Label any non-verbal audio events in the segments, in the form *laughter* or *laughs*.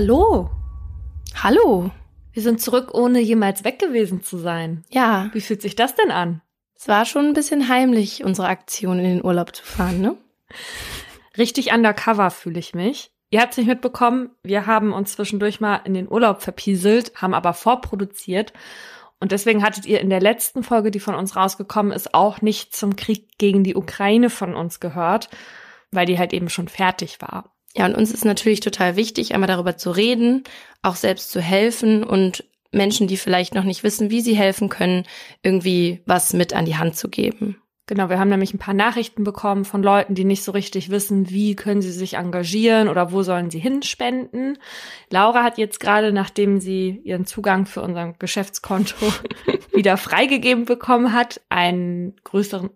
Hallo. Hallo. Wir sind zurück, ohne jemals weg gewesen zu sein. Ja. Wie fühlt sich das denn an? Es war schon ein bisschen heimlich, unsere Aktion in den Urlaub zu fahren, ne? Richtig undercover fühle ich mich. Ihr habt es nicht mitbekommen, wir haben uns zwischendurch mal in den Urlaub verpieselt, haben aber vorproduziert. Und deswegen hattet ihr in der letzten Folge, die von uns rausgekommen ist, auch nicht zum Krieg gegen die Ukraine von uns gehört, weil die halt eben schon fertig war. Ja, und uns ist natürlich total wichtig, einmal darüber zu reden, auch selbst zu helfen und Menschen, die vielleicht noch nicht wissen, wie sie helfen können, irgendwie was mit an die Hand zu geben. Genau, wir haben nämlich ein paar Nachrichten bekommen von Leuten, die nicht so richtig wissen, wie können sie sich engagieren oder wo sollen sie hinspenden. Laura hat jetzt gerade, nachdem sie ihren Zugang für unser Geschäftskonto *laughs* wieder freigegeben bekommen hat, einen größeren,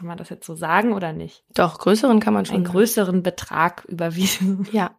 kann man das jetzt so sagen oder nicht? Doch, größeren kann man schon. Einen größeren Betrag überwiesen. *laughs* Ja.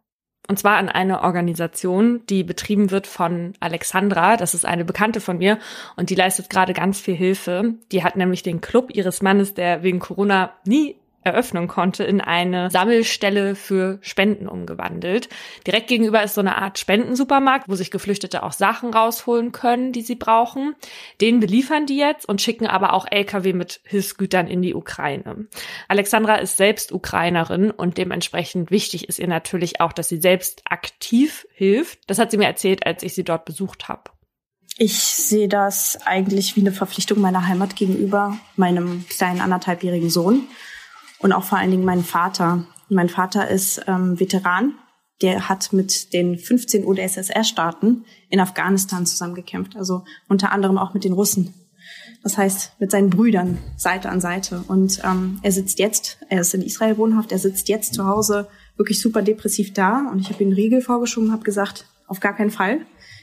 Und zwar an eine Organisation, die betrieben wird von Alexandra. Das ist eine Bekannte von mir und die leistet gerade ganz viel Hilfe. Die hat nämlich den Club ihres Mannes, der wegen Corona nie eröffnen konnte, in eine Sammelstelle für Spenden umgewandelt. Direkt gegenüber ist so eine Art Spendensupermarkt, wo sich Geflüchtete auch Sachen rausholen können, die sie brauchen. Den beliefern die jetzt und schicken aber auch Lkw mit Hilfsgütern in die Ukraine. Alexandra ist selbst Ukrainerin und dementsprechend wichtig ist ihr natürlich auch, dass sie selbst aktiv hilft. Das hat sie mir erzählt, als ich sie dort besucht habe. Ich sehe das eigentlich wie eine Verpflichtung meiner Heimat gegenüber meinem kleinen anderthalbjährigen Sohn und auch vor allen Dingen meinen Vater. Mein Vater ist ähm, Veteran. Der hat mit den 15 UdSSR-Staaten in Afghanistan zusammengekämpft, also unter anderem auch mit den Russen. Das heißt, mit seinen Brüdern Seite an Seite. Und ähm, er sitzt jetzt, er ist in Israel wohnhaft, er sitzt jetzt zu Hause wirklich super depressiv da. Und ich habe ihm einen Riegel vorgeschoben, habe gesagt, auf gar keinen Fall.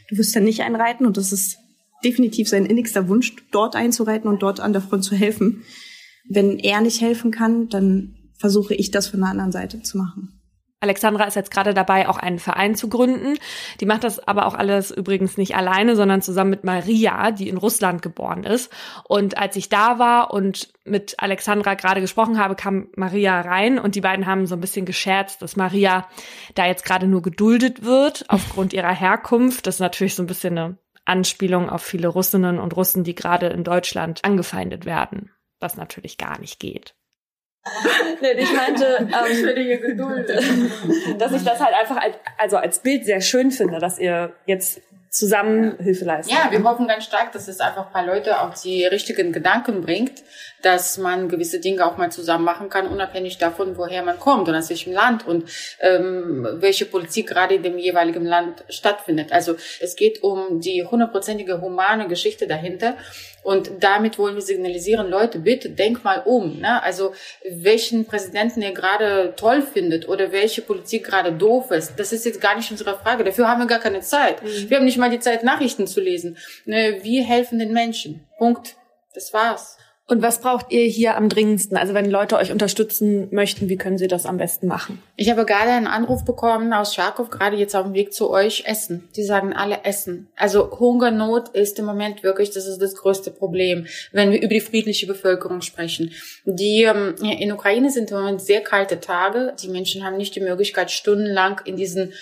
Du wirst ja nicht einreiten. Und das ist definitiv sein innigster Wunsch, dort einzureiten und dort an der Front zu helfen. Wenn er nicht helfen kann, dann versuche ich das von der anderen Seite zu machen. Alexandra ist jetzt gerade dabei, auch einen Verein zu gründen. Die macht das aber auch alles übrigens nicht alleine, sondern zusammen mit Maria, die in Russland geboren ist. Und als ich da war und mit Alexandra gerade gesprochen habe, kam Maria rein und die beiden haben so ein bisschen gescherzt, dass Maria da jetzt gerade nur geduldet wird aufgrund ihrer Herkunft. Das ist natürlich so ein bisschen eine Anspielung auf viele Russinnen und Russen, die gerade in Deutschland angefeindet werden was natürlich gar nicht geht. *laughs* nee, ich meinte, *laughs* ähm, *laughs* dass ich das halt einfach als, also als Bild sehr schön finde, dass ihr jetzt zusammen Hilfe leistet. Ja, wir hoffen ganz stark, dass es einfach ein paar Leute auf die richtigen Gedanken bringt, dass man gewisse Dinge auch mal zusammen machen kann, unabhängig davon, woher man kommt und aus welchem Land und ähm, welche Politik gerade in dem jeweiligen Land stattfindet. Also es geht um die hundertprozentige humane Geschichte dahinter und damit wollen wir signalisieren, Leute, bitte denk mal um. Ne? Also welchen Präsidenten ihr gerade toll findet oder welche Politik gerade doof ist, das ist jetzt gar nicht unsere Frage. Dafür haben wir gar keine Zeit. Mhm. Wir haben nicht mal die Zeit, Nachrichten zu lesen. Ne? Wir helfen den Menschen. Punkt. Das war's. Und was braucht ihr hier am dringendsten? Also wenn Leute euch unterstützen möchten, wie können sie das am besten machen? Ich habe gerade einen Anruf bekommen aus Charkow, gerade jetzt auf dem Weg zu euch, Essen. Die sagen alle Essen. Also Hungernot ist im Moment wirklich, das ist das größte Problem, wenn wir über die friedliche Bevölkerung sprechen. Die ähm, in Ukraine sind im Moment sehr kalte Tage. Die Menschen haben nicht die Möglichkeit, stundenlang in diesen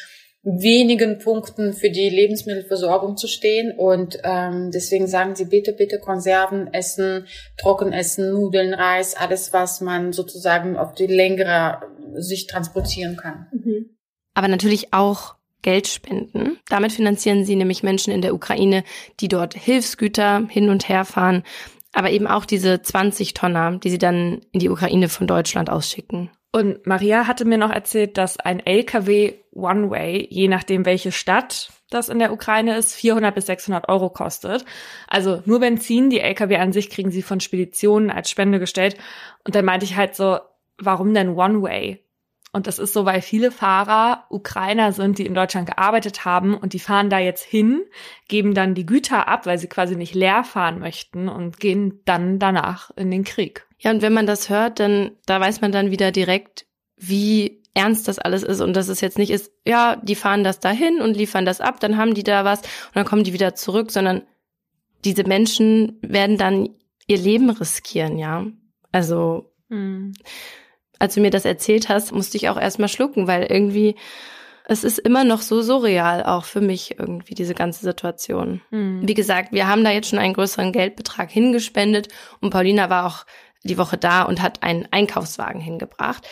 wenigen Punkten für die Lebensmittelversorgung zu stehen. Und ähm, deswegen sagen sie bitte, bitte Konserven essen, Trockenessen, Nudeln, Reis, alles, was man sozusagen auf die längere Sicht transportieren kann. Mhm. Aber natürlich auch Geld spenden. Damit finanzieren sie nämlich Menschen in der Ukraine, die dort Hilfsgüter hin und her fahren, aber eben auch diese 20 Tonner, die sie dann in die Ukraine von Deutschland ausschicken. Und Maria hatte mir noch erzählt, dass ein LKW One-Way, je nachdem welche Stadt das in der Ukraine ist, 400 bis 600 Euro kostet. Also nur Benzin, die LKW an sich kriegen sie von Speditionen als Spende gestellt. Und dann meinte ich halt so, warum denn One-Way? Und das ist so, weil viele Fahrer Ukrainer sind, die in Deutschland gearbeitet haben und die fahren da jetzt hin, geben dann die Güter ab, weil sie quasi nicht leer fahren möchten und gehen dann danach in den Krieg. Ja, und wenn man das hört, dann, da weiß man dann wieder direkt, wie ernst das alles ist und dass es jetzt nicht ist, ja, die fahren das dahin und liefern das ab, dann haben die da was und dann kommen die wieder zurück, sondern diese Menschen werden dann ihr Leben riskieren, ja. Also, hm. als du mir das erzählt hast, musste ich auch erstmal schlucken, weil irgendwie es ist immer noch so surreal, auch für mich irgendwie, diese ganze Situation. Hm. Wie gesagt, wir haben da jetzt schon einen größeren Geldbetrag hingespendet und Paulina war auch die Woche da und hat einen Einkaufswagen hingebracht.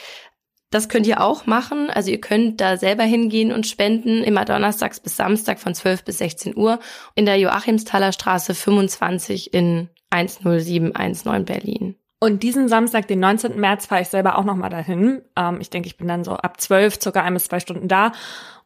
Das könnt ihr auch machen. Also ihr könnt da selber hingehen und spenden, immer donnerstags bis Samstag von 12 bis 16 Uhr in der Joachimsthaler Straße 25 in 10719 Berlin. Und diesen Samstag, den 19. März, fahre ich selber auch nochmal dahin. Ähm, ich denke, ich bin dann so ab 12, circa ein bis zwei Stunden da.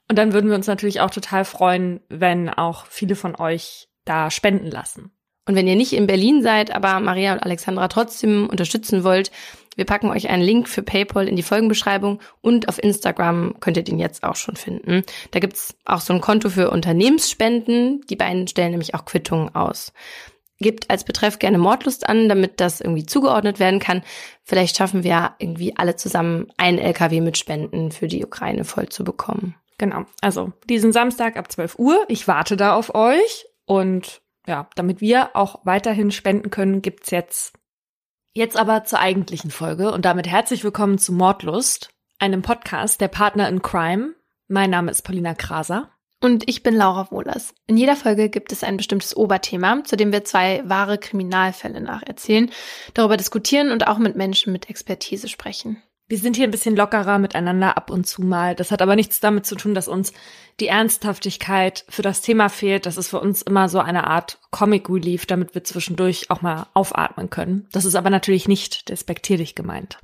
Und dann würden wir uns natürlich auch total freuen, wenn auch viele von euch da spenden lassen. Und wenn ihr nicht in Berlin seid, aber Maria und Alexandra trotzdem unterstützen wollt, wir packen euch einen Link für PayPal in die Folgenbeschreibung und auf Instagram könnt ihr den jetzt auch schon finden. Da gibt's auch so ein Konto für Unternehmensspenden. Die beiden stellen nämlich auch Quittungen aus. Gebt als Betreff gerne Mordlust an, damit das irgendwie zugeordnet werden kann. Vielleicht schaffen wir irgendwie alle zusammen einen LKW mit Spenden für die Ukraine voll zu bekommen. Genau. Also diesen Samstag ab 12 Uhr. Ich warte da auf euch. Und ja, damit wir auch weiterhin spenden können, gibt's jetzt Jetzt aber zur eigentlichen Folge und damit herzlich willkommen zu Mordlust, einem Podcast der Partner in Crime. Mein Name ist Paulina Kraser. Und ich bin Laura Wohlers. In jeder Folge gibt es ein bestimmtes Oberthema, zu dem wir zwei wahre Kriminalfälle nacherzählen, darüber diskutieren und auch mit Menschen mit Expertise sprechen. Wir sind hier ein bisschen lockerer miteinander ab und zu mal. Das hat aber nichts damit zu tun, dass uns die Ernsthaftigkeit für das Thema fehlt. Das ist für uns immer so eine Art Comic Relief, damit wir zwischendurch auch mal aufatmen können. Das ist aber natürlich nicht despektierlich gemeint.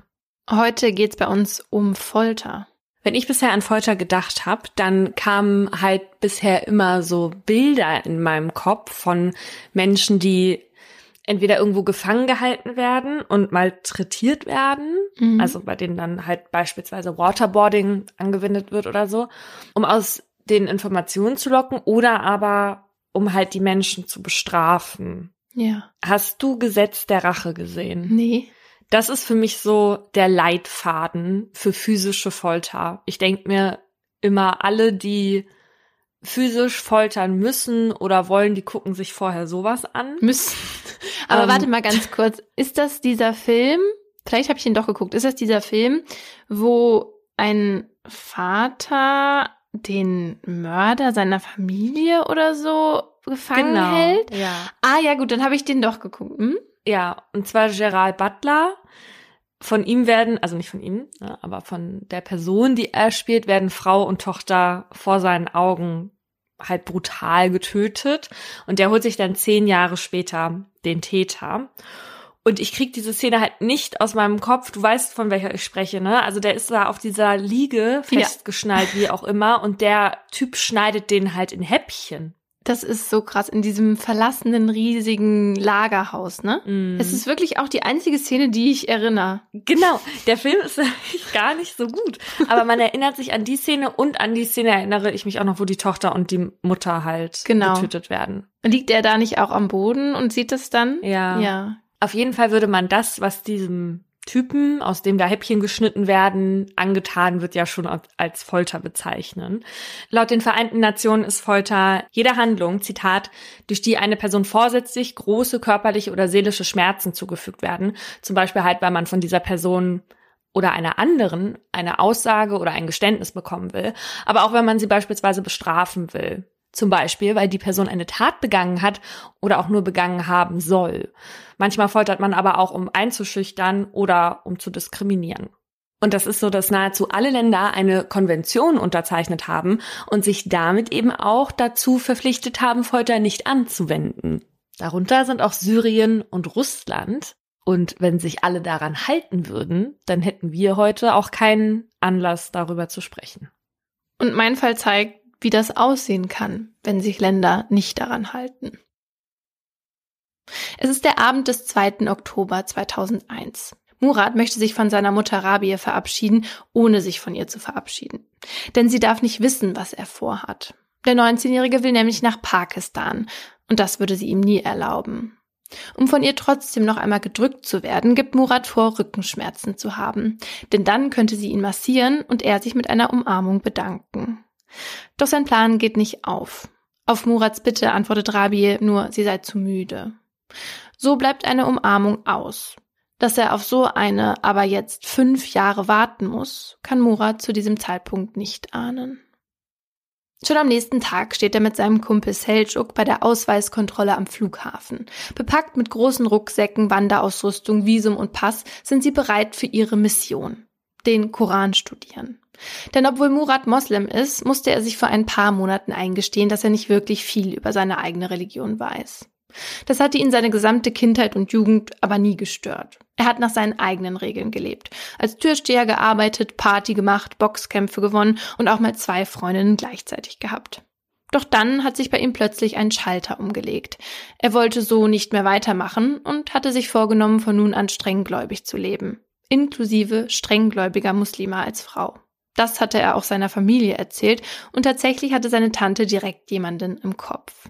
Heute geht's bei uns um Folter. Wenn ich bisher an Folter gedacht habe, dann kamen halt bisher immer so Bilder in meinem Kopf von Menschen, die entweder irgendwo gefangen gehalten werden und malträtiert werden, Mhm. also bei denen dann halt beispielsweise Waterboarding angewendet wird oder so, um aus den Informationen zu locken oder aber um halt die Menschen zu bestrafen. Ja. Hast du Gesetz der Rache gesehen? Nee. Das ist für mich so der Leitfaden für physische Folter. Ich denke mir immer, alle, die physisch foltern müssen oder wollen, die gucken sich vorher sowas an. Müssen. *laughs* Aber Ähm. warte mal ganz kurz. Ist das dieser Film? Vielleicht habe ich ihn doch geguckt. Ist das dieser Film, wo ein Vater den Mörder seiner Familie oder so gefangen hält? Genau. Ja. Ah ja, gut, dann habe ich den doch geguckt. Hm? Ja, und zwar Gerald Butler. Von ihm werden, also nicht von ihm, ne, aber von der Person, die er spielt, werden Frau und Tochter vor seinen Augen halt brutal getötet. Und der holt sich dann zehn Jahre später den Täter. Und ich krieg diese Szene halt nicht aus meinem Kopf. Du weißt, von welcher ich spreche, ne? Also der ist da auf dieser Liege Ja. festgeschnallt, wie auch immer. Und der Typ schneidet den halt in Häppchen. Das ist so krass in diesem verlassenen riesigen Lagerhaus, ne? Mhm. Es ist wirklich auch die einzige Szene, die ich erinnere. Genau, der Film ist *laughs* eigentlich gar nicht so gut. Aber man erinnert sich an die Szene und an die Szene erinnere ich mich auch noch, wo die Tochter und die Mutter halt Genau. getötet werden. Liegt er da nicht auch am Boden und sieht es dann? Ja. Ja. Auf jeden Fall würde man das, was diesem Typen, aus dem da Häppchen geschnitten werden, angetan wird, ja schon als Folter bezeichnen. Laut den Vereinten Nationen ist Folter jede Handlung, Zitat, durch die eine Person vorsätzlich große körperliche oder seelische Schmerzen zugefügt werden. Zum Beispiel halt, weil man von dieser Person oder einer anderen eine Aussage oder ein Geständnis bekommen will, aber auch wenn man sie beispielsweise bestrafen will. Zum Beispiel, weil die Person eine Tat begangen hat oder auch nur begangen haben soll. Manchmal foltert man aber auch, um einzuschüchtern oder um zu diskriminieren. Und das ist so, dass nahezu alle Länder eine Konvention unterzeichnet haben und sich damit eben auch dazu verpflichtet haben, Folter nicht anzuwenden. Darunter sind auch Syrien und Russland. Und wenn sich alle daran halten würden, dann hätten wir heute auch keinen Anlass darüber zu sprechen. Und mein Fall zeigt, wie das aussehen kann, wenn sich Länder nicht daran halten. Es ist der Abend des 2. Oktober 2001. Murat möchte sich von seiner Mutter Rabia verabschieden, ohne sich von ihr zu verabschieden. Denn sie darf nicht wissen, was er vorhat. Der 19-Jährige will nämlich nach Pakistan und das würde sie ihm nie erlauben. Um von ihr trotzdem noch einmal gedrückt zu werden, gibt Murat vor, Rückenschmerzen zu haben. Denn dann könnte sie ihn massieren und er sich mit einer Umarmung bedanken. Doch sein Plan geht nicht auf. Auf Murats Bitte antwortet Rabi nur, sie sei zu müde. So bleibt eine Umarmung aus. Dass er auf so eine aber jetzt fünf Jahre warten muss, kann Murat zu diesem Zeitpunkt nicht ahnen. Schon am nächsten Tag steht er mit seinem Kumpel Seljuk bei der Ausweiskontrolle am Flughafen. Bepackt mit großen Rucksäcken, Wanderausrüstung, Visum und Pass sind sie bereit für ihre Mission. Den Koran studieren. Denn obwohl Murat Moslem ist, musste er sich vor ein paar Monaten eingestehen, dass er nicht wirklich viel über seine eigene Religion weiß. Das hatte ihn seine gesamte Kindheit und Jugend aber nie gestört. Er hat nach seinen eigenen Regeln gelebt. Als Türsteher gearbeitet, Party gemacht, Boxkämpfe gewonnen und auch mal zwei Freundinnen gleichzeitig gehabt. Doch dann hat sich bei ihm plötzlich ein Schalter umgelegt. Er wollte so nicht mehr weitermachen und hatte sich vorgenommen, von nun an strenggläubig zu leben. Inklusive strenggläubiger Muslima als Frau. Das hatte er auch seiner Familie erzählt und tatsächlich hatte seine Tante direkt jemanden im Kopf.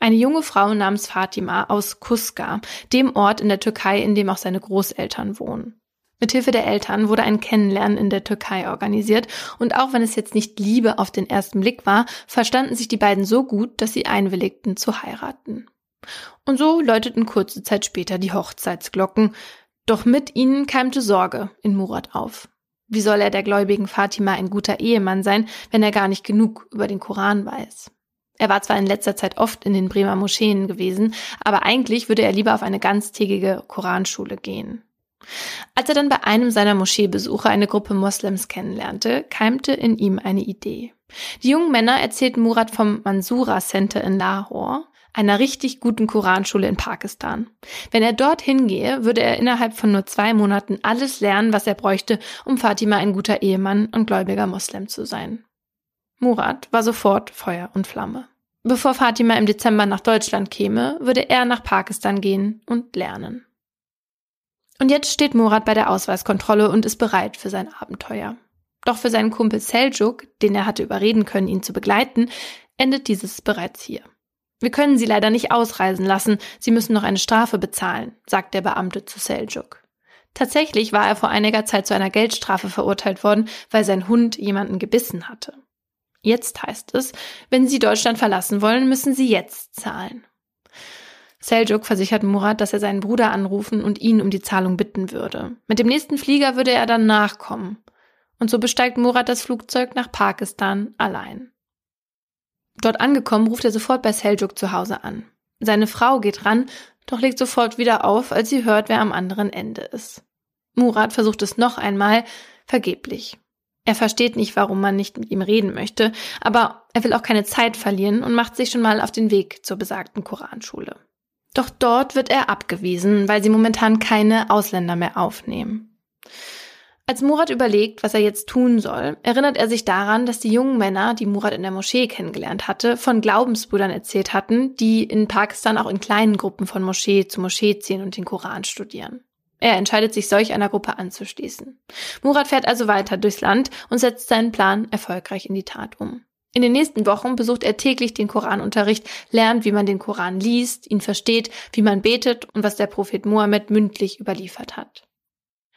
Eine junge Frau namens Fatima aus Kuska, dem Ort in der Türkei, in dem auch seine Großeltern wohnen. Mithilfe der Eltern wurde ein Kennenlernen in der Türkei organisiert und auch wenn es jetzt nicht Liebe auf den ersten Blick war, verstanden sich die beiden so gut, dass sie einwilligten zu heiraten. Und so läuteten kurze Zeit später die Hochzeitsglocken, doch mit ihnen keimte Sorge in Murat auf. Wie soll er der gläubigen Fatima ein guter Ehemann sein, wenn er gar nicht genug über den Koran weiß? Er war zwar in letzter Zeit oft in den Bremer Moscheen gewesen, aber eigentlich würde er lieber auf eine ganztägige Koranschule gehen. Als er dann bei einem seiner Moscheebesuche eine Gruppe Moslems kennenlernte, keimte in ihm eine Idee. Die jungen Männer erzählten Murat vom Mansura Center in Lahore, einer richtig guten Koranschule in Pakistan. Wenn er dort hingehe, würde er innerhalb von nur zwei Monaten alles lernen, was er bräuchte, um Fatima ein guter Ehemann und gläubiger Moslem zu sein. Murat war sofort Feuer und Flamme. Bevor Fatima im Dezember nach Deutschland käme, würde er nach Pakistan gehen und lernen. Und jetzt steht Murat bei der Ausweiskontrolle und ist bereit für sein Abenteuer. Doch für seinen Kumpel Seljuk, den er hatte überreden können, ihn zu begleiten, endet dieses bereits hier. Wir können Sie leider nicht ausreisen lassen, Sie müssen noch eine Strafe bezahlen, sagt der Beamte zu Seljuk. Tatsächlich war er vor einiger Zeit zu einer Geldstrafe verurteilt worden, weil sein Hund jemanden gebissen hatte. Jetzt heißt es, wenn Sie Deutschland verlassen wollen, müssen Sie jetzt zahlen. Seljuk versichert Murat, dass er seinen Bruder anrufen und ihn um die Zahlung bitten würde. Mit dem nächsten Flieger würde er dann nachkommen. Und so besteigt Murat das Flugzeug nach Pakistan allein. Dort angekommen, ruft er sofort bei Seljuk zu Hause an. Seine Frau geht ran, doch legt sofort wieder auf, als sie hört, wer am anderen Ende ist. Murat versucht es noch einmal, vergeblich. Er versteht nicht, warum man nicht mit ihm reden möchte, aber er will auch keine Zeit verlieren und macht sich schon mal auf den Weg zur besagten Koranschule. Doch dort wird er abgewiesen, weil sie momentan keine Ausländer mehr aufnehmen. Als Murat überlegt, was er jetzt tun soll, erinnert er sich daran, dass die jungen Männer, die Murat in der Moschee kennengelernt hatte, von Glaubensbrüdern erzählt hatten, die in Pakistan auch in kleinen Gruppen von Moschee zu Moschee ziehen und den Koran studieren. Er entscheidet sich, solch einer Gruppe anzuschließen. Murat fährt also weiter durchs Land und setzt seinen Plan erfolgreich in die Tat um. In den nächsten Wochen besucht er täglich den Koranunterricht, lernt, wie man den Koran liest, ihn versteht, wie man betet und was der Prophet Mohammed mündlich überliefert hat.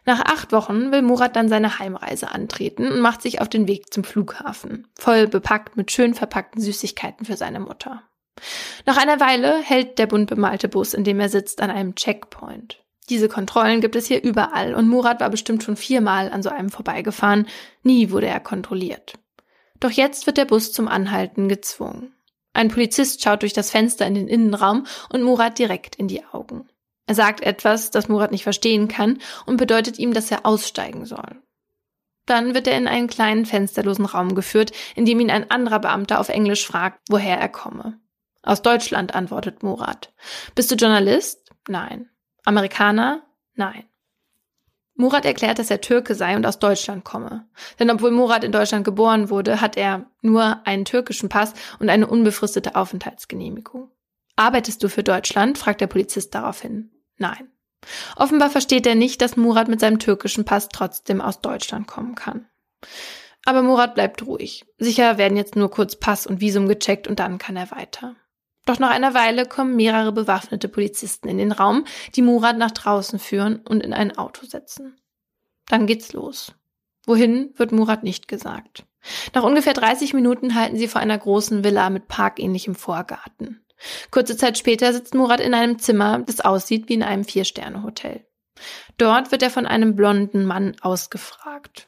Nach acht Wochen will Murat dann seine Heimreise antreten und macht sich auf den Weg zum Flughafen, voll bepackt mit schön verpackten Süßigkeiten für seine Mutter. Nach einer Weile hält der bunt bemalte Bus, in dem er sitzt, an einem Checkpoint. Diese Kontrollen gibt es hier überall und Murat war bestimmt schon viermal an so einem vorbeigefahren, nie wurde er kontrolliert. Doch jetzt wird der Bus zum Anhalten gezwungen. Ein Polizist schaut durch das Fenster in den Innenraum und Murat direkt in die Augen. Er sagt etwas, das Murat nicht verstehen kann und bedeutet ihm, dass er aussteigen soll. Dann wird er in einen kleinen fensterlosen Raum geführt, in dem ihn ein anderer Beamter auf Englisch fragt, woher er komme. Aus Deutschland, antwortet Murat. Bist du Journalist? Nein. Amerikaner? Nein. Murat erklärt, dass er Türke sei und aus Deutschland komme. Denn obwohl Murat in Deutschland geboren wurde, hat er nur einen türkischen Pass und eine unbefristete Aufenthaltsgenehmigung. Arbeitest du für Deutschland? fragt der Polizist daraufhin. Nein. Offenbar versteht er nicht, dass Murat mit seinem türkischen Pass trotzdem aus Deutschland kommen kann. Aber Murat bleibt ruhig. Sicher werden jetzt nur kurz Pass und Visum gecheckt und dann kann er weiter. Doch nach einer Weile kommen mehrere bewaffnete Polizisten in den Raum, die Murat nach draußen führen und in ein Auto setzen. Dann geht's los. Wohin wird Murat nicht gesagt. Nach ungefähr 30 Minuten halten sie vor einer großen Villa mit parkähnlichem Vorgarten. Kurze Zeit später sitzt Murat in einem Zimmer, das aussieht wie in einem Vier-Sterne-Hotel. Dort wird er von einem blonden Mann ausgefragt.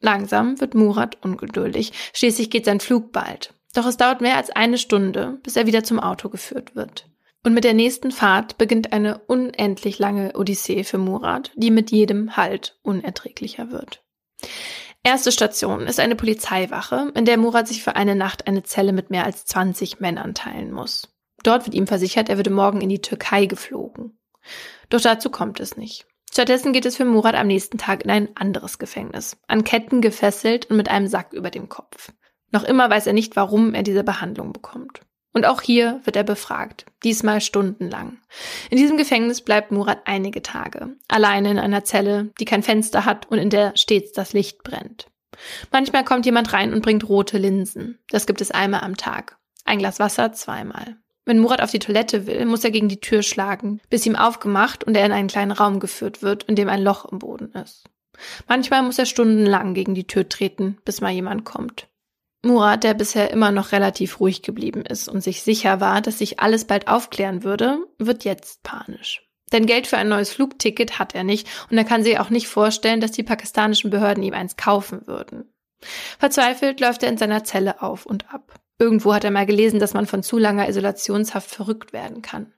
Langsam wird Murat ungeduldig. Schließlich geht sein Flug bald. Doch es dauert mehr als eine Stunde, bis er wieder zum Auto geführt wird. Und mit der nächsten Fahrt beginnt eine unendlich lange Odyssee für Murat, die mit jedem Halt unerträglicher wird. Erste Station ist eine Polizeiwache, in der Murat sich für eine Nacht eine Zelle mit mehr als 20 Männern teilen muss. Dort wird ihm versichert, er würde morgen in die Türkei geflogen. Doch dazu kommt es nicht. Stattdessen geht es für Murat am nächsten Tag in ein anderes Gefängnis, an Ketten gefesselt und mit einem Sack über dem Kopf. Noch immer weiß er nicht, warum er diese Behandlung bekommt. Und auch hier wird er befragt, diesmal stundenlang. In diesem Gefängnis bleibt Murat einige Tage, alleine in einer Zelle, die kein Fenster hat und in der stets das Licht brennt. Manchmal kommt jemand rein und bringt rote Linsen. Das gibt es einmal am Tag. Ein Glas Wasser zweimal. Wenn Murat auf die Toilette will, muss er gegen die Tür schlagen, bis ihm aufgemacht und er in einen kleinen Raum geführt wird, in dem ein Loch im Boden ist. Manchmal muss er stundenlang gegen die Tür treten, bis mal jemand kommt. Murat, der bisher immer noch relativ ruhig geblieben ist und sich sicher war, dass sich alles bald aufklären würde, wird jetzt panisch. Denn Geld für ein neues Flugticket hat er nicht und er kann sich auch nicht vorstellen, dass die pakistanischen Behörden ihm eins kaufen würden. Verzweifelt läuft er in seiner Zelle auf und ab. Irgendwo hat er mal gelesen, dass man von zu langer Isolationshaft verrückt werden kann.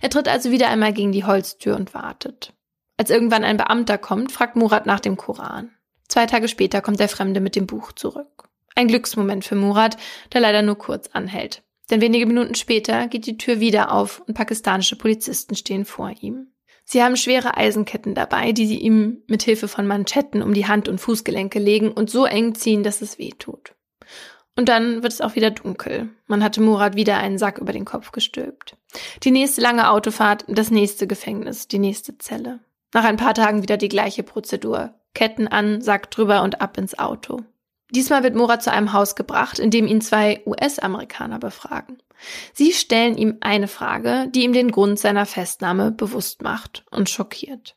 Er tritt also wieder einmal gegen die Holztür und wartet. Als irgendwann ein Beamter kommt, fragt Murat nach dem Koran. Zwei Tage später kommt der Fremde mit dem Buch zurück. Ein Glücksmoment für Murat, der leider nur kurz anhält. Denn wenige Minuten später geht die Tür wieder auf und pakistanische Polizisten stehen vor ihm. Sie haben schwere Eisenketten dabei, die sie ihm mit Hilfe von Manschetten um die Hand- und Fußgelenke legen und so eng ziehen, dass es weh tut. Und dann wird es auch wieder dunkel. Man hatte Murat wieder einen Sack über den Kopf gestülpt. Die nächste lange Autofahrt, das nächste Gefängnis, die nächste Zelle. Nach ein paar Tagen wieder die gleiche Prozedur. Ketten an, Sack drüber und ab ins Auto. Diesmal wird Murat zu einem Haus gebracht, in dem ihn zwei US-Amerikaner befragen. Sie stellen ihm eine Frage, die ihm den Grund seiner Festnahme bewusst macht und schockiert.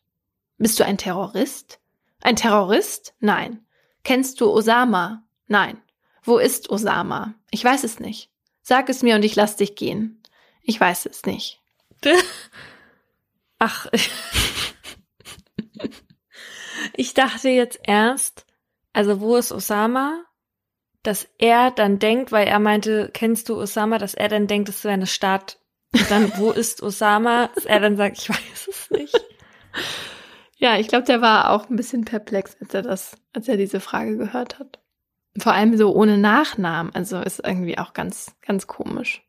Bist du ein Terrorist? Ein Terrorist? Nein. Kennst du Osama? Nein. Wo ist Osama? Ich weiß es nicht. Sag es mir und ich lass dich gehen. Ich weiß es nicht. *laughs* Ach, *laughs* ich dachte jetzt erst, also wo ist Osama? Dass er dann denkt, weil er meinte, kennst du Osama, dass er dann denkt, es wäre eine Stadt. Und dann, wo *laughs* ist Osama? Dass er dann sagt, ich weiß es nicht. Ja, ich glaube, der war auch ein bisschen perplex, als er das, als er diese Frage gehört hat. Vor allem so ohne Nachnamen. Also ist irgendwie auch ganz, ganz komisch.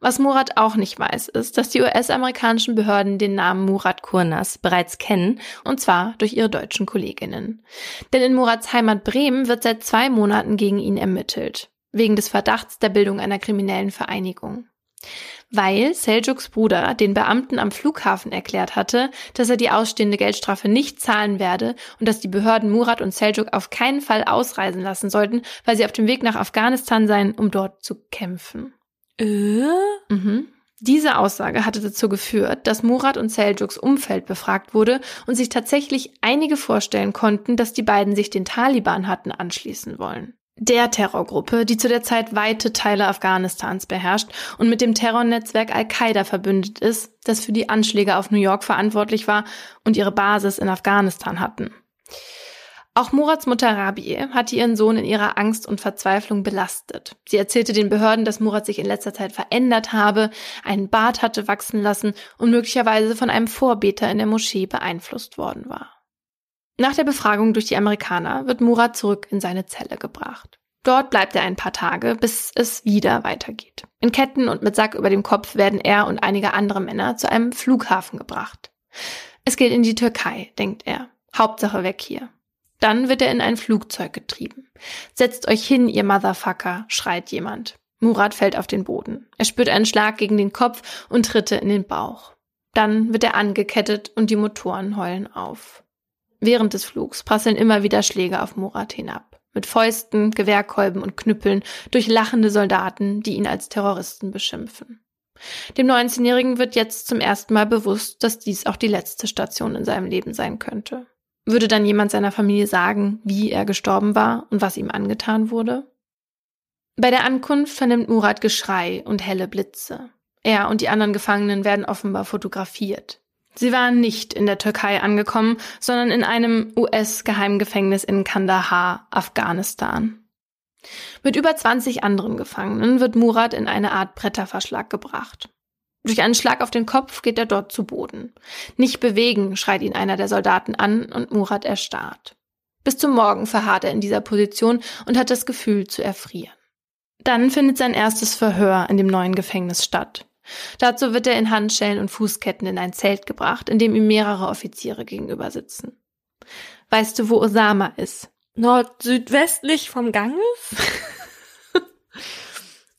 Was Murat auch nicht weiß, ist, dass die US-amerikanischen Behörden den Namen Murat Kurnas bereits kennen, und zwar durch ihre deutschen Kolleginnen. Denn in Murats Heimat Bremen wird seit zwei Monaten gegen ihn ermittelt, wegen des Verdachts der Bildung einer kriminellen Vereinigung weil Seljuks Bruder den Beamten am Flughafen erklärt hatte, dass er die ausstehende Geldstrafe nicht zahlen werde und dass die Behörden Murat und Seljuk auf keinen Fall ausreisen lassen sollten, weil sie auf dem Weg nach Afghanistan seien, um dort zu kämpfen. Äh? Mhm. Diese Aussage hatte dazu geführt, dass Murat und Seljuks Umfeld befragt wurde und sich tatsächlich einige vorstellen konnten, dass die beiden sich den Taliban hatten anschließen wollen der Terrorgruppe, die zu der Zeit weite Teile Afghanistans beherrscht und mit dem Terrornetzwerk Al-Qaida verbündet ist, das für die Anschläge auf New York verantwortlich war und ihre Basis in Afghanistan hatten. Auch Murats Mutter Rabi hatte ihren Sohn in ihrer Angst und Verzweiflung belastet. Sie erzählte den Behörden, dass Murat sich in letzter Zeit verändert habe, einen Bart hatte wachsen lassen und möglicherweise von einem Vorbeter in der Moschee beeinflusst worden war. Nach der Befragung durch die Amerikaner wird Murat zurück in seine Zelle gebracht. Dort bleibt er ein paar Tage, bis es wieder weitergeht. In Ketten und mit Sack über dem Kopf werden er und einige andere Männer zu einem Flughafen gebracht. Es geht in die Türkei, denkt er. Hauptsache weg hier. Dann wird er in ein Flugzeug getrieben. Setzt euch hin, ihr Motherfucker, schreit jemand. Murat fällt auf den Boden. Er spürt einen Schlag gegen den Kopf und Tritte in den Bauch. Dann wird er angekettet und die Motoren heulen auf. Während des Flugs prasseln immer wieder Schläge auf Murat hinab. Mit Fäusten, Gewehrkolben und Knüppeln durch lachende Soldaten, die ihn als Terroristen beschimpfen. Dem 19-Jährigen wird jetzt zum ersten Mal bewusst, dass dies auch die letzte Station in seinem Leben sein könnte. Würde dann jemand seiner Familie sagen, wie er gestorben war und was ihm angetan wurde? Bei der Ankunft vernimmt Murat Geschrei und helle Blitze. Er und die anderen Gefangenen werden offenbar fotografiert. Sie waren nicht in der Türkei angekommen, sondern in einem US-Geheimgefängnis in Kandahar, Afghanistan. Mit über 20 anderen Gefangenen wird Murat in eine Art Bretterverschlag gebracht. Durch einen Schlag auf den Kopf geht er dort zu Boden. Nicht bewegen, schreit ihn einer der Soldaten an und Murat erstarrt. Bis zum Morgen verharrt er in dieser Position und hat das Gefühl zu erfrieren. Dann findet sein erstes Verhör in dem neuen Gefängnis statt. Dazu wird er in Handschellen und Fußketten in ein Zelt gebracht, in dem ihm mehrere Offiziere gegenüber sitzen. Weißt du, wo Osama ist? Nord-südwestlich vom Ganges? *laughs*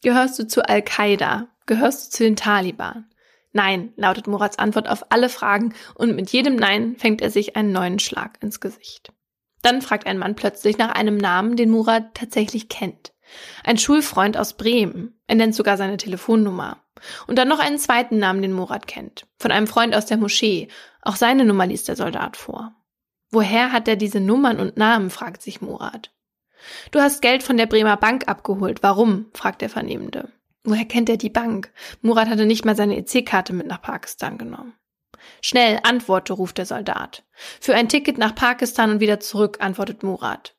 Gehörst du zu Al-Qaida? Gehörst du zu den Taliban? Nein, lautet Murats Antwort auf alle Fragen und mit jedem Nein fängt er sich einen neuen Schlag ins Gesicht. Dann fragt ein Mann plötzlich nach einem Namen, den Murat tatsächlich kennt. Ein Schulfreund aus Bremen. Er nennt sogar seine Telefonnummer. Und dann noch einen zweiten Namen, den Murat kennt. Von einem Freund aus der Moschee. Auch seine Nummer liest der Soldat vor. Woher hat er diese Nummern und Namen, fragt sich Murat. Du hast Geld von der Bremer Bank abgeholt. Warum? fragt der Vernehmende. Woher kennt er die Bank? Murat hatte nicht mal seine EC-Karte mit nach Pakistan genommen. Schnell, antworte, ruft der Soldat. Für ein Ticket nach Pakistan und wieder zurück, antwortet Murat.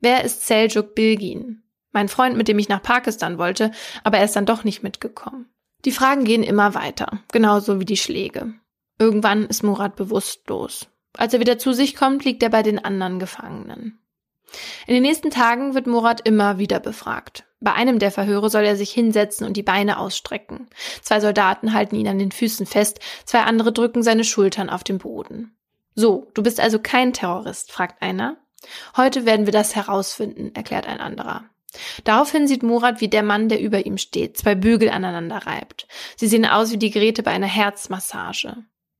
Wer ist Seljuk Bilgin? Mein Freund, mit dem ich nach Pakistan wollte, aber er ist dann doch nicht mitgekommen. Die Fragen gehen immer weiter, genauso wie die Schläge. Irgendwann ist Murat bewusstlos. Als er wieder zu sich kommt, liegt er bei den anderen Gefangenen. In den nächsten Tagen wird Murat immer wieder befragt. Bei einem der Verhöre soll er sich hinsetzen und die Beine ausstrecken. Zwei Soldaten halten ihn an den Füßen fest, zwei andere drücken seine Schultern auf den Boden. So, du bist also kein Terrorist, fragt einer. Heute werden wir das herausfinden, erklärt ein anderer. Daraufhin sieht Murat, wie der Mann, der über ihm steht, zwei Bügel aneinander reibt. Sie sehen aus wie die Geräte bei einer Herzmassage.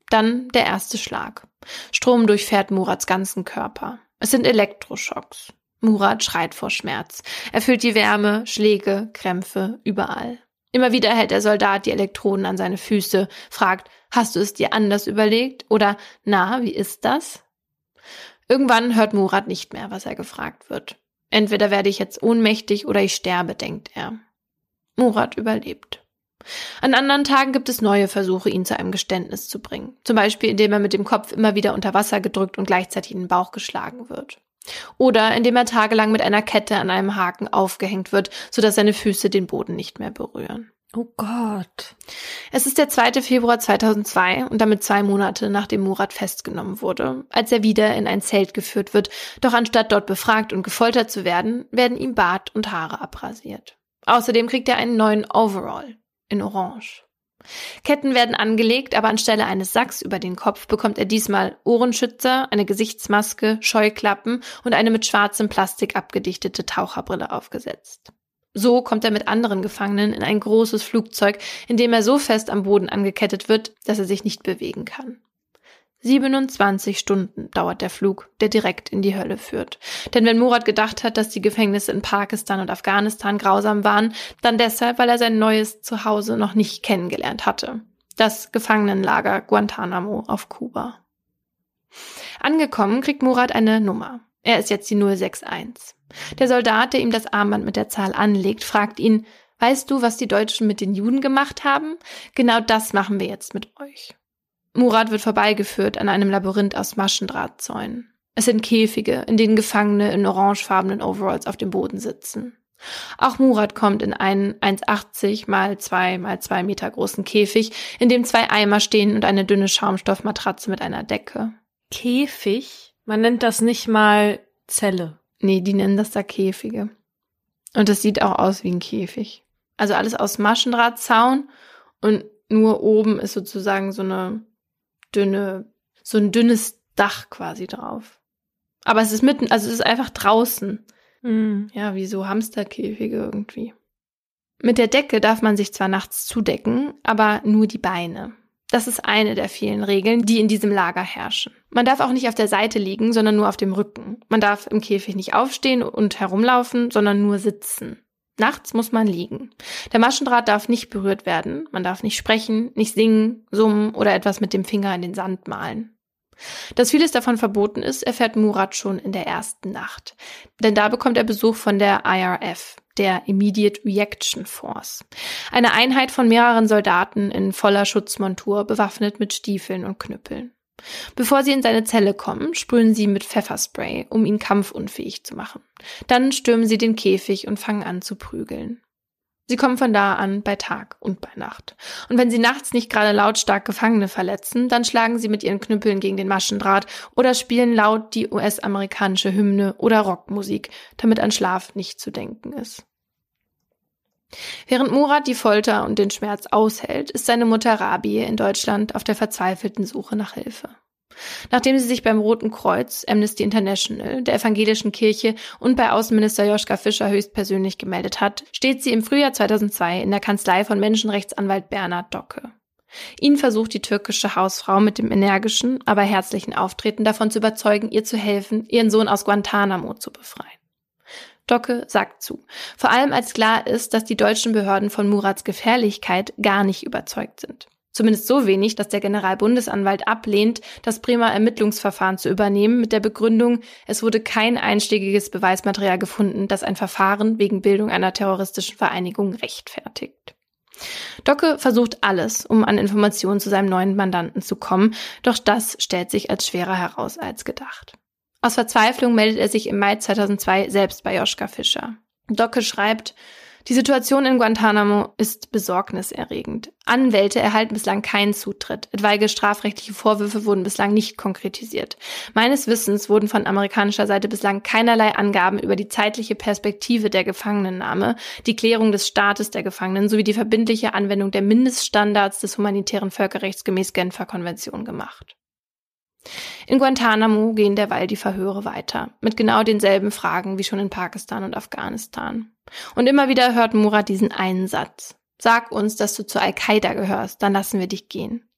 Dann der erste Schlag. Strom durchfährt Murats ganzen Körper. Es sind Elektroschocks. Murat schreit vor Schmerz. Er fühlt die Wärme, Schläge, Krämpfe, überall. Immer wieder hält der Soldat die Elektroden an seine Füße, fragt, hast du es dir anders überlegt? Oder, na, wie ist das? Irgendwann hört Murat nicht mehr, was er gefragt wird. Entweder werde ich jetzt ohnmächtig oder ich sterbe, denkt er. Murat überlebt. An anderen Tagen gibt es neue Versuche, ihn zu einem Geständnis zu bringen. Zum Beispiel, indem er mit dem Kopf immer wieder unter Wasser gedrückt und gleichzeitig in den Bauch geschlagen wird. Oder indem er tagelang mit einer Kette an einem Haken aufgehängt wird, sodass seine Füße den Boden nicht mehr berühren. Oh Gott. Es ist der 2. Februar 2002 und damit zwei Monate nachdem Murat festgenommen wurde, als er wieder in ein Zelt geführt wird, doch anstatt dort befragt und gefoltert zu werden, werden ihm Bart und Haare abrasiert. Außerdem kriegt er einen neuen Overall in Orange. Ketten werden angelegt, aber anstelle eines Sacks über den Kopf bekommt er diesmal Ohrenschützer, eine Gesichtsmaske, Scheuklappen und eine mit schwarzem Plastik abgedichtete Taucherbrille aufgesetzt. So kommt er mit anderen Gefangenen in ein großes Flugzeug, in dem er so fest am Boden angekettet wird, dass er sich nicht bewegen kann. 27 Stunden dauert der Flug, der direkt in die Hölle führt. Denn wenn Murat gedacht hat, dass die Gefängnisse in Pakistan und Afghanistan grausam waren, dann deshalb, weil er sein neues Zuhause noch nicht kennengelernt hatte. Das Gefangenenlager Guantanamo auf Kuba. Angekommen kriegt Murat eine Nummer. Er ist jetzt die 061. Der Soldat, der ihm das Armband mit der Zahl anlegt, fragt ihn, weißt du, was die Deutschen mit den Juden gemacht haben? Genau das machen wir jetzt mit euch. Murat wird vorbeigeführt an einem Labyrinth aus Maschendrahtzäunen. Es sind Käfige, in denen Gefangene in orangefarbenen Overalls auf dem Boden sitzen. Auch Murat kommt in einen 1,80 mal 2 mal 2 Meter großen Käfig, in dem zwei Eimer stehen und eine dünne Schaumstoffmatratze mit einer Decke. Käfig? Man nennt das nicht mal Zelle. Nee, die nennen das da Käfige. Und es sieht auch aus wie ein Käfig. Also alles aus Maschendrahtzaun und nur oben ist sozusagen so eine dünne, so ein dünnes Dach quasi drauf. Aber es ist mitten, also es ist einfach draußen. Mhm. Ja, wie so Hamsterkäfige irgendwie. Mit der Decke darf man sich zwar nachts zudecken, aber nur die Beine. Das ist eine der vielen Regeln, die in diesem Lager herrschen. Man darf auch nicht auf der Seite liegen, sondern nur auf dem Rücken. Man darf im Käfig nicht aufstehen und herumlaufen, sondern nur sitzen. Nachts muss man liegen. Der Maschendraht darf nicht berührt werden. Man darf nicht sprechen, nicht singen, summen oder etwas mit dem Finger in den Sand malen. Dass vieles davon verboten ist, erfährt Murat schon in der ersten Nacht. Denn da bekommt er Besuch von der IRF, der Immediate Reaction Force. Eine Einheit von mehreren Soldaten in voller Schutzmontur, bewaffnet mit Stiefeln und Knüppeln. Bevor sie in seine Zelle kommen, sprühen sie mit Pfefferspray, um ihn kampfunfähig zu machen. Dann stürmen sie den Käfig und fangen an zu prügeln. Sie kommen von da an bei Tag und bei Nacht. Und wenn sie nachts nicht gerade lautstark Gefangene verletzen, dann schlagen sie mit ihren Knüppeln gegen den Maschendraht oder spielen laut die US-amerikanische Hymne oder Rockmusik, damit an Schlaf nicht zu denken ist. Während Murat die Folter und den Schmerz aushält, ist seine Mutter Rabi in Deutschland auf der verzweifelten Suche nach Hilfe. Nachdem sie sich beim Roten Kreuz, Amnesty International, der evangelischen Kirche und bei Außenminister Joschka Fischer höchstpersönlich gemeldet hat, steht sie im Frühjahr 2002 in der Kanzlei von Menschenrechtsanwalt Bernhard Docke. Ihn versucht die türkische Hausfrau mit dem energischen, aber herzlichen Auftreten davon zu überzeugen, ihr zu helfen, ihren Sohn aus Guantanamo zu befreien. Docke sagt zu. Vor allem als klar ist, dass die deutschen Behörden von Murats Gefährlichkeit gar nicht überzeugt sind. Zumindest so wenig, dass der Generalbundesanwalt ablehnt, das Bremer Ermittlungsverfahren zu übernehmen mit der Begründung, es wurde kein einschlägiges Beweismaterial gefunden, das ein Verfahren wegen Bildung einer terroristischen Vereinigung rechtfertigt. Docke versucht alles, um an Informationen zu seinem neuen Mandanten zu kommen, doch das stellt sich als schwerer heraus als gedacht. Aus Verzweiflung meldet er sich im Mai 2002 selbst bei Joschka Fischer. Docke schreibt, die Situation in Guantanamo ist besorgniserregend. Anwälte erhalten bislang keinen Zutritt. Etwaige strafrechtliche Vorwürfe wurden bislang nicht konkretisiert. Meines Wissens wurden von amerikanischer Seite bislang keinerlei Angaben über die zeitliche Perspektive der Gefangenennahme, die Klärung des Staates der Gefangenen sowie die verbindliche Anwendung der Mindeststandards des humanitären Völkerrechts gemäß Genfer Konvention gemacht. In Guantanamo gehen derweil die Verhöre weiter, mit genau denselben Fragen wie schon in Pakistan und Afghanistan. Und immer wieder hört Murat diesen einen Satz. Sag uns, dass du zu Al-Qaida gehörst, dann lassen wir dich gehen.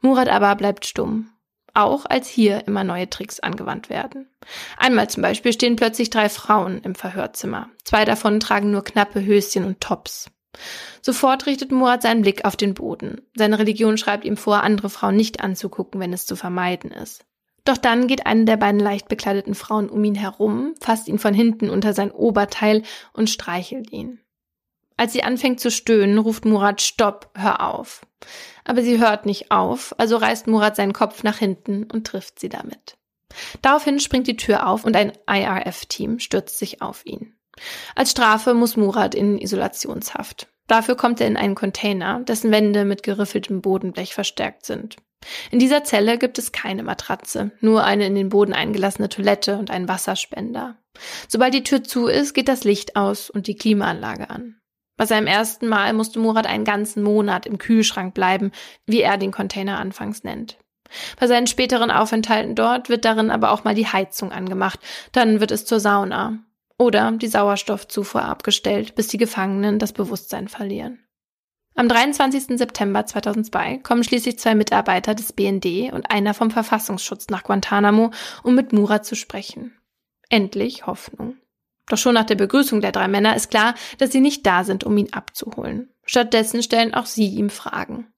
Murat aber bleibt stumm. Auch als hier immer neue Tricks angewandt werden. Einmal zum Beispiel stehen plötzlich drei Frauen im Verhörzimmer. Zwei davon tragen nur knappe Höschen und Tops. Sofort richtet Murat seinen Blick auf den Boden. Seine Religion schreibt ihm vor, andere Frauen nicht anzugucken, wenn es zu vermeiden ist. Doch dann geht eine der beiden leicht bekleideten Frauen um ihn herum, fasst ihn von hinten unter sein Oberteil und streichelt ihn. Als sie anfängt zu stöhnen, ruft Murat Stopp, hör auf. Aber sie hört nicht auf, also reißt Murat seinen Kopf nach hinten und trifft sie damit. Daraufhin springt die Tür auf und ein IRF-Team stürzt sich auf ihn. Als Strafe muss Murat in Isolationshaft. Dafür kommt er in einen Container, dessen Wände mit geriffeltem Bodenblech verstärkt sind. In dieser Zelle gibt es keine Matratze, nur eine in den Boden eingelassene Toilette und einen Wasserspender. Sobald die Tür zu ist, geht das Licht aus und die Klimaanlage an. Bei seinem ersten Mal musste Murat einen ganzen Monat im Kühlschrank bleiben, wie er den Container anfangs nennt. Bei seinen späteren Aufenthalten dort wird darin aber auch mal die Heizung angemacht, dann wird es zur Sauna oder die Sauerstoffzufuhr abgestellt, bis die Gefangenen das Bewusstsein verlieren. Am 23. September 2002 kommen schließlich zwei Mitarbeiter des BND und einer vom Verfassungsschutz nach Guantanamo, um mit Murat zu sprechen. Endlich Hoffnung. Doch schon nach der Begrüßung der drei Männer ist klar, dass sie nicht da sind, um ihn abzuholen. Stattdessen stellen auch sie ihm Fragen.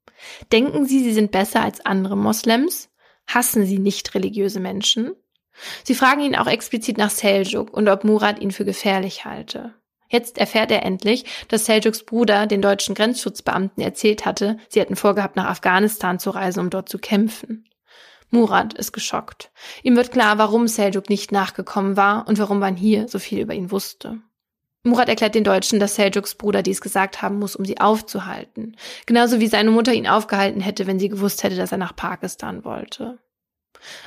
Denken Sie, Sie sind besser als andere Moslems? Hassen Sie nicht religiöse Menschen? Sie fragen ihn auch explizit nach Seljuk und ob Murat ihn für gefährlich halte. Jetzt erfährt er endlich, dass Seljuks Bruder den deutschen Grenzschutzbeamten erzählt hatte, sie hätten vorgehabt, nach Afghanistan zu reisen, um dort zu kämpfen. Murat ist geschockt. Ihm wird klar, warum Seljuk nicht nachgekommen war und warum man hier so viel über ihn wusste. Murat erklärt den Deutschen, dass Seljuks Bruder dies gesagt haben muss, um sie aufzuhalten. Genauso wie seine Mutter ihn aufgehalten hätte, wenn sie gewusst hätte, dass er nach Pakistan wollte.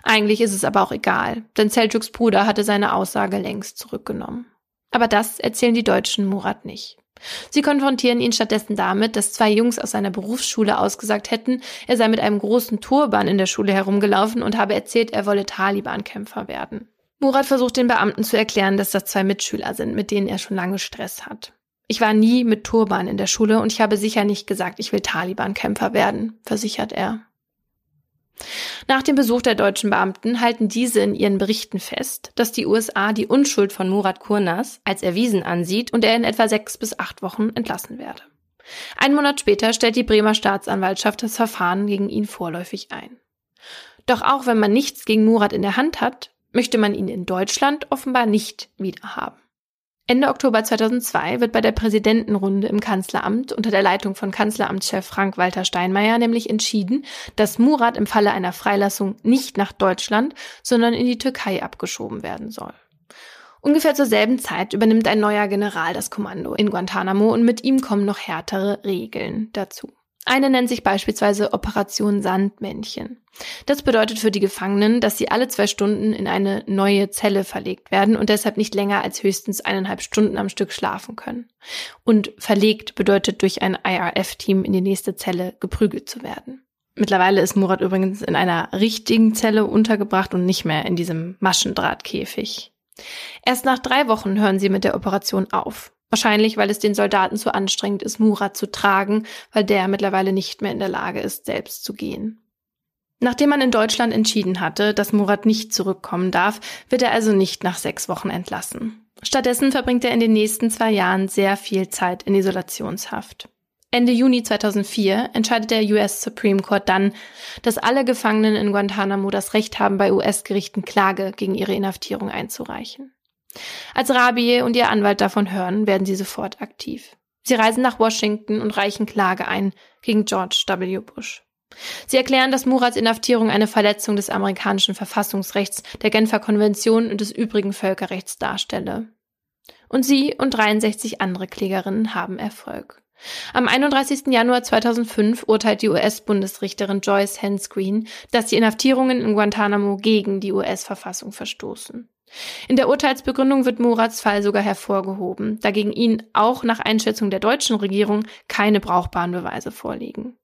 Eigentlich ist es aber auch egal, denn Seljuks Bruder hatte seine Aussage längst zurückgenommen. Aber das erzählen die Deutschen Murat nicht. Sie konfrontieren ihn stattdessen damit, dass zwei Jungs aus seiner Berufsschule ausgesagt hätten, er sei mit einem großen Turban in der Schule herumgelaufen und habe erzählt, er wolle Taliban-Kämpfer werden. Murat versucht den Beamten zu erklären, dass das zwei Mitschüler sind, mit denen er schon lange Stress hat. Ich war nie mit Turban in der Schule und ich habe sicher nicht gesagt, ich will Taliban-Kämpfer werden, versichert er. Nach dem Besuch der deutschen Beamten halten diese in ihren Berichten fest, dass die USA die Unschuld von Murat Kurnas als erwiesen ansieht und er in etwa sechs bis acht Wochen entlassen werde. Ein Monat später stellt die Bremer Staatsanwaltschaft das Verfahren gegen ihn vorläufig ein. Doch auch wenn man nichts gegen Murat in der Hand hat, möchte man ihn in Deutschland offenbar nicht wiederhaben. Ende Oktober 2002 wird bei der Präsidentenrunde im Kanzleramt unter der Leitung von Kanzleramtschef Frank-Walter Steinmeier nämlich entschieden, dass Murat im Falle einer Freilassung nicht nach Deutschland, sondern in die Türkei abgeschoben werden soll. Ungefähr zur selben Zeit übernimmt ein neuer General das Kommando in Guantanamo und mit ihm kommen noch härtere Regeln dazu. Eine nennt sich beispielsweise Operation Sandmännchen. Das bedeutet für die Gefangenen, dass sie alle zwei Stunden in eine neue Zelle verlegt werden und deshalb nicht länger als höchstens eineinhalb Stunden am Stück schlafen können. Und verlegt bedeutet durch ein IRF-Team in die nächste Zelle geprügelt zu werden. Mittlerweile ist Murat übrigens in einer richtigen Zelle untergebracht und nicht mehr in diesem Maschendrahtkäfig. Erst nach drei Wochen hören sie mit der Operation auf. Wahrscheinlich, weil es den Soldaten zu anstrengend ist, Murat zu tragen, weil der mittlerweile nicht mehr in der Lage ist, selbst zu gehen. Nachdem man in Deutschland entschieden hatte, dass Murat nicht zurückkommen darf, wird er also nicht nach sechs Wochen entlassen. Stattdessen verbringt er in den nächsten zwei Jahren sehr viel Zeit in Isolationshaft. Ende Juni 2004 entscheidet der US Supreme Court dann, dass alle Gefangenen in Guantanamo das Recht haben, bei US-Gerichten Klage gegen ihre Inhaftierung einzureichen. Als Rabie und ihr Anwalt davon hören, werden sie sofort aktiv. Sie reisen nach Washington und reichen Klage ein gegen George W. Bush. Sie erklären, dass Murats Inhaftierung eine Verletzung des amerikanischen Verfassungsrechts, der Genfer Konvention und des übrigen Völkerrechts darstelle. Und sie und 63 andere Klägerinnen haben Erfolg. Am 31. Januar 2005 urteilt die US-Bundesrichterin Joyce Hensgreen, dass die Inhaftierungen in Guantanamo gegen die US-Verfassung verstoßen. In der Urteilsbegründung wird Murats Fall sogar hervorgehoben, da gegen ihn auch nach Einschätzung der deutschen Regierung keine brauchbaren Beweise vorliegen.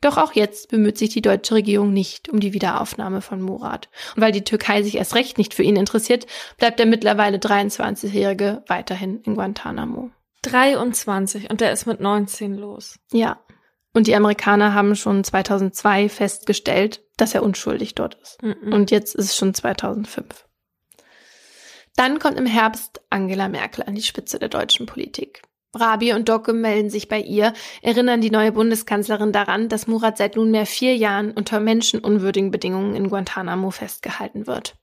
Doch auch jetzt bemüht sich die deutsche Regierung nicht um die Wiederaufnahme von Murat. Und weil die Türkei sich erst recht nicht für ihn interessiert, bleibt der mittlerweile 23-Jährige weiterhin in Guantanamo. 23 und der ist mit 19 los. Ja. Und die Amerikaner haben schon 2002 festgestellt, dass er unschuldig dort ist. Mhm. Und jetzt ist es schon 2005. Dann kommt im Herbst Angela Merkel an die Spitze der deutschen Politik. Rabi und Docke melden sich bei ihr, erinnern die neue Bundeskanzlerin daran, dass Murat seit nunmehr vier Jahren unter menschenunwürdigen Bedingungen in Guantanamo festgehalten wird.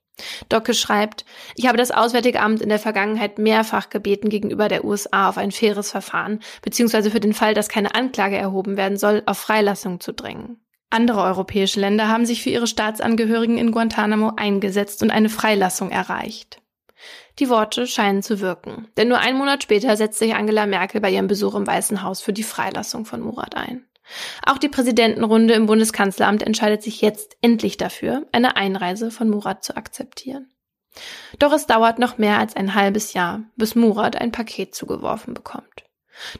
Docke schreibt, ich habe das Auswärtige Amt in der Vergangenheit mehrfach gebeten, gegenüber der USA auf ein faires Verfahren, beziehungsweise für den Fall, dass keine Anklage erhoben werden soll, auf Freilassung zu drängen. Andere europäische Länder haben sich für ihre Staatsangehörigen in Guantanamo eingesetzt und eine Freilassung erreicht. Die Worte scheinen zu wirken, denn nur einen Monat später setzt sich Angela Merkel bei ihrem Besuch im Weißen Haus für die Freilassung von Murat ein. Auch die Präsidentenrunde im Bundeskanzleramt entscheidet sich jetzt endlich dafür, eine Einreise von Murat zu akzeptieren. Doch es dauert noch mehr als ein halbes Jahr, bis Murat ein Paket zugeworfen bekommt.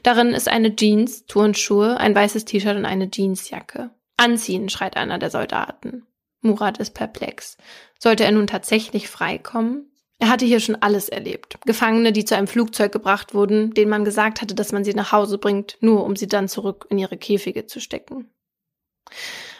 Darin ist eine Jeans, Turnschuhe, ein weißes T-Shirt und eine Jeansjacke. Anziehen, schreit einer der Soldaten. Murat ist perplex. Sollte er nun tatsächlich freikommen? Er hatte hier schon alles erlebt. Gefangene, die zu einem Flugzeug gebracht wurden, denen man gesagt hatte, dass man sie nach Hause bringt, nur um sie dann zurück in ihre Käfige zu stecken.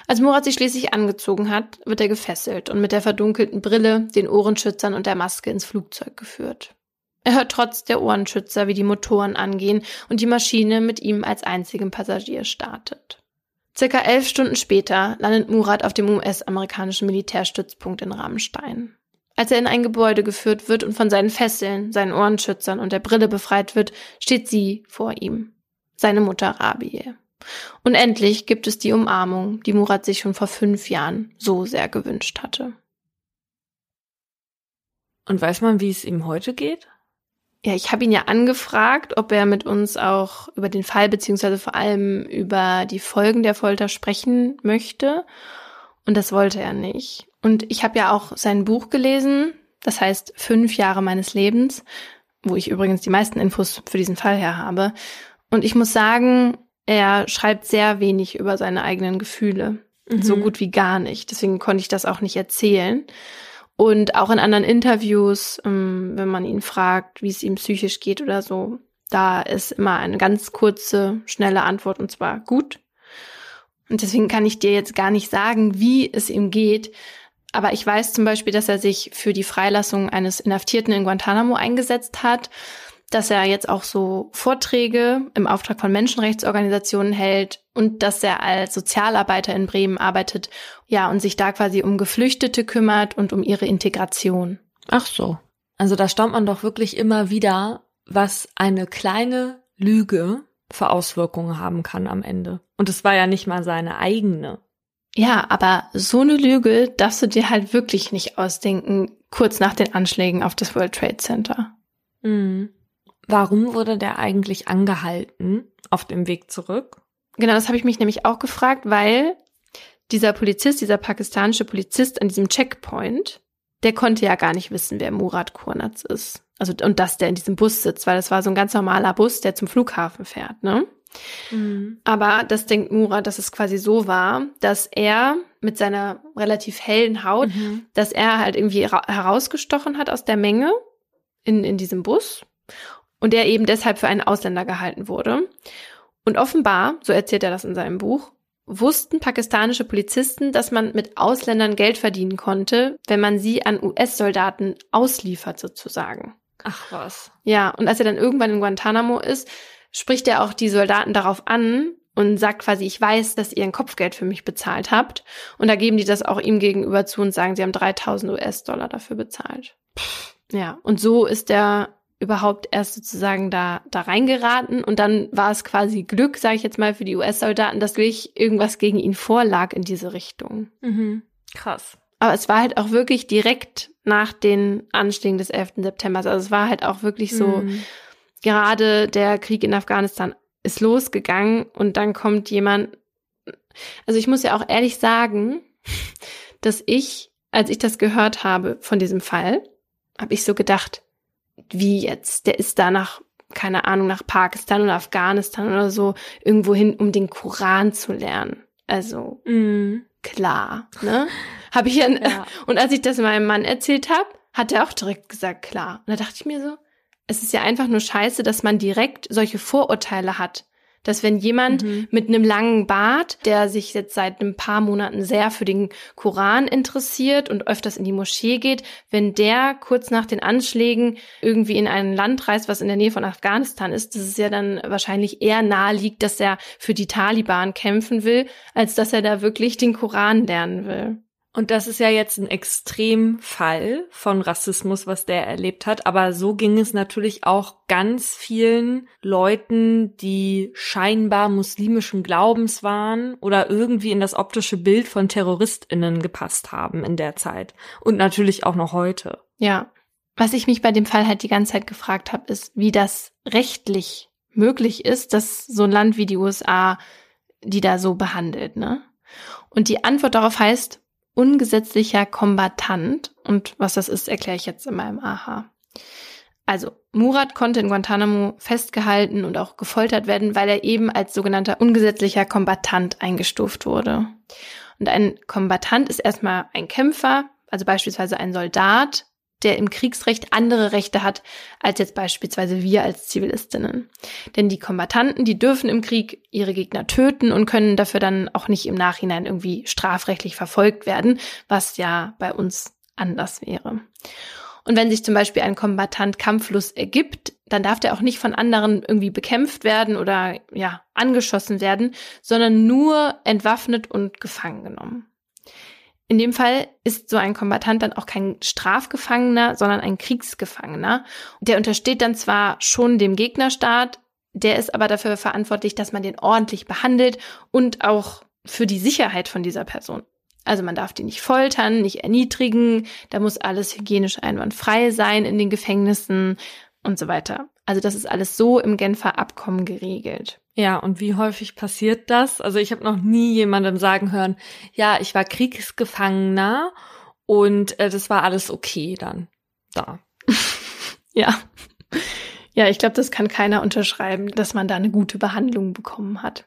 Als Murat sich schließlich angezogen hat, wird er gefesselt und mit der verdunkelten Brille, den Ohrenschützern und der Maske ins Flugzeug geführt. Er hört trotz der Ohrenschützer, wie die Motoren angehen und die Maschine mit ihm als einzigem Passagier startet. Circa elf Stunden später landet Murat auf dem US-amerikanischen Militärstützpunkt in Rammstein. Als er in ein Gebäude geführt wird und von seinen Fesseln, seinen Ohrenschützern und der Brille befreit wird, steht sie vor ihm, seine Mutter Rabie. Und endlich gibt es die Umarmung, die Murat sich schon vor fünf Jahren so sehr gewünscht hatte. Und weiß man, wie es ihm heute geht? Ja, ich habe ihn ja angefragt, ob er mit uns auch über den Fall beziehungsweise vor allem über die Folgen der Folter sprechen möchte. Und das wollte er nicht. Und ich habe ja auch sein Buch gelesen, das heißt Fünf Jahre meines Lebens, wo ich übrigens die meisten Infos für diesen Fall her habe. Und ich muss sagen, er schreibt sehr wenig über seine eigenen Gefühle. Mhm. So gut wie gar nicht. Deswegen konnte ich das auch nicht erzählen. Und auch in anderen Interviews, ähm, wenn man ihn fragt, wie es ihm psychisch geht oder so, da ist immer eine ganz kurze, schnelle Antwort und zwar gut. Und deswegen kann ich dir jetzt gar nicht sagen, wie es ihm geht. Aber ich weiß zum Beispiel, dass er sich für die Freilassung eines Inhaftierten in Guantanamo eingesetzt hat, dass er jetzt auch so Vorträge im Auftrag von Menschenrechtsorganisationen hält und dass er als Sozialarbeiter in Bremen arbeitet, ja, und sich da quasi um Geflüchtete kümmert und um ihre Integration. Ach so. Also da staunt man doch wirklich immer wieder, was eine kleine Lüge für Auswirkungen haben kann am Ende. Und es war ja nicht mal seine eigene. Ja, aber so eine Lüge darfst du dir halt wirklich nicht ausdenken, kurz nach den Anschlägen auf das World Trade Center. Mhm. Warum wurde der eigentlich angehalten auf dem Weg zurück? Genau, das habe ich mich nämlich auch gefragt, weil dieser Polizist, dieser pakistanische Polizist an diesem Checkpoint, der konnte ja gar nicht wissen, wer Murat Kurnaz ist. Also, und dass der in diesem Bus sitzt, weil das war so ein ganz normaler Bus, der zum Flughafen fährt, ne? Mhm. Aber das denkt Murat, dass es quasi so war, dass er mit seiner relativ hellen Haut, mhm. dass er halt irgendwie herausgestochen hat aus der Menge in, in diesem Bus und der eben deshalb für einen Ausländer gehalten wurde. Und offenbar, so erzählt er das in seinem Buch, wussten pakistanische Polizisten, dass man mit Ausländern Geld verdienen konnte, wenn man sie an US-Soldaten ausliefert sozusagen. Ach was. Ja, und als er dann irgendwann in Guantanamo ist, spricht er auch die Soldaten darauf an und sagt quasi, ich weiß, dass ihr ein Kopfgeld für mich bezahlt habt. Und da geben die das auch ihm gegenüber zu und sagen, sie haben 3000 US-Dollar dafür bezahlt. Ja, und so ist er überhaupt erst sozusagen da, da reingeraten. Und dann war es quasi Glück, sage ich jetzt mal, für die US-Soldaten, dass wirklich irgendwas gegen ihn vorlag in diese Richtung. Mhm. Krass. Aber es war halt auch wirklich direkt nach den Anschlägen des 11. September. Also es war halt auch wirklich so, mhm. Gerade der Krieg in Afghanistan ist losgegangen und dann kommt jemand. Also ich muss ja auch ehrlich sagen, *laughs* dass ich, als ich das gehört habe von diesem Fall, habe ich so gedacht, wie jetzt? Der ist da nach, keine Ahnung, nach Pakistan oder Afghanistan oder so irgendwo hin, um den Koran zu lernen. Also mm. klar, ne? Habe ich ja, *laughs* ja. *laughs* Und als ich das meinem Mann erzählt habe, hat er auch direkt gesagt, klar. Und da dachte ich mir so, es ist ja einfach nur scheiße, dass man direkt solche Vorurteile hat dass wenn jemand mhm. mit einem langen Bart, der sich jetzt seit ein paar Monaten sehr für den Koran interessiert und öfters in die Moschee geht, wenn der kurz nach den Anschlägen irgendwie in ein Land reist, was in der Nähe von Afghanistan ist, dass es ja dann wahrscheinlich eher nahe liegt, dass er für die Taliban kämpfen will, als dass er da wirklich den Koran lernen will. Und das ist ja jetzt ein Extremfall von Rassismus, was der erlebt hat. Aber so ging es natürlich auch ganz vielen Leuten, die scheinbar muslimischen Glaubens waren oder irgendwie in das optische Bild von TerroristInnen gepasst haben in der Zeit. Und natürlich auch noch heute. Ja. Was ich mich bei dem Fall halt die ganze Zeit gefragt habe, ist, wie das rechtlich möglich ist, dass so ein Land wie die USA die da so behandelt, ne? Und die Antwort darauf heißt, ungesetzlicher Kombatant. Und was das ist, erkläre ich jetzt in meinem Aha. Also, Murat konnte in Guantanamo festgehalten und auch gefoltert werden, weil er eben als sogenannter ungesetzlicher Kombatant eingestuft wurde. Und ein Kombatant ist erstmal ein Kämpfer, also beispielsweise ein Soldat, der im Kriegsrecht andere Rechte hat als jetzt beispielsweise wir als Zivilistinnen. Denn die Kombattanten, die dürfen im Krieg ihre Gegner töten und können dafür dann auch nicht im Nachhinein irgendwie strafrechtlich verfolgt werden, was ja bei uns anders wäre. Und wenn sich zum Beispiel ein Kombatant kampflos ergibt, dann darf der auch nicht von anderen irgendwie bekämpft werden oder ja, angeschossen werden, sondern nur entwaffnet und gefangen genommen. In dem Fall ist so ein Kombatant dann auch kein Strafgefangener, sondern ein Kriegsgefangener. Der untersteht dann zwar schon dem Gegnerstaat, der ist aber dafür verantwortlich, dass man den ordentlich behandelt und auch für die Sicherheit von dieser Person. Also man darf die nicht foltern, nicht erniedrigen, da muss alles hygienisch einwandfrei sein in den Gefängnissen und so weiter. Also das ist alles so im Genfer Abkommen geregelt. Ja, und wie häufig passiert das? Also ich habe noch nie jemandem sagen hören, ja, ich war Kriegsgefangener und äh, das war alles okay dann da. *laughs* ja. Ja, ich glaube, das kann keiner unterschreiben, dass man da eine gute Behandlung bekommen hat.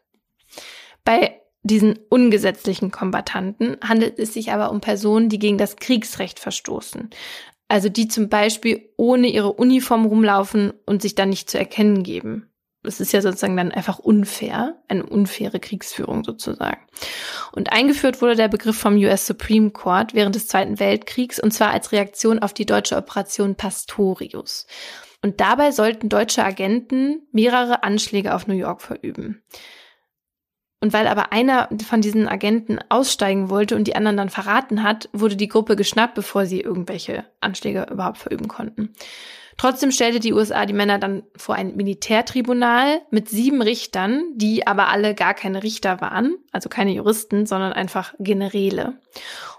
Bei diesen ungesetzlichen Kombatanten handelt es sich aber um Personen, die gegen das Kriegsrecht verstoßen. Also die zum Beispiel ohne ihre Uniform rumlaufen und sich dann nicht zu erkennen geben. Das ist ja sozusagen dann einfach unfair, eine unfaire Kriegsführung sozusagen. Und eingeführt wurde der Begriff vom US Supreme Court während des Zweiten Weltkriegs und zwar als Reaktion auf die deutsche Operation Pastorius. Und dabei sollten deutsche Agenten mehrere Anschläge auf New York verüben. Und weil aber einer von diesen Agenten aussteigen wollte und die anderen dann verraten hat, wurde die Gruppe geschnappt, bevor sie irgendwelche Anschläge überhaupt verüben konnten. Trotzdem stellte die USA die Männer dann vor ein Militärtribunal mit sieben Richtern, die aber alle gar keine Richter waren, also keine Juristen, sondern einfach Generäle.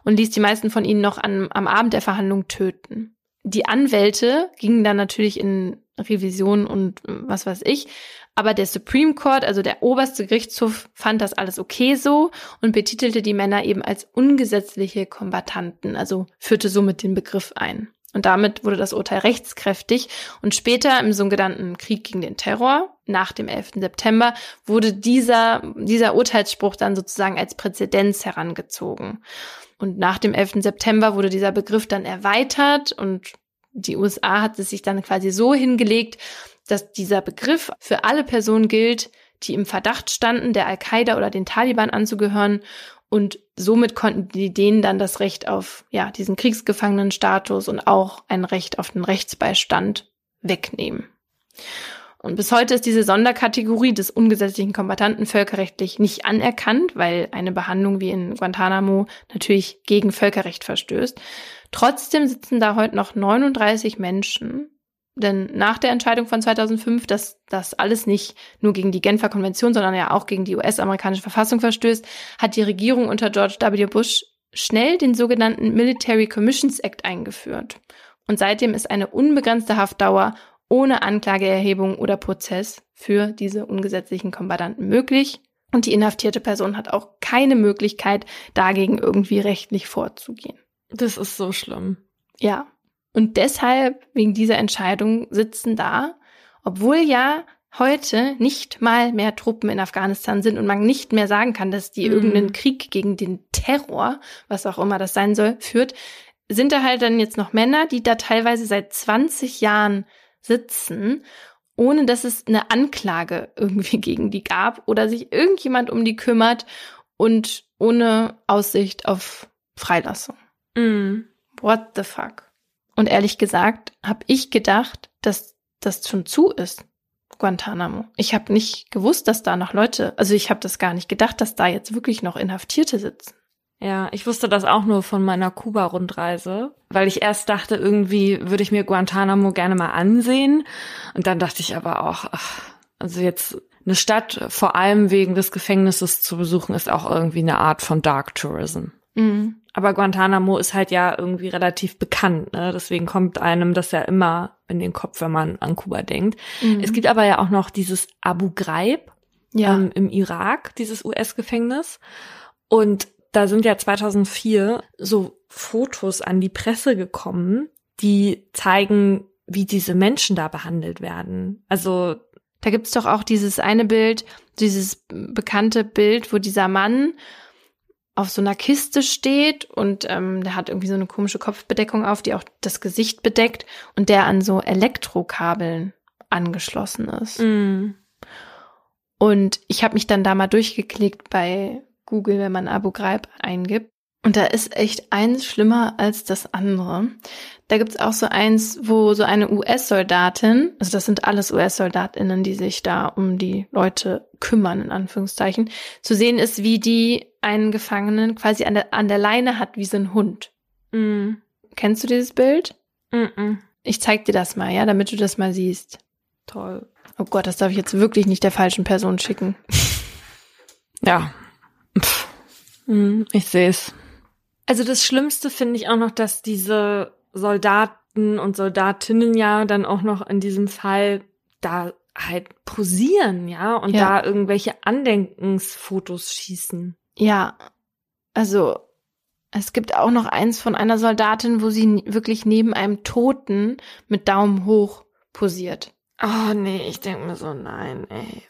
Und ließ die meisten von ihnen noch an, am Abend der Verhandlung töten. Die Anwälte gingen dann natürlich in Revision und was weiß ich. Aber der Supreme Court, also der oberste Gerichtshof, fand das alles okay so und betitelte die Männer eben als ungesetzliche Kombattanten, also führte somit den Begriff ein. Und damit wurde das Urteil rechtskräftig. Und später im sogenannten Krieg gegen den Terror, nach dem 11. September, wurde dieser, dieser Urteilsspruch dann sozusagen als Präzedenz herangezogen. Und nach dem 11. September wurde dieser Begriff dann erweitert und die USA hat es sich dann quasi so hingelegt, dass dieser Begriff für alle Personen gilt, die im Verdacht standen, der Al-Qaida oder den Taliban anzugehören und somit konnten die denen dann das Recht auf, ja, diesen Kriegsgefangenenstatus und auch ein Recht auf den Rechtsbeistand wegnehmen. Und bis heute ist diese Sonderkategorie des ungesetzlichen Kombattanten völkerrechtlich nicht anerkannt, weil eine Behandlung wie in Guantanamo natürlich gegen Völkerrecht verstößt. Trotzdem sitzen da heute noch 39 Menschen denn nach der Entscheidung von 2005, dass das alles nicht nur gegen die Genfer Konvention, sondern ja auch gegen die US-amerikanische Verfassung verstößt, hat die Regierung unter George W. Bush schnell den sogenannten Military Commissions Act eingeführt. Und seitdem ist eine unbegrenzte Haftdauer ohne Anklageerhebung oder Prozess für diese ungesetzlichen Kombattanten möglich. Und die inhaftierte Person hat auch keine Möglichkeit, dagegen irgendwie rechtlich vorzugehen. Das ist so schlimm. Ja, und deshalb, wegen dieser Entscheidung, sitzen da, obwohl ja heute nicht mal mehr Truppen in Afghanistan sind und man nicht mehr sagen kann, dass die mhm. irgendeinen Krieg gegen den Terror, was auch immer das sein soll, führt, sind da halt dann jetzt noch Männer, die da teilweise seit 20 Jahren sitzen, ohne dass es eine Anklage irgendwie *laughs* gegen die gab oder sich irgendjemand um die kümmert und ohne Aussicht auf Freilassung. Mhm. What the fuck? Und ehrlich gesagt, habe ich gedacht, dass das schon zu ist, Guantanamo. Ich habe nicht gewusst, dass da noch Leute, also ich habe das gar nicht gedacht, dass da jetzt wirklich noch Inhaftierte sitzen. Ja, ich wusste das auch nur von meiner Kuba-Rundreise, weil ich erst dachte, irgendwie würde ich mir Guantanamo gerne mal ansehen. Und dann dachte ich aber auch, ach, also jetzt eine Stadt vor allem wegen des Gefängnisses zu besuchen, ist auch irgendwie eine Art von Dark Tourism. Mhm. Aber Guantanamo ist halt ja irgendwie relativ bekannt, ne? Deswegen kommt einem das ja immer in den Kopf, wenn man an Kuba denkt. Mhm. Es gibt aber ja auch noch dieses Abu Ghraib ja. ähm, im Irak, dieses US-Gefängnis. Und da sind ja 2004 so Fotos an die Presse gekommen, die zeigen, wie diese Menschen da behandelt werden. Also da gibt's doch auch dieses eine Bild, dieses bekannte Bild, wo dieser Mann auf so einer Kiste steht und ähm, der hat irgendwie so eine komische Kopfbedeckung auf, die auch das Gesicht bedeckt und der an so Elektrokabeln angeschlossen ist. Mm. Und ich habe mich dann da mal durchgeklickt bei Google, wenn man Abu Ghraib eingibt. Und da ist echt eins schlimmer als das andere. Da gibt's auch so eins, wo so eine US-Soldatin, also das sind alles US-Soldatinnen, die sich da um die Leute kümmern, in Anführungszeichen, zu sehen ist, wie die einen Gefangenen quasi an der, an der Leine hat, wie so ein Hund. Mm. Kennst du dieses Bild? Mm -mm. Ich zeig dir das mal, ja, damit du das mal siehst. Toll. Oh Gott, das darf ich jetzt wirklich nicht der falschen Person schicken. ja. Pff. Mm, ich sehe es. Also das Schlimmste finde ich auch noch, dass diese Soldaten und Soldatinnen ja dann auch noch in diesem Fall da halt posieren, ja, und ja. da irgendwelche Andenkensfotos schießen. Ja, also es gibt auch noch eins von einer Soldatin, wo sie wirklich neben einem Toten mit Daumen hoch posiert. Oh nee, ich denke mir so, nein, ey.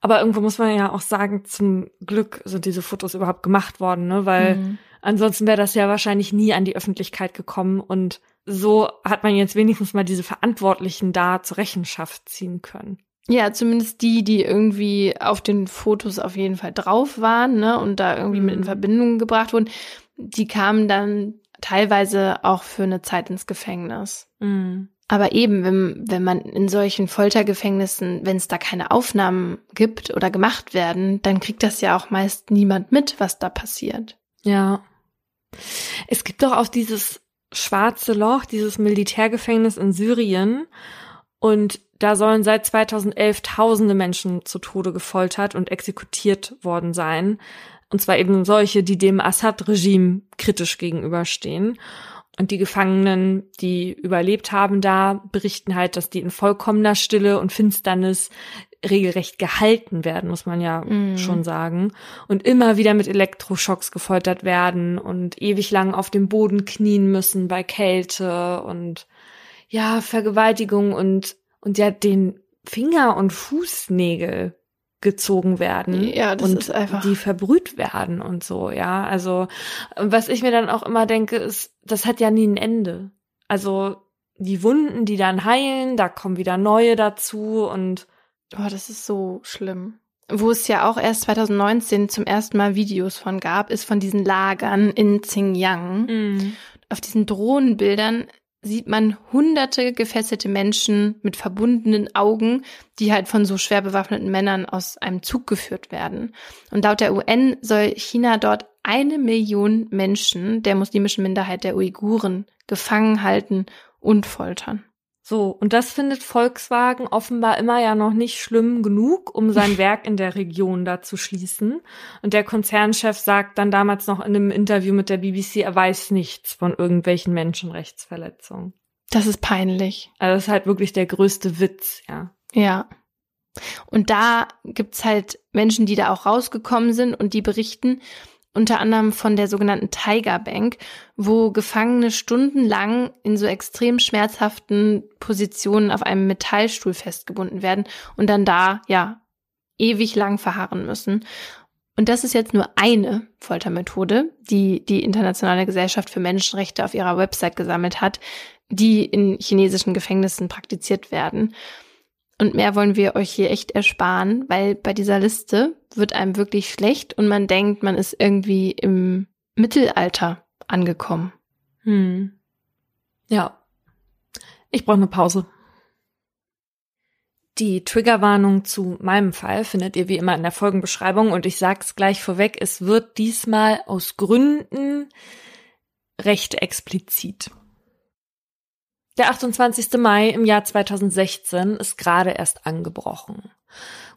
Aber irgendwo muss man ja auch sagen, zum Glück sind diese Fotos überhaupt gemacht worden, ne? Weil mhm. Ansonsten wäre das ja wahrscheinlich nie an die Öffentlichkeit gekommen. Und so hat man jetzt wenigstens mal diese Verantwortlichen da zur Rechenschaft ziehen können. Ja, zumindest die, die irgendwie auf den Fotos auf jeden Fall drauf waren, ne? Und da irgendwie mit in mhm. Verbindung gebracht wurden, die kamen dann teilweise auch für eine Zeit ins Gefängnis. Mhm. Aber eben, wenn, wenn man in solchen Foltergefängnissen, wenn es da keine Aufnahmen gibt oder gemacht werden, dann kriegt das ja auch meist niemand mit, was da passiert. Ja. Es gibt doch auch dieses schwarze Loch, dieses Militärgefängnis in Syrien. Und da sollen seit 2011 tausende Menschen zu Tode gefoltert und exekutiert worden sein. Und zwar eben solche, die dem Assad-Regime kritisch gegenüberstehen. Und die Gefangenen, die überlebt haben da, berichten halt, dass die in vollkommener Stille und Finsternis regelrecht gehalten werden, muss man ja mm. schon sagen. Und immer wieder mit Elektroschocks gefoltert werden und ewig lang auf dem Boden knien müssen bei Kälte und ja, Vergewaltigung und, und ja, den Finger- und Fußnägel gezogen werden ja, das und ist einfach die verbrüht werden und so, ja. Also was ich mir dann auch immer denke, ist, das hat ja nie ein Ende. Also die Wunden, die dann heilen, da kommen wieder neue dazu und oh, das ist so schlimm. Wo es ja auch erst 2019 zum ersten Mal Videos von gab, ist von diesen Lagern in Xinjiang. mm. Auf diesen Drohnenbildern sieht man hunderte gefesselte Menschen mit verbundenen Augen, die halt von so schwer bewaffneten Männern aus einem Zug geführt werden. Und laut der UN soll China dort eine Million Menschen der muslimischen Minderheit der Uiguren gefangen halten und foltern. So, und das findet Volkswagen offenbar immer ja noch nicht schlimm genug, um sein *laughs* Werk in der Region da zu schließen. Und der Konzernchef sagt dann damals noch in einem Interview mit der BBC, er weiß nichts von irgendwelchen Menschenrechtsverletzungen. Das ist peinlich. Also das ist halt wirklich der größte Witz, ja. Ja. Und da gibt's halt Menschen, die da auch rausgekommen sind und die berichten, unter anderem von der sogenannten Tiger Bank, wo Gefangene stundenlang in so extrem schmerzhaften Positionen auf einem Metallstuhl festgebunden werden und dann da, ja, ewig lang verharren müssen. Und das ist jetzt nur eine Foltermethode, die die Internationale Gesellschaft für Menschenrechte auf ihrer Website gesammelt hat, die in chinesischen Gefängnissen praktiziert werden. Und mehr wollen wir euch hier echt ersparen, weil bei dieser Liste wird einem wirklich schlecht und man denkt, man ist irgendwie im Mittelalter angekommen. Hm. Ja. Ich brauche eine Pause. Die Triggerwarnung zu meinem Fall findet ihr wie immer in der Folgenbeschreibung und ich sag's gleich vorweg, es wird diesmal aus Gründen recht explizit. Der 28. Mai im Jahr 2016 ist gerade erst angebrochen.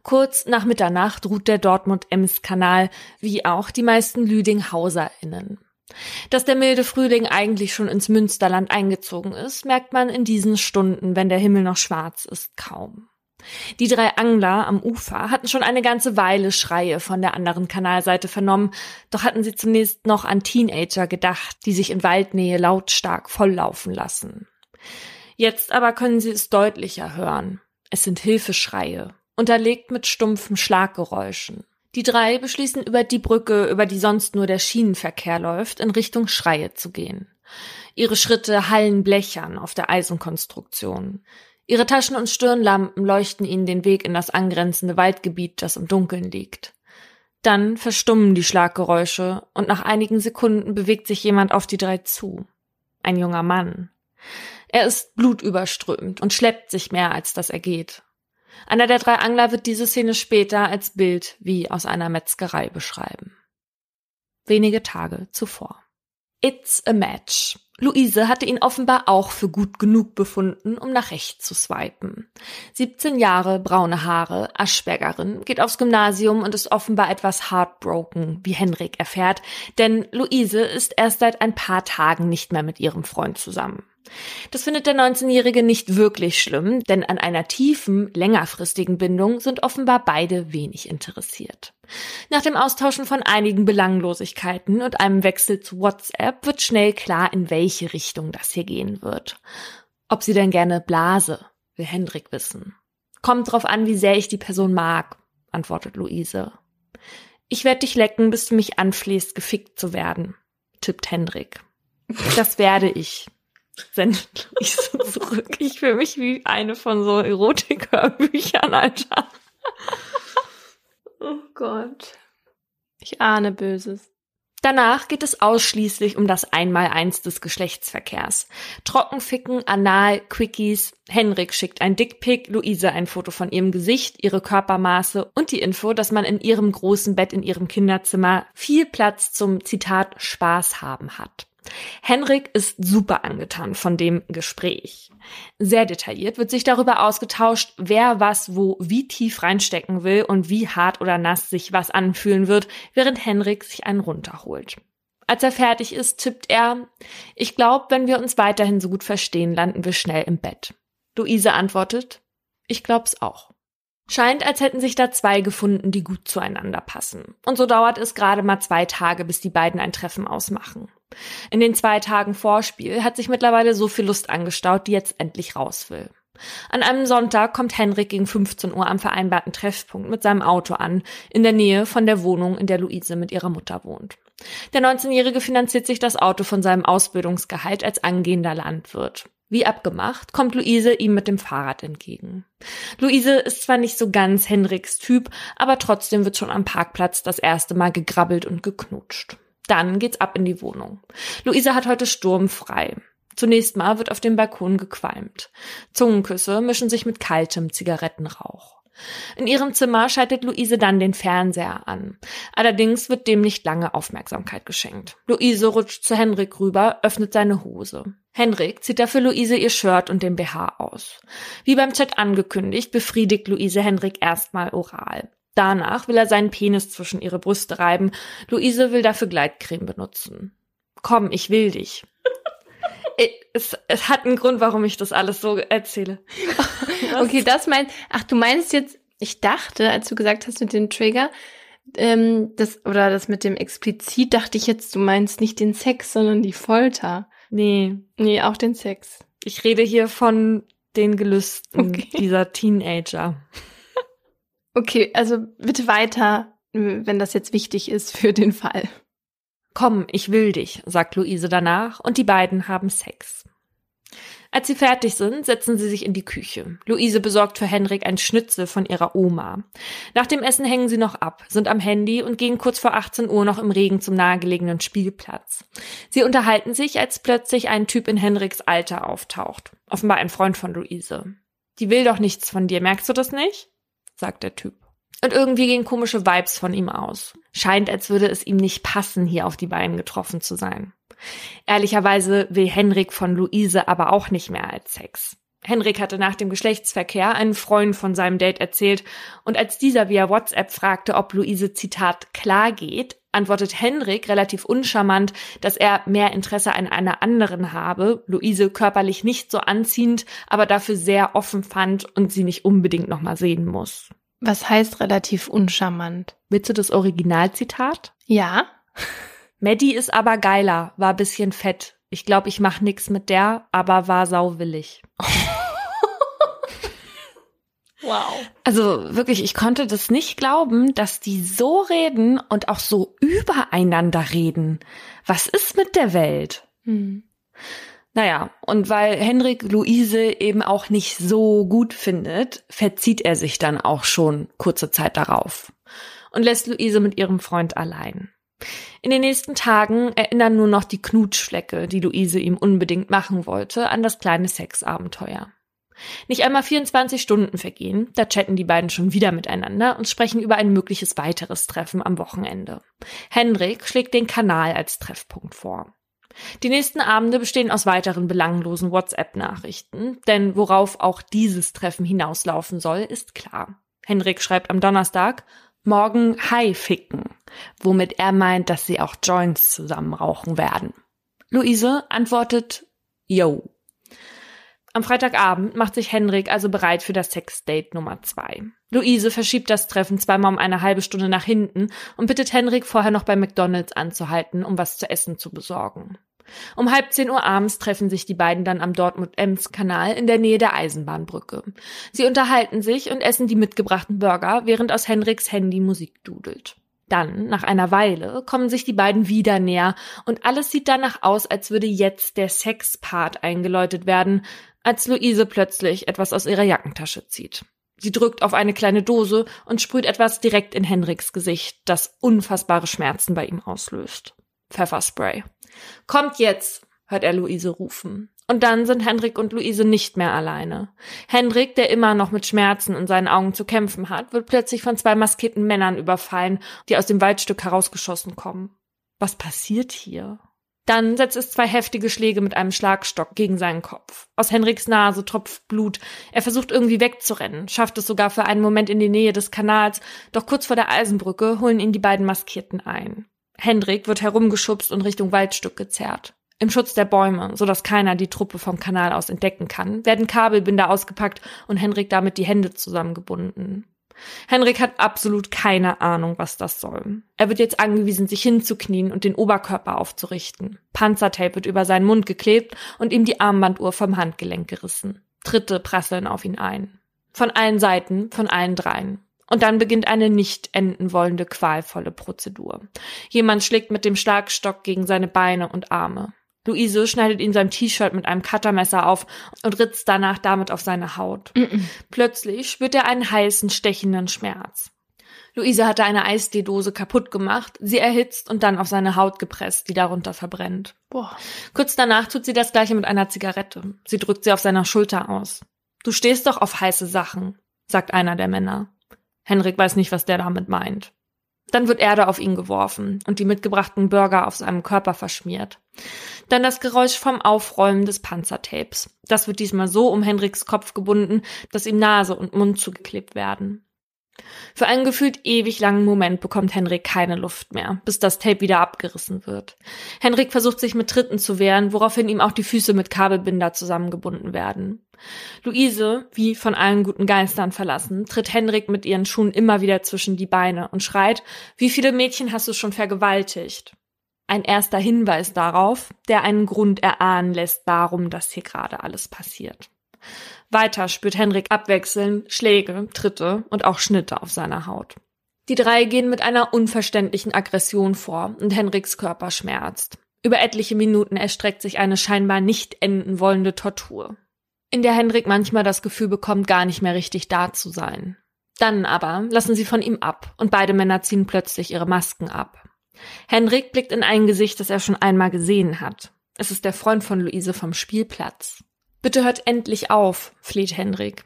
Kurz nach Mitternacht ruht der Dortmund-Ems-Kanal, wie auch die meisten LüdinghauserInnen. Dass der milde Frühling eigentlich schon ins Münsterland eingezogen ist, merkt man in diesen Stunden, wenn der Himmel noch schwarz ist, kaum. Die drei Angler am Ufer hatten schon eine ganze Weile Schreie von der anderen Kanalseite vernommen, doch hatten sie zunächst noch an Teenager gedacht, die sich in Waldnähe lautstark volllaufen lassen. Jetzt aber können sie es deutlicher hören. Es sind Hilfeschreie, unterlegt mit stumpfen Schlaggeräuschen. Die drei beschließen über die Brücke, über die sonst nur der Schienenverkehr läuft, in Richtung Schreie zu gehen. Ihre Schritte hallen blechern auf der Eisenkonstruktion. Ihre Taschen- und Stirnlampen leuchten ihnen den Weg in das angrenzende Waldgebiet, das im Dunkeln liegt. Dann verstummen die Schlaggeräusche und nach einigen Sekunden bewegt sich jemand auf die drei zu. Ein junger Mann. Er ist blutüberströmt und schleppt sich mehr, als dass er geht. Einer der drei Angler wird diese Szene später als Bild wie aus einer Metzgerei beschreiben. Wenige Tage zuvor. It's a match. Luise hatte ihn offenbar auch für gut genug befunden, um nach rechts zu swipen. 17 Jahre, braune Haare, Aschbergerin, geht aufs Gymnasium und ist offenbar etwas heartbroken, wie Henrik erfährt, denn Luise ist erst seit ein paar Tagen nicht mehr mit ihrem Freund zusammen. Das findet der 19-Jährige nicht wirklich schlimm, denn an einer tiefen, längerfristigen Bindung sind offenbar beide wenig interessiert. Nach dem Austauschen von einigen Belanglosigkeiten und einem Wechsel zu WhatsApp wird schnell klar, in welche Richtung das hier gehen wird. Ob sie denn gerne blase, will Hendrik wissen. Kommt drauf an, wie sehr ich die Person mag, antwortet Luise. Ich werde dich lecken, bis du mich anflehst, gefickt zu werden, tippt Hendrik. Das werde ich, sendet Luise *laughs* zurück. Ich fühle mich wie eine von so Erotiker-Büchern, Alter. Oh Gott. Ich ahne Böses. Danach geht es ausschließlich um das Einmaleins des Geschlechtsverkehrs. Trockenficken, Anal, Quickies. Henrik schickt ein Dickpick, Luise ein Foto von ihrem Gesicht, ihre Körpermaße und die Info, dass man in ihrem großen Bett in ihrem Kinderzimmer viel Platz zum Zitat Spaß haben hat. Henrik ist super angetan von dem Gespräch. Sehr detailliert wird sich darüber ausgetauscht, wer was wo wie tief reinstecken will und wie hart oder nass sich was anfühlen wird, während Henrik sich einen runterholt. Als er fertig ist, tippt er, ich glaube, wenn wir uns weiterhin so gut verstehen, landen wir schnell im Bett. Luise antwortet, ich glaub's auch. Scheint, als hätten sich da zwei gefunden, die gut zueinander passen. Und so dauert es gerade mal zwei Tage, bis die beiden ein Treffen ausmachen. In den zwei Tagen Vorspiel hat sich mittlerweile so viel Lust angestaut, die jetzt endlich raus will. An einem Sonntag kommt Henrik gegen 15 Uhr am vereinbarten Treffpunkt mit seinem Auto an, in der Nähe von der Wohnung, in der Luise mit ihrer Mutter wohnt. Der 19-Jährige finanziert sich das Auto von seinem Ausbildungsgehalt als angehender Landwirt. Wie abgemacht, kommt Luise ihm mit dem Fahrrad entgegen. Luise ist zwar nicht so ganz Henriks Typ, aber trotzdem wird schon am Parkplatz das erste Mal gegrabbelt und geknutscht. Dann geht's ab in die Wohnung. Luise hat heute sturmfrei. Zunächst mal wird auf dem Balkon gequalmt. Zungenküsse mischen sich mit kaltem Zigarettenrauch. In ihrem Zimmer schaltet Luise dann den Fernseher an. Allerdings wird dem nicht lange Aufmerksamkeit geschenkt. Luise rutscht zu Henrik rüber, öffnet seine Hose. Henrik zieht dafür Luise ihr Shirt und den BH aus. Wie beim Chat angekündigt, befriedigt Luise Henrik erstmal oral. Danach will er seinen Penis zwischen ihre Brüste reiben. Luise will dafür Gleitcreme benutzen. Komm, ich will dich. *laughs* es, es hat einen Grund, warum ich das alles so erzähle. *laughs* okay, das meint, ach, du meinst jetzt, ich dachte, als du gesagt hast mit dem Trigger, ähm, das, oder das mit dem explizit, dachte ich jetzt, du meinst nicht den Sex, sondern die Folter. Nee. Nee, auch den Sex. Ich rede hier von den Gelüsten okay. dieser Teenager. Okay, also bitte weiter, wenn das jetzt wichtig ist für den Fall. Komm, ich will dich, sagt Luise danach, und die beiden haben Sex. Als sie fertig sind, setzen sie sich in die Küche. Luise besorgt für Henrik ein Schnitzel von ihrer Oma. Nach dem Essen hängen sie noch ab, sind am Handy und gehen kurz vor 18 Uhr noch im Regen zum nahegelegenen Spielplatz. Sie unterhalten sich, als plötzlich ein Typ in Henriks Alter auftaucht. Offenbar ein Freund von Luise. Die will doch nichts von dir, merkst du das nicht? Sagt der Typ. Und irgendwie gehen komische Vibes von ihm aus. Scheint, als würde es ihm nicht passen, hier auf die Beine getroffen zu sein. Ehrlicherweise will Henrik von Luise aber auch nicht mehr als Sex. Henrik hatte nach dem Geschlechtsverkehr einen Freund von seinem Date erzählt und als dieser via WhatsApp fragte, ob Luise Zitat klar geht, antwortet Henrik relativ uncharmant, dass er mehr Interesse an einer anderen habe, Luise körperlich nicht so anziehend, aber dafür sehr offen fand und sie nicht unbedingt nochmal sehen muss. Was heißt relativ uncharmant? Willst du das Originalzitat? Ja. Maddie ist aber geiler, war bisschen fett. Ich glaube, ich mach nix mit der, aber war sauwillig. *laughs* Wow. Also wirklich, ich konnte das nicht glauben, dass die so reden und auch so übereinander reden. Was ist mit der Welt? Hm. Naja, und weil Henrik Luise eben auch nicht so gut findet, verzieht er sich dann auch schon kurze Zeit darauf und lässt Luise mit ihrem Freund allein. In den nächsten Tagen erinnern nur noch die Knutschflecke, die Luise ihm unbedingt machen wollte, an das kleine Sexabenteuer. Nicht einmal 24 Stunden vergehen, da chatten die beiden schon wieder miteinander und sprechen über ein mögliches weiteres Treffen am Wochenende. Henrik schlägt den Kanal als Treffpunkt vor. Die nächsten Abende bestehen aus weiteren belanglosen WhatsApp-Nachrichten, denn worauf auch dieses Treffen hinauslaufen soll, ist klar. Henrik schreibt am Donnerstag, morgen Hi ficken, womit er meint, dass sie auch Joints zusammen rauchen werden. Luise antwortet, yo. Am Freitagabend macht sich Henrik also bereit für das Sexdate Nummer zwei. Luise verschiebt das Treffen zweimal um eine halbe Stunde nach hinten und bittet Henrik vorher noch bei McDonalds anzuhalten, um was zu essen zu besorgen. Um halb zehn Uhr abends treffen sich die beiden dann am Dortmund-Ems-Kanal in der Nähe der Eisenbahnbrücke. Sie unterhalten sich und essen die mitgebrachten Burger, während aus Henriks Handy Musik dudelt. Dann, nach einer Weile, kommen sich die beiden wieder näher und alles sieht danach aus, als würde jetzt der Sexpart eingeläutet werden, als Luise plötzlich etwas aus ihrer Jackentasche zieht. Sie drückt auf eine kleine Dose und sprüht etwas direkt in Henriks Gesicht, das unfassbare Schmerzen bei ihm auslöst. Pfefferspray. Kommt jetzt, hört er Luise rufen. Und dann sind Hendrik und Luise nicht mehr alleine. Hendrik, der immer noch mit Schmerzen in seinen Augen zu kämpfen hat, wird plötzlich von zwei maskierten Männern überfallen, die aus dem Waldstück herausgeschossen kommen. Was passiert hier? Dann setzt es zwei heftige Schläge mit einem Schlagstock gegen seinen Kopf. Aus Henriks Nase tropft Blut. Er versucht irgendwie wegzurennen, schafft es sogar für einen Moment in die Nähe des Kanals, doch kurz vor der Eisenbrücke holen ihn die beiden Maskierten ein. Hendrik wird herumgeschubst und Richtung Waldstück gezerrt. Im Schutz der Bäume, so dass keiner die Truppe vom Kanal aus entdecken kann, werden Kabelbinder ausgepackt und Henrik damit die Hände zusammengebunden. Henrik hat absolut keine Ahnung, was das soll. Er wird jetzt angewiesen, sich hinzuknien und den Oberkörper aufzurichten. Panzertape wird über seinen Mund geklebt und ihm die Armbanduhr vom Handgelenk gerissen. Tritte prasseln auf ihn ein. Von allen Seiten, von allen dreien. Und dann beginnt eine nicht enden wollende, qualvolle Prozedur. Jemand schlägt mit dem Schlagstock gegen seine Beine und Arme. Luise schneidet ihn sein T-Shirt mit einem Cuttermesser auf und ritzt danach damit auf seine Haut. Mm -mm. Plötzlich spürt er einen heißen, stechenden Schmerz. Luise hatte eine Eisdee-Dose kaputt gemacht, sie erhitzt und dann auf seine Haut gepresst, die darunter verbrennt. Boah. Kurz danach tut sie das gleiche mit einer Zigarette. Sie drückt sie auf seiner Schulter aus. Du stehst doch auf heiße Sachen, sagt einer der Männer. Henrik weiß nicht, was der damit meint. Dann wird Erde auf ihn geworfen und die mitgebrachten Burger auf seinem Körper verschmiert. Dann das Geräusch vom Aufräumen des Panzertapes. Das wird diesmal so um Henriks Kopf gebunden, dass ihm Nase und Mund zugeklebt werden. Für einen gefühlt ewig langen Moment bekommt Henrik keine Luft mehr, bis das Tape wieder abgerissen wird. Henrik versucht sich mit Tritten zu wehren, woraufhin ihm auch die Füße mit Kabelbinder zusammengebunden werden. Luise, wie von allen guten Geistern verlassen, tritt Henrik mit ihren Schuhen immer wieder zwischen die Beine und schreit, wie viele Mädchen hast du schon vergewaltigt? Ein erster Hinweis darauf, der einen Grund erahnen lässt, warum das hier gerade alles passiert. Weiter spürt Henrik abwechselnd Schläge, Tritte und auch Schnitte auf seiner Haut. Die drei gehen mit einer unverständlichen Aggression vor und Henriks Körper schmerzt. Über etliche Minuten erstreckt sich eine scheinbar nicht enden wollende Tortur, in der Henrik manchmal das Gefühl bekommt, gar nicht mehr richtig da zu sein. Dann aber lassen sie von ihm ab und beide Männer ziehen plötzlich ihre Masken ab. Henrik blickt in ein Gesicht, das er schon einmal gesehen hat. Es ist der Freund von Luise vom Spielplatz. Bitte hört endlich auf, fleht Henrik.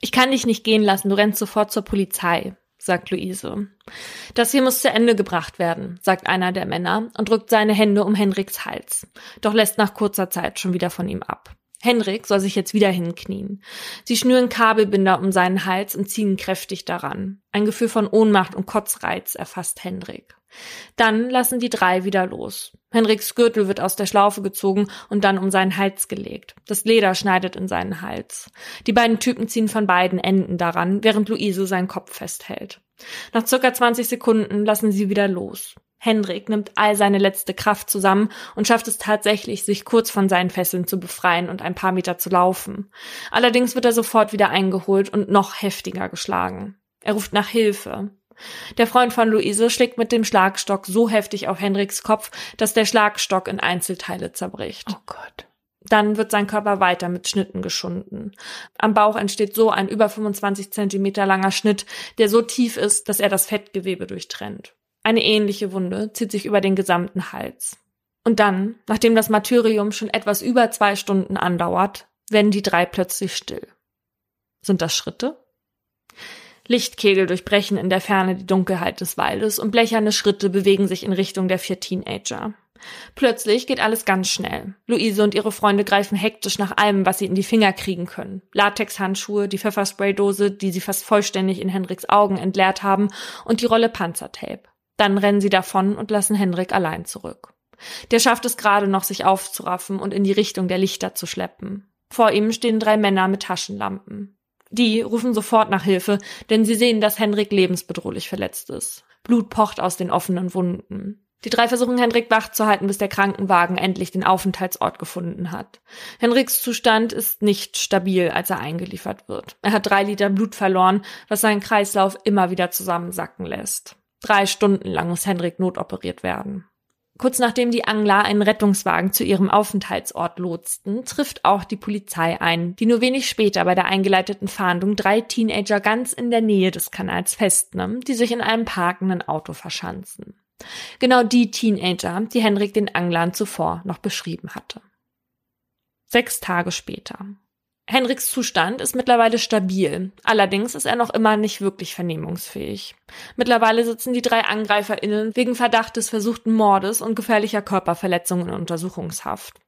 Ich kann dich nicht gehen lassen, du rennst sofort zur Polizei, sagt Luise. Das hier muss zu Ende gebracht werden, sagt einer der Männer und drückt seine Hände um Henriks Hals, doch lässt nach kurzer Zeit schon wieder von ihm ab. Henrik soll sich jetzt wieder hinknien. Sie schnüren Kabelbinder um seinen Hals und ziehen kräftig daran. Ein Gefühl von Ohnmacht und Kotzreiz erfasst Henrik. Dann lassen die drei wieder los. Henriks Gürtel wird aus der Schlaufe gezogen und dann um seinen Hals gelegt. Das Leder schneidet in seinen Hals. Die beiden Typen ziehen von beiden Enden daran, während Luise seinen Kopf festhält. Nach circa 20 Sekunden lassen sie wieder los. Hendrik nimmt all seine letzte Kraft zusammen und schafft es tatsächlich, sich kurz von seinen Fesseln zu befreien und ein paar Meter zu laufen. Allerdings wird er sofort wieder eingeholt und noch heftiger geschlagen. Er ruft nach Hilfe. Der Freund von Luise schlägt mit dem Schlagstock so heftig auf Hendriks Kopf, dass der Schlagstock in Einzelteile zerbricht. Oh Gott. Dann wird sein Körper weiter mit Schnitten geschunden. Am Bauch entsteht so ein über 25 Zentimeter langer Schnitt, der so tief ist, dass er das Fettgewebe durchtrennt. Eine ähnliche Wunde zieht sich über den gesamten Hals. Und dann, nachdem das Martyrium schon etwas über zwei Stunden andauert, werden die drei plötzlich still. Sind das Schritte? Lichtkegel durchbrechen in der Ferne die Dunkelheit des Waldes und blecherne Schritte bewegen sich in Richtung der vier Teenager. Plötzlich geht alles ganz schnell. Luise und ihre Freunde greifen hektisch nach allem, was sie in die Finger kriegen können. Latexhandschuhe, die Pfefferspraydose, die sie fast vollständig in Henriks Augen entleert haben, und die Rolle Panzertape. Dann rennen sie davon und lassen Henrik allein zurück. Der schafft es gerade noch, sich aufzuraffen und in die Richtung der Lichter zu schleppen. Vor ihm stehen drei Männer mit Taschenlampen. Die rufen sofort nach Hilfe, denn sie sehen, dass Henrik lebensbedrohlich verletzt ist. Blut pocht aus den offenen Wunden. Die drei versuchen Henrik wach zu halten, bis der Krankenwagen endlich den Aufenthaltsort gefunden hat. Henriks Zustand ist nicht stabil, als er eingeliefert wird. Er hat drei Liter Blut verloren, was seinen Kreislauf immer wieder zusammensacken lässt. Drei Stunden lang muss Henrik notoperiert werden. Kurz nachdem die Angler einen Rettungswagen zu ihrem Aufenthaltsort lotsten, trifft auch die Polizei ein, die nur wenig später bei der eingeleiteten Fahndung drei Teenager ganz in der Nähe des Kanals festnimmt, die sich in einem parkenden Auto verschanzen. Genau die Teenager, die Henrik den Anglern zuvor noch beschrieben hatte. Sechs Tage später. Henriks Zustand ist mittlerweile stabil. Allerdings ist er noch immer nicht wirklich vernehmungsfähig. Mittlerweile sitzen die drei AngreiferInnen wegen Verdacht des versuchten Mordes und gefährlicher Körperverletzungen in Untersuchungshaft.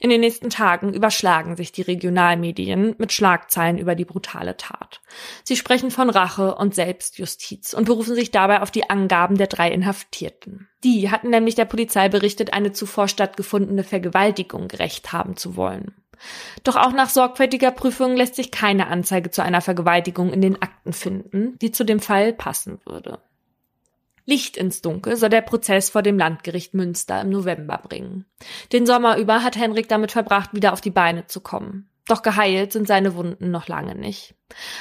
In den nächsten Tagen überschlagen sich die Regionalmedien mit Schlagzeilen über die brutale Tat. Sie sprechen von Rache und Selbstjustiz und berufen sich dabei auf die Angaben der drei Inhaftierten. Die hatten nämlich der Polizei berichtet, eine zuvor stattgefundene Vergewaltigung gerecht haben zu wollen. Doch auch nach sorgfältiger Prüfung lässt sich keine Anzeige zu einer Vergewaltigung in den Akten finden, die zu dem Fall passen würde. Licht ins Dunkel soll der Prozess vor dem Landgericht Münster im November bringen. Den Sommer über hat Henrik damit verbracht, wieder auf die Beine zu kommen. Doch geheilt sind seine Wunden noch lange nicht.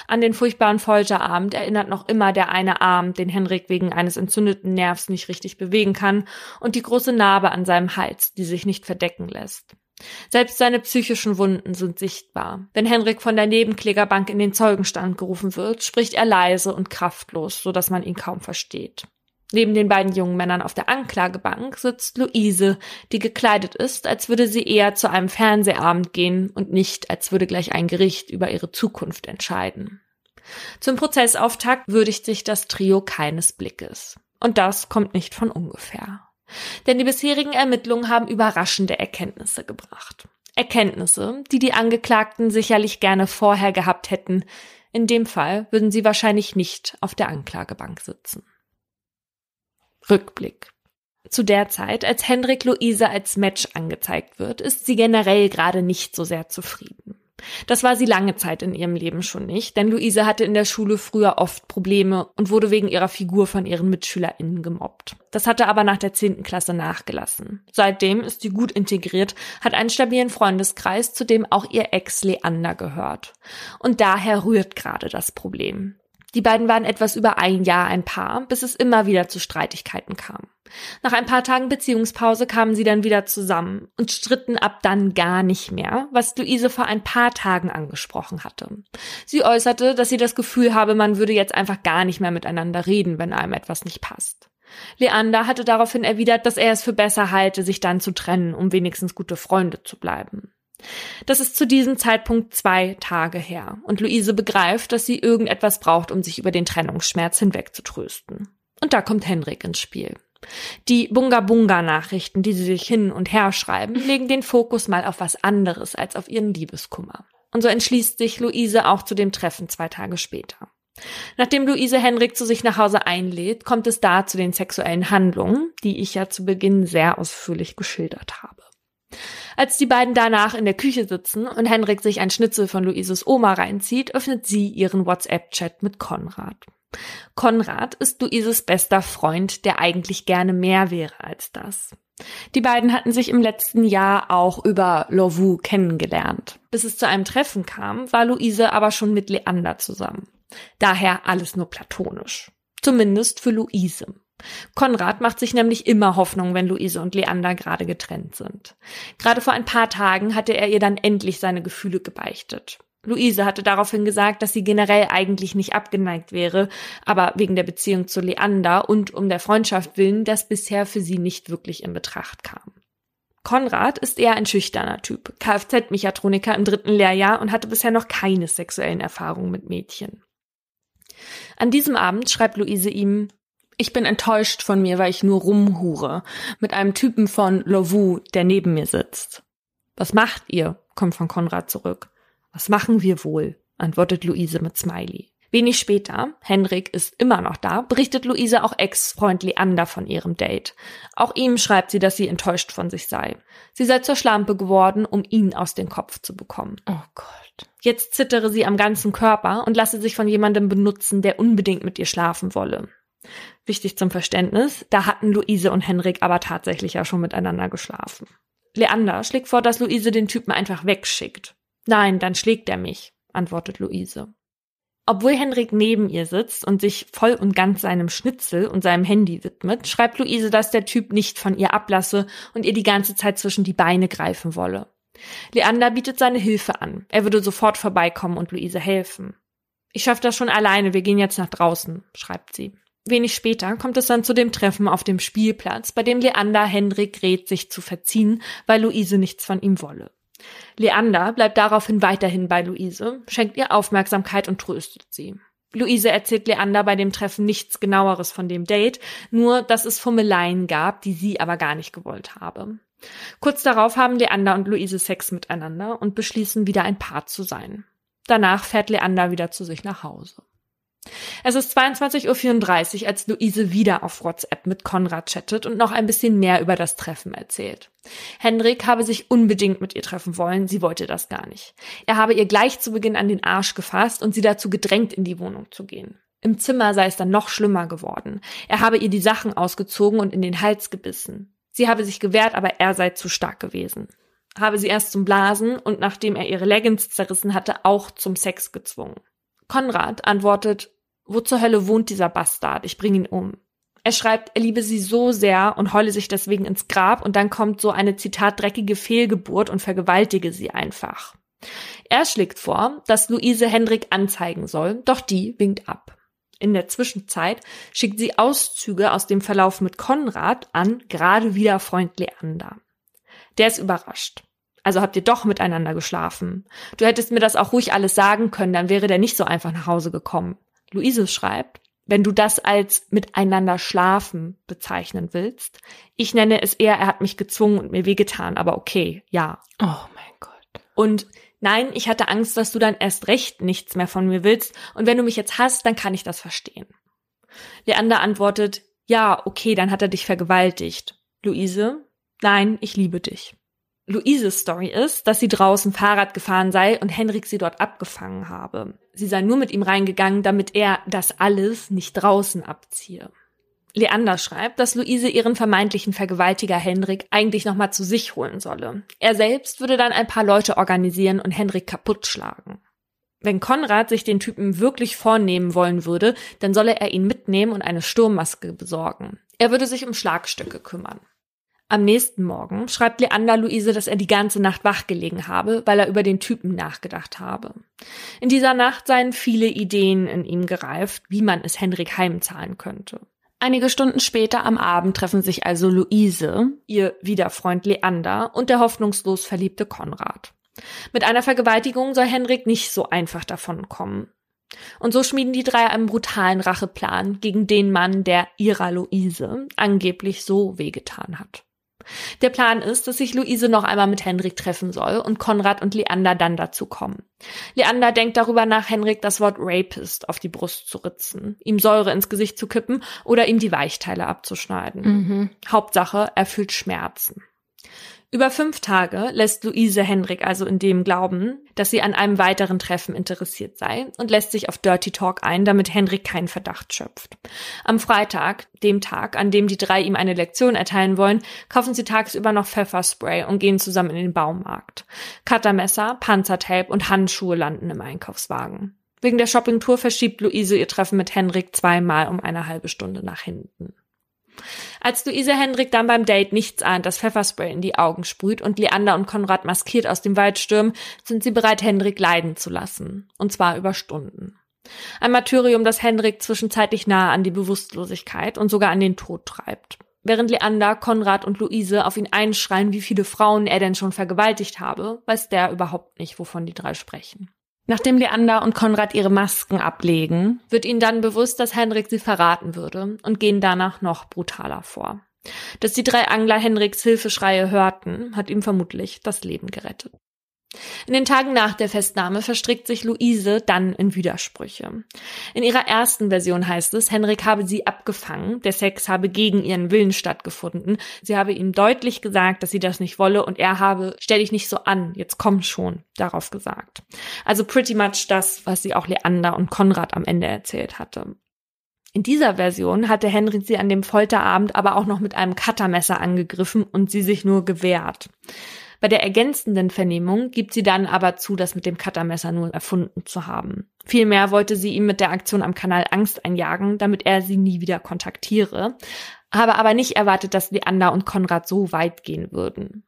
An den furchtbaren Folterabend erinnert noch immer der eine Arm, den Henrik wegen eines entzündeten Nervs nicht richtig bewegen kann, und die große Narbe an seinem Hals, die sich nicht verdecken lässt. Selbst seine psychischen Wunden sind sichtbar. Wenn Henrik von der Nebenklägerbank in den Zeugenstand gerufen wird, spricht er leise und kraftlos, so dass man ihn kaum versteht. Neben den beiden jungen Männern auf der Anklagebank sitzt Luise, die gekleidet ist, als würde sie eher zu einem Fernsehabend gehen und nicht, als würde gleich ein Gericht über ihre Zukunft entscheiden. Zum Prozessauftakt würdigt sich das Trio keines Blickes. Und das kommt nicht von ungefähr. Denn die bisherigen Ermittlungen haben überraschende Erkenntnisse gebracht. Erkenntnisse, die die Angeklagten sicherlich gerne vorher gehabt hätten. In dem Fall würden sie wahrscheinlich nicht auf der Anklagebank sitzen. Rückblick. Zu der Zeit, als Hendrik Luise als Match angezeigt wird, ist sie generell gerade nicht so sehr zufrieden. Das war sie lange Zeit in ihrem Leben schon nicht, denn Luise hatte in der Schule früher oft Probleme und wurde wegen ihrer Figur von ihren MitschülerInnen gemobbt. Das hatte aber nach der zehnten Klasse nachgelassen. Seitdem ist sie gut integriert, hat einen stabilen Freundeskreis, zu dem auch ihr Ex Leander gehört. Und daher rührt gerade das Problem. Die beiden waren etwas über ein Jahr ein Paar, bis es immer wieder zu Streitigkeiten kam. Nach ein paar Tagen Beziehungspause kamen sie dann wieder zusammen und stritten ab dann gar nicht mehr, was Luise vor ein paar Tagen angesprochen hatte. Sie äußerte, dass sie das Gefühl habe, man würde jetzt einfach gar nicht mehr miteinander reden, wenn einem etwas nicht passt. Leander hatte daraufhin erwidert, dass er es für besser halte, sich dann zu trennen, um wenigstens gute Freunde zu bleiben. Das ist zu diesem Zeitpunkt zwei Tage her und Luise begreift, dass sie irgendetwas braucht, um sich über den Trennungsschmerz hinwegzutrösten. Und da kommt Henrik ins Spiel. Die Bunga-Bunga-Nachrichten, die sie sich hin und her schreiben, *laughs* legen den Fokus mal auf was anderes als auf ihren Liebeskummer. Und so entschließt sich Luise auch zu dem Treffen zwei Tage später. Nachdem Luise Henrik zu sich nach Hause einlädt, kommt es da zu den sexuellen Handlungen, die ich ja zu Beginn sehr ausführlich geschildert habe. Als die beiden danach in der Küche sitzen und Henrik sich ein Schnitzel von Luises Oma reinzieht, öffnet sie ihren WhatsApp-Chat mit Konrad. Konrad ist Luises bester Freund, der eigentlich gerne mehr wäre als das. Die beiden hatten sich im letzten Jahr auch über Lovu kennengelernt. Bis es zu einem Treffen kam, war Luise aber schon mit Leander zusammen. Daher alles nur platonisch. Zumindest für Luise. Konrad macht sich nämlich immer Hoffnung, wenn Luise und Leander gerade getrennt sind. Gerade vor ein paar Tagen hatte er ihr dann endlich seine Gefühle gebeichtet. Luise hatte daraufhin gesagt, dass sie generell eigentlich nicht abgeneigt wäre, aber wegen der Beziehung zu Leander und um der Freundschaft willen das bisher für sie nicht wirklich in Betracht kam. Konrad ist eher ein schüchterner Typ, Kfz-Mechatroniker im dritten Lehrjahr und hatte bisher noch keine sexuellen Erfahrungen mit Mädchen. An diesem Abend schreibt Luise ihm, ich bin enttäuscht von mir, weil ich nur rumhure. Mit einem Typen von Lovu, der neben mir sitzt. Was macht ihr? kommt von Konrad zurück. Was machen wir wohl? antwortet Luise mit Smiley. Wenig später, Henrik ist immer noch da, berichtet Luise auch Ex-Freund Leander von ihrem Date. Auch ihm schreibt sie, dass sie enttäuscht von sich sei. Sie sei zur Schlampe geworden, um ihn aus dem Kopf zu bekommen. Oh Gott. Jetzt zittere sie am ganzen Körper und lasse sich von jemandem benutzen, der unbedingt mit ihr schlafen wolle. Wichtig zum Verständnis, da hatten Luise und Henrik aber tatsächlich ja schon miteinander geschlafen. Leander schlägt vor, dass Luise den Typen einfach wegschickt. Nein, dann schlägt er mich, antwortet Luise. Obwohl Henrik neben ihr sitzt und sich voll und ganz seinem Schnitzel und seinem Handy widmet, schreibt Luise, dass der Typ nicht von ihr ablasse und ihr die ganze Zeit zwischen die Beine greifen wolle. Leander bietet seine Hilfe an. Er würde sofort vorbeikommen und Luise helfen. Ich schaffe das schon alleine, wir gehen jetzt nach draußen, schreibt sie. Wenig später kommt es dann zu dem Treffen auf dem Spielplatz, bei dem Leander Hendrik rät, sich zu verziehen, weil Luise nichts von ihm wolle. Leander bleibt daraufhin weiterhin bei Luise, schenkt ihr Aufmerksamkeit und tröstet sie. Luise erzählt Leander bei dem Treffen nichts genaueres von dem Date, nur dass es Fummeleien gab, die sie aber gar nicht gewollt habe. Kurz darauf haben Leander und Luise Sex miteinander und beschließen wieder ein Paar zu sein. Danach fährt Leander wieder zu sich nach Hause. Es ist 22.34 Uhr, als Luise wieder auf WhatsApp mit Konrad chattet und noch ein bisschen mehr über das Treffen erzählt. Hendrik habe sich unbedingt mit ihr treffen wollen, sie wollte das gar nicht. Er habe ihr gleich zu Beginn an den Arsch gefasst und sie dazu gedrängt, in die Wohnung zu gehen. Im Zimmer sei es dann noch schlimmer geworden. Er habe ihr die Sachen ausgezogen und in den Hals gebissen. Sie habe sich gewehrt, aber er sei zu stark gewesen. Habe sie erst zum Blasen und nachdem er ihre Leggings zerrissen hatte, auch zum Sex gezwungen. Konrad antwortet, wo zur Hölle wohnt dieser Bastard? Ich bring ihn um. Er schreibt, er liebe sie so sehr und heule sich deswegen ins Grab und dann kommt so eine Zitat dreckige Fehlgeburt und vergewaltige sie einfach. Er schlägt vor, dass Luise Hendrik anzeigen soll, doch die winkt ab. In der Zwischenzeit schickt sie Auszüge aus dem Verlauf mit Konrad an gerade wieder Freund Leander. Der ist überrascht. Also habt ihr doch miteinander geschlafen. Du hättest mir das auch ruhig alles sagen können, dann wäre der nicht so einfach nach Hause gekommen. Luise schreibt, wenn du das als miteinander schlafen bezeichnen willst. Ich nenne es eher, er hat mich gezwungen und mir wehgetan, aber okay, ja. Oh mein Gott. Und nein, ich hatte Angst, dass du dann erst recht nichts mehr von mir willst und wenn du mich jetzt hast, dann kann ich das verstehen. Leander antwortet, ja, okay, dann hat er dich vergewaltigt. Luise, nein, ich liebe dich. Luises Story ist, dass sie draußen Fahrrad gefahren sei und Henrik sie dort abgefangen habe. Sie sei nur mit ihm reingegangen, damit er das alles nicht draußen abziehe. Leander schreibt, dass Luise ihren vermeintlichen Vergewaltiger Henrik eigentlich nochmal zu sich holen solle. Er selbst würde dann ein paar Leute organisieren und Henrik kaputt schlagen. Wenn Konrad sich den Typen wirklich vornehmen wollen würde, dann solle er ihn mitnehmen und eine Sturmmaske besorgen. Er würde sich um Schlagstöcke kümmern. Am nächsten Morgen schreibt Leander Luise, dass er die ganze Nacht wach gelegen habe, weil er über den Typen nachgedacht habe. In dieser Nacht seien viele Ideen in ihm gereift, wie man es Henrik heimzahlen könnte. Einige Stunden später am Abend treffen sich also Luise, ihr Wiederfreund Leander und der hoffnungslos verliebte Konrad. Mit einer Vergewaltigung soll Henrik nicht so einfach davonkommen. Und so schmieden die drei einen brutalen Racheplan gegen den Mann, der ihrer Luise angeblich so wehgetan hat. Der Plan ist, dass sich Luise noch einmal mit Henrik treffen soll und Konrad und Leander dann dazu kommen. Leander denkt darüber nach, Henrik das Wort Rapist auf die Brust zu ritzen, ihm Säure ins Gesicht zu kippen oder ihm die Weichteile abzuschneiden. Mhm. Hauptsache, er fühlt Schmerzen. Über fünf Tage lässt Luise Hendrik also in dem glauben, dass sie an einem weiteren Treffen interessiert sei und lässt sich auf Dirty Talk ein, damit Hendrik keinen Verdacht schöpft. Am Freitag, dem Tag, an dem die drei ihm eine Lektion erteilen wollen, kaufen sie tagsüber noch Pfefferspray und gehen zusammen in den Baumarkt. Cuttermesser, Panzertape und Handschuhe landen im Einkaufswagen. Wegen der Shoppingtour verschiebt Luise ihr Treffen mit Henrik zweimal um eine halbe Stunde nach hinten. Als Luise Hendrik dann beim Date nichts ahnt, das Pfefferspray in die Augen sprüht und Leander und Konrad maskiert aus dem Wald stürmen, sind sie bereit, Hendrik leiden zu lassen. Und zwar über Stunden. Ein Martyrium, das Hendrik zwischenzeitlich nahe an die Bewusstlosigkeit und sogar an den Tod treibt. Während Leander, Konrad und Luise auf ihn einschreien, wie viele Frauen er denn schon vergewaltigt habe, weiß der überhaupt nicht, wovon die drei sprechen. Nachdem Leander und Konrad ihre Masken ablegen, wird ihnen dann bewusst, dass Henrik sie verraten würde und gehen danach noch brutaler vor. Dass die drei Angler Henriks Hilfeschreie hörten, hat ihm vermutlich das Leben gerettet. In den Tagen nach der Festnahme verstrickt sich Luise dann in Widersprüche. In ihrer ersten Version heißt es, Henrik habe sie abgefangen, der Sex habe gegen ihren Willen stattgefunden, sie habe ihm deutlich gesagt, dass sie das nicht wolle und er habe, stell dich nicht so an, jetzt komm schon, darauf gesagt. Also pretty much das, was sie auch Leander und Konrad am Ende erzählt hatte. In dieser Version hatte Henrik sie an dem Folterabend aber auch noch mit einem Cuttermesser angegriffen und sie sich nur gewehrt. Bei der ergänzenden Vernehmung gibt sie dann aber zu, das mit dem Cuttermesser nur erfunden zu haben. Vielmehr wollte sie ihm mit der Aktion am Kanal Angst einjagen, damit er sie nie wieder kontaktiere, habe aber nicht erwartet, dass Leander und Konrad so weit gehen würden.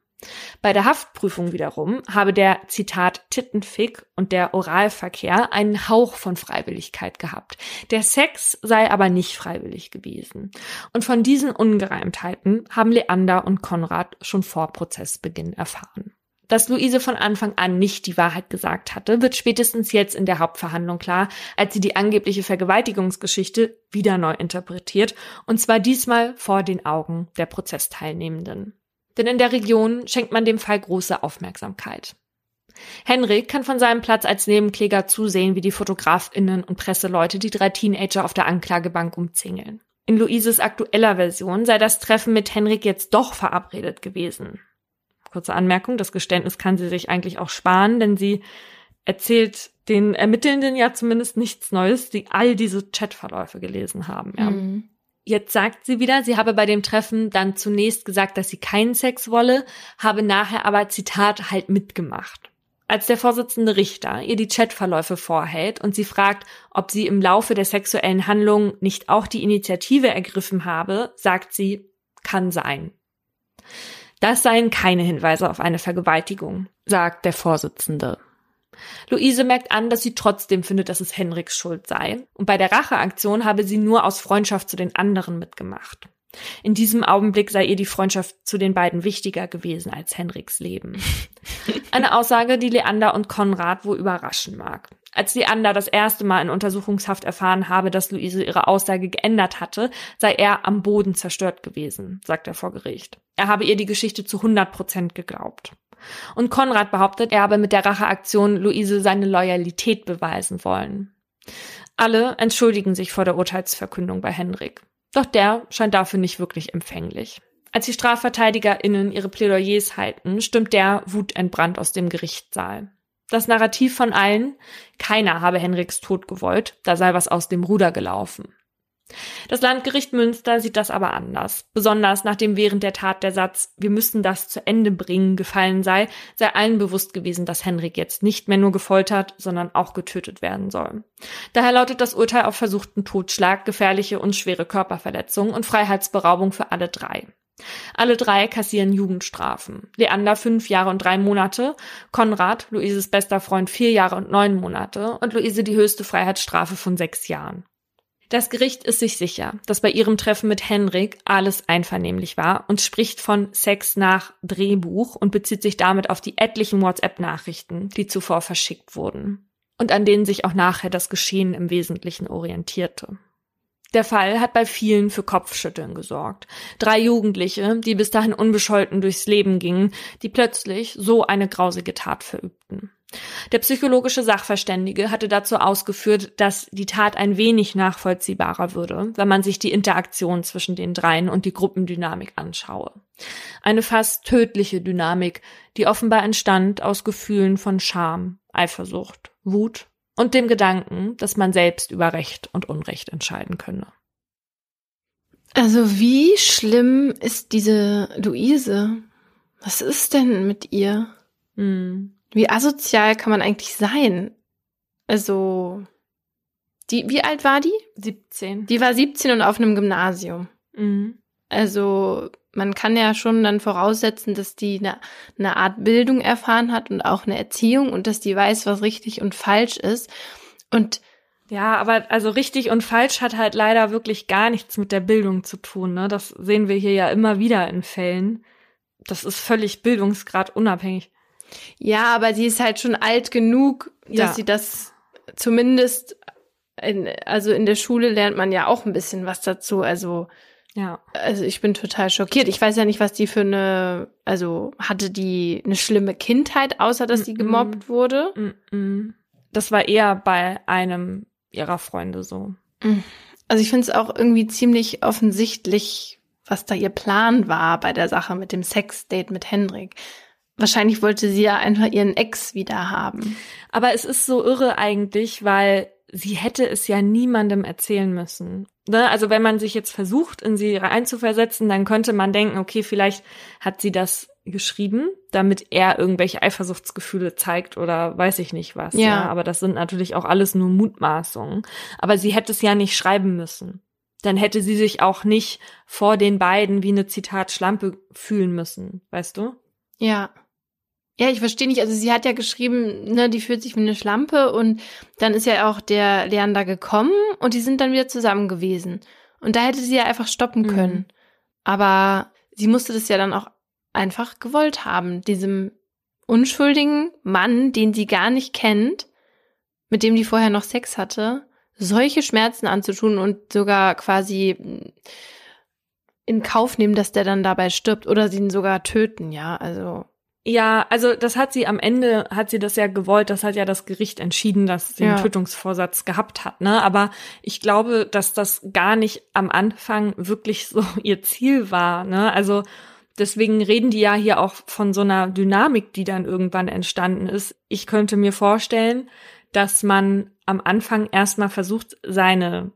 Bei der Haftprüfung wiederum habe der Zitat Tittenfick und der Oralverkehr einen Hauch von Freiwilligkeit gehabt. Der Sex sei aber nicht freiwillig gewesen. Und von diesen Ungereimtheiten haben Leander und Konrad schon vor Prozessbeginn erfahren. Dass Luise von Anfang an nicht die Wahrheit gesagt hatte, wird spätestens jetzt in der Hauptverhandlung klar, als sie die angebliche Vergewaltigungsgeschichte wieder neu interpretiert, und zwar diesmal vor den Augen der Prozessteilnehmenden denn in der Region schenkt man dem Fall große Aufmerksamkeit. Henrik kann von seinem Platz als Nebenkläger zusehen, wie die Fotografinnen und Presseleute die drei Teenager auf der Anklagebank umzingeln. In Luises aktueller Version sei das Treffen mit Henrik jetzt doch verabredet gewesen. Kurze Anmerkung, das Geständnis kann sie sich eigentlich auch sparen, denn sie erzählt den Ermittelnden ja zumindest nichts Neues, die all diese Chatverläufe gelesen haben. Ja. Mhm. Jetzt sagt sie wieder, sie habe bei dem Treffen dann zunächst gesagt, dass sie keinen Sex wolle, habe nachher aber Zitat halt mitgemacht. Als der Vorsitzende Richter ihr die Chatverläufe vorhält und sie fragt, ob sie im Laufe der sexuellen Handlung nicht auch die Initiative ergriffen habe, sagt sie, kann sein. Das seien keine Hinweise auf eine Vergewaltigung, sagt der Vorsitzende. Luise merkt an, dass sie trotzdem findet, dass es Henriks Schuld sei. Und bei der Racheaktion habe sie nur aus Freundschaft zu den anderen mitgemacht. In diesem Augenblick sei ihr die Freundschaft zu den beiden wichtiger gewesen als Henriks Leben. *laughs* Eine Aussage, die Leander und Konrad wohl überraschen mag. Als Leander das erste Mal in Untersuchungshaft erfahren habe, dass Luise ihre Aussage geändert hatte, sei er am Boden zerstört gewesen, sagt er vor Gericht. Er habe ihr die Geschichte zu 100 Prozent geglaubt. Und Konrad behauptet, er habe mit der Racheaktion Luise seine Loyalität beweisen wollen. Alle entschuldigen sich vor der Urteilsverkündung bei Henrik. Doch der scheint dafür nicht wirklich empfänglich. Als die StrafverteidigerInnen ihre Plädoyers halten, stimmt der wutentbrannt aus dem Gerichtssaal. Das Narrativ von allen, keiner habe Henriks Tod gewollt, da sei was aus dem Ruder gelaufen. Das Landgericht Münster sieht das aber anders. Besonders nachdem während der Tat der Satz, wir müssen das zu Ende bringen, gefallen sei, sei allen bewusst gewesen, dass Henrik jetzt nicht mehr nur gefoltert, sondern auch getötet werden soll. Daher lautet das Urteil auf versuchten Totschlag, gefährliche und schwere Körperverletzung und Freiheitsberaubung für alle drei. Alle drei kassieren Jugendstrafen. Leander fünf Jahre und drei Monate, Konrad, Luises bester Freund vier Jahre und neun Monate und Luise die höchste Freiheitsstrafe von sechs Jahren. Das Gericht ist sich sicher, dass bei ihrem Treffen mit Henrik alles einvernehmlich war und spricht von Sex nach Drehbuch und bezieht sich damit auf die etlichen WhatsApp-Nachrichten, die zuvor verschickt wurden und an denen sich auch nachher das Geschehen im Wesentlichen orientierte. Der Fall hat bei vielen für Kopfschütteln gesorgt. Drei Jugendliche, die bis dahin unbescholten durchs Leben gingen, die plötzlich so eine grausige Tat verübten. Der psychologische Sachverständige hatte dazu ausgeführt, dass die Tat ein wenig nachvollziehbarer würde, wenn man sich die Interaktion zwischen den dreien und die Gruppendynamik anschaue. Eine fast tödliche Dynamik, die offenbar entstand aus Gefühlen von Scham, Eifersucht, Wut und dem Gedanken, dass man selbst über Recht und Unrecht entscheiden könne. Also wie schlimm ist diese Luise? Was ist denn mit ihr? Hm. Wie asozial kann man eigentlich sein? Also, die, wie alt war die? 17. Die war 17 und auf einem Gymnasium. Mhm. Also, man kann ja schon dann voraussetzen, dass die eine, eine Art Bildung erfahren hat und auch eine Erziehung und dass die weiß, was richtig und falsch ist. Und ja, aber also richtig und falsch hat halt leider wirklich gar nichts mit der Bildung zu tun. Ne? Das sehen wir hier ja immer wieder in Fällen. Das ist völlig bildungsgrad unabhängig. Ja, aber sie ist halt schon alt genug, dass ja. sie das zumindest, in, also in der Schule lernt man ja auch ein bisschen was dazu. Also ja. Also ich bin total schockiert. Ich weiß ja nicht, was die für eine, also hatte die eine schlimme Kindheit, außer dass sie gemobbt wurde? Das war eher bei einem ihrer Freunde so. Mm. Also ich finde es auch irgendwie ziemlich offensichtlich, was da ihr Plan war bei der Sache mit dem Sexdate mit Hendrik. Wahrscheinlich wollte sie ja einfach ihren Ex wieder haben. Aber es ist so irre eigentlich, weil sie hätte es ja niemandem erzählen müssen. Ne? Also wenn man sich jetzt versucht, in sie reinzuversetzen, dann könnte man denken, okay, vielleicht hat sie das geschrieben, damit er irgendwelche Eifersuchtsgefühle zeigt oder weiß ich nicht was. Ja. ja. Aber das sind natürlich auch alles nur Mutmaßungen. Aber sie hätte es ja nicht schreiben müssen. Dann hätte sie sich auch nicht vor den beiden wie eine Zitat Schlampe fühlen müssen, weißt du? Ja. Ja, ich verstehe nicht. Also sie hat ja geschrieben, ne, die fühlt sich wie eine Schlampe und dann ist ja auch der Leander gekommen und die sind dann wieder zusammen gewesen. Und da hätte sie ja einfach stoppen Mhm. können. Aber sie musste das ja dann auch einfach gewollt haben, diesem unschuldigen Mann, den sie gar nicht kennt, mit dem die vorher noch Sex hatte, solche Schmerzen anzutun und sogar quasi in Kauf nehmen, dass der dann dabei stirbt oder sie ihn sogar töten, ja, also. Ja, also das hat sie am Ende, hat sie das ja gewollt, das hat ja das Gericht entschieden, dass sie Ja. einen Tötungsvorsatz gehabt hat, ne? Aber ich glaube, dass das gar nicht am Anfang wirklich so *laughs* ihr Ziel war, ne? Also deswegen reden die ja hier auch von so einer Dynamik, die dann irgendwann entstanden ist. Ich könnte mir vorstellen, dass man am Anfang erstmal versucht, seine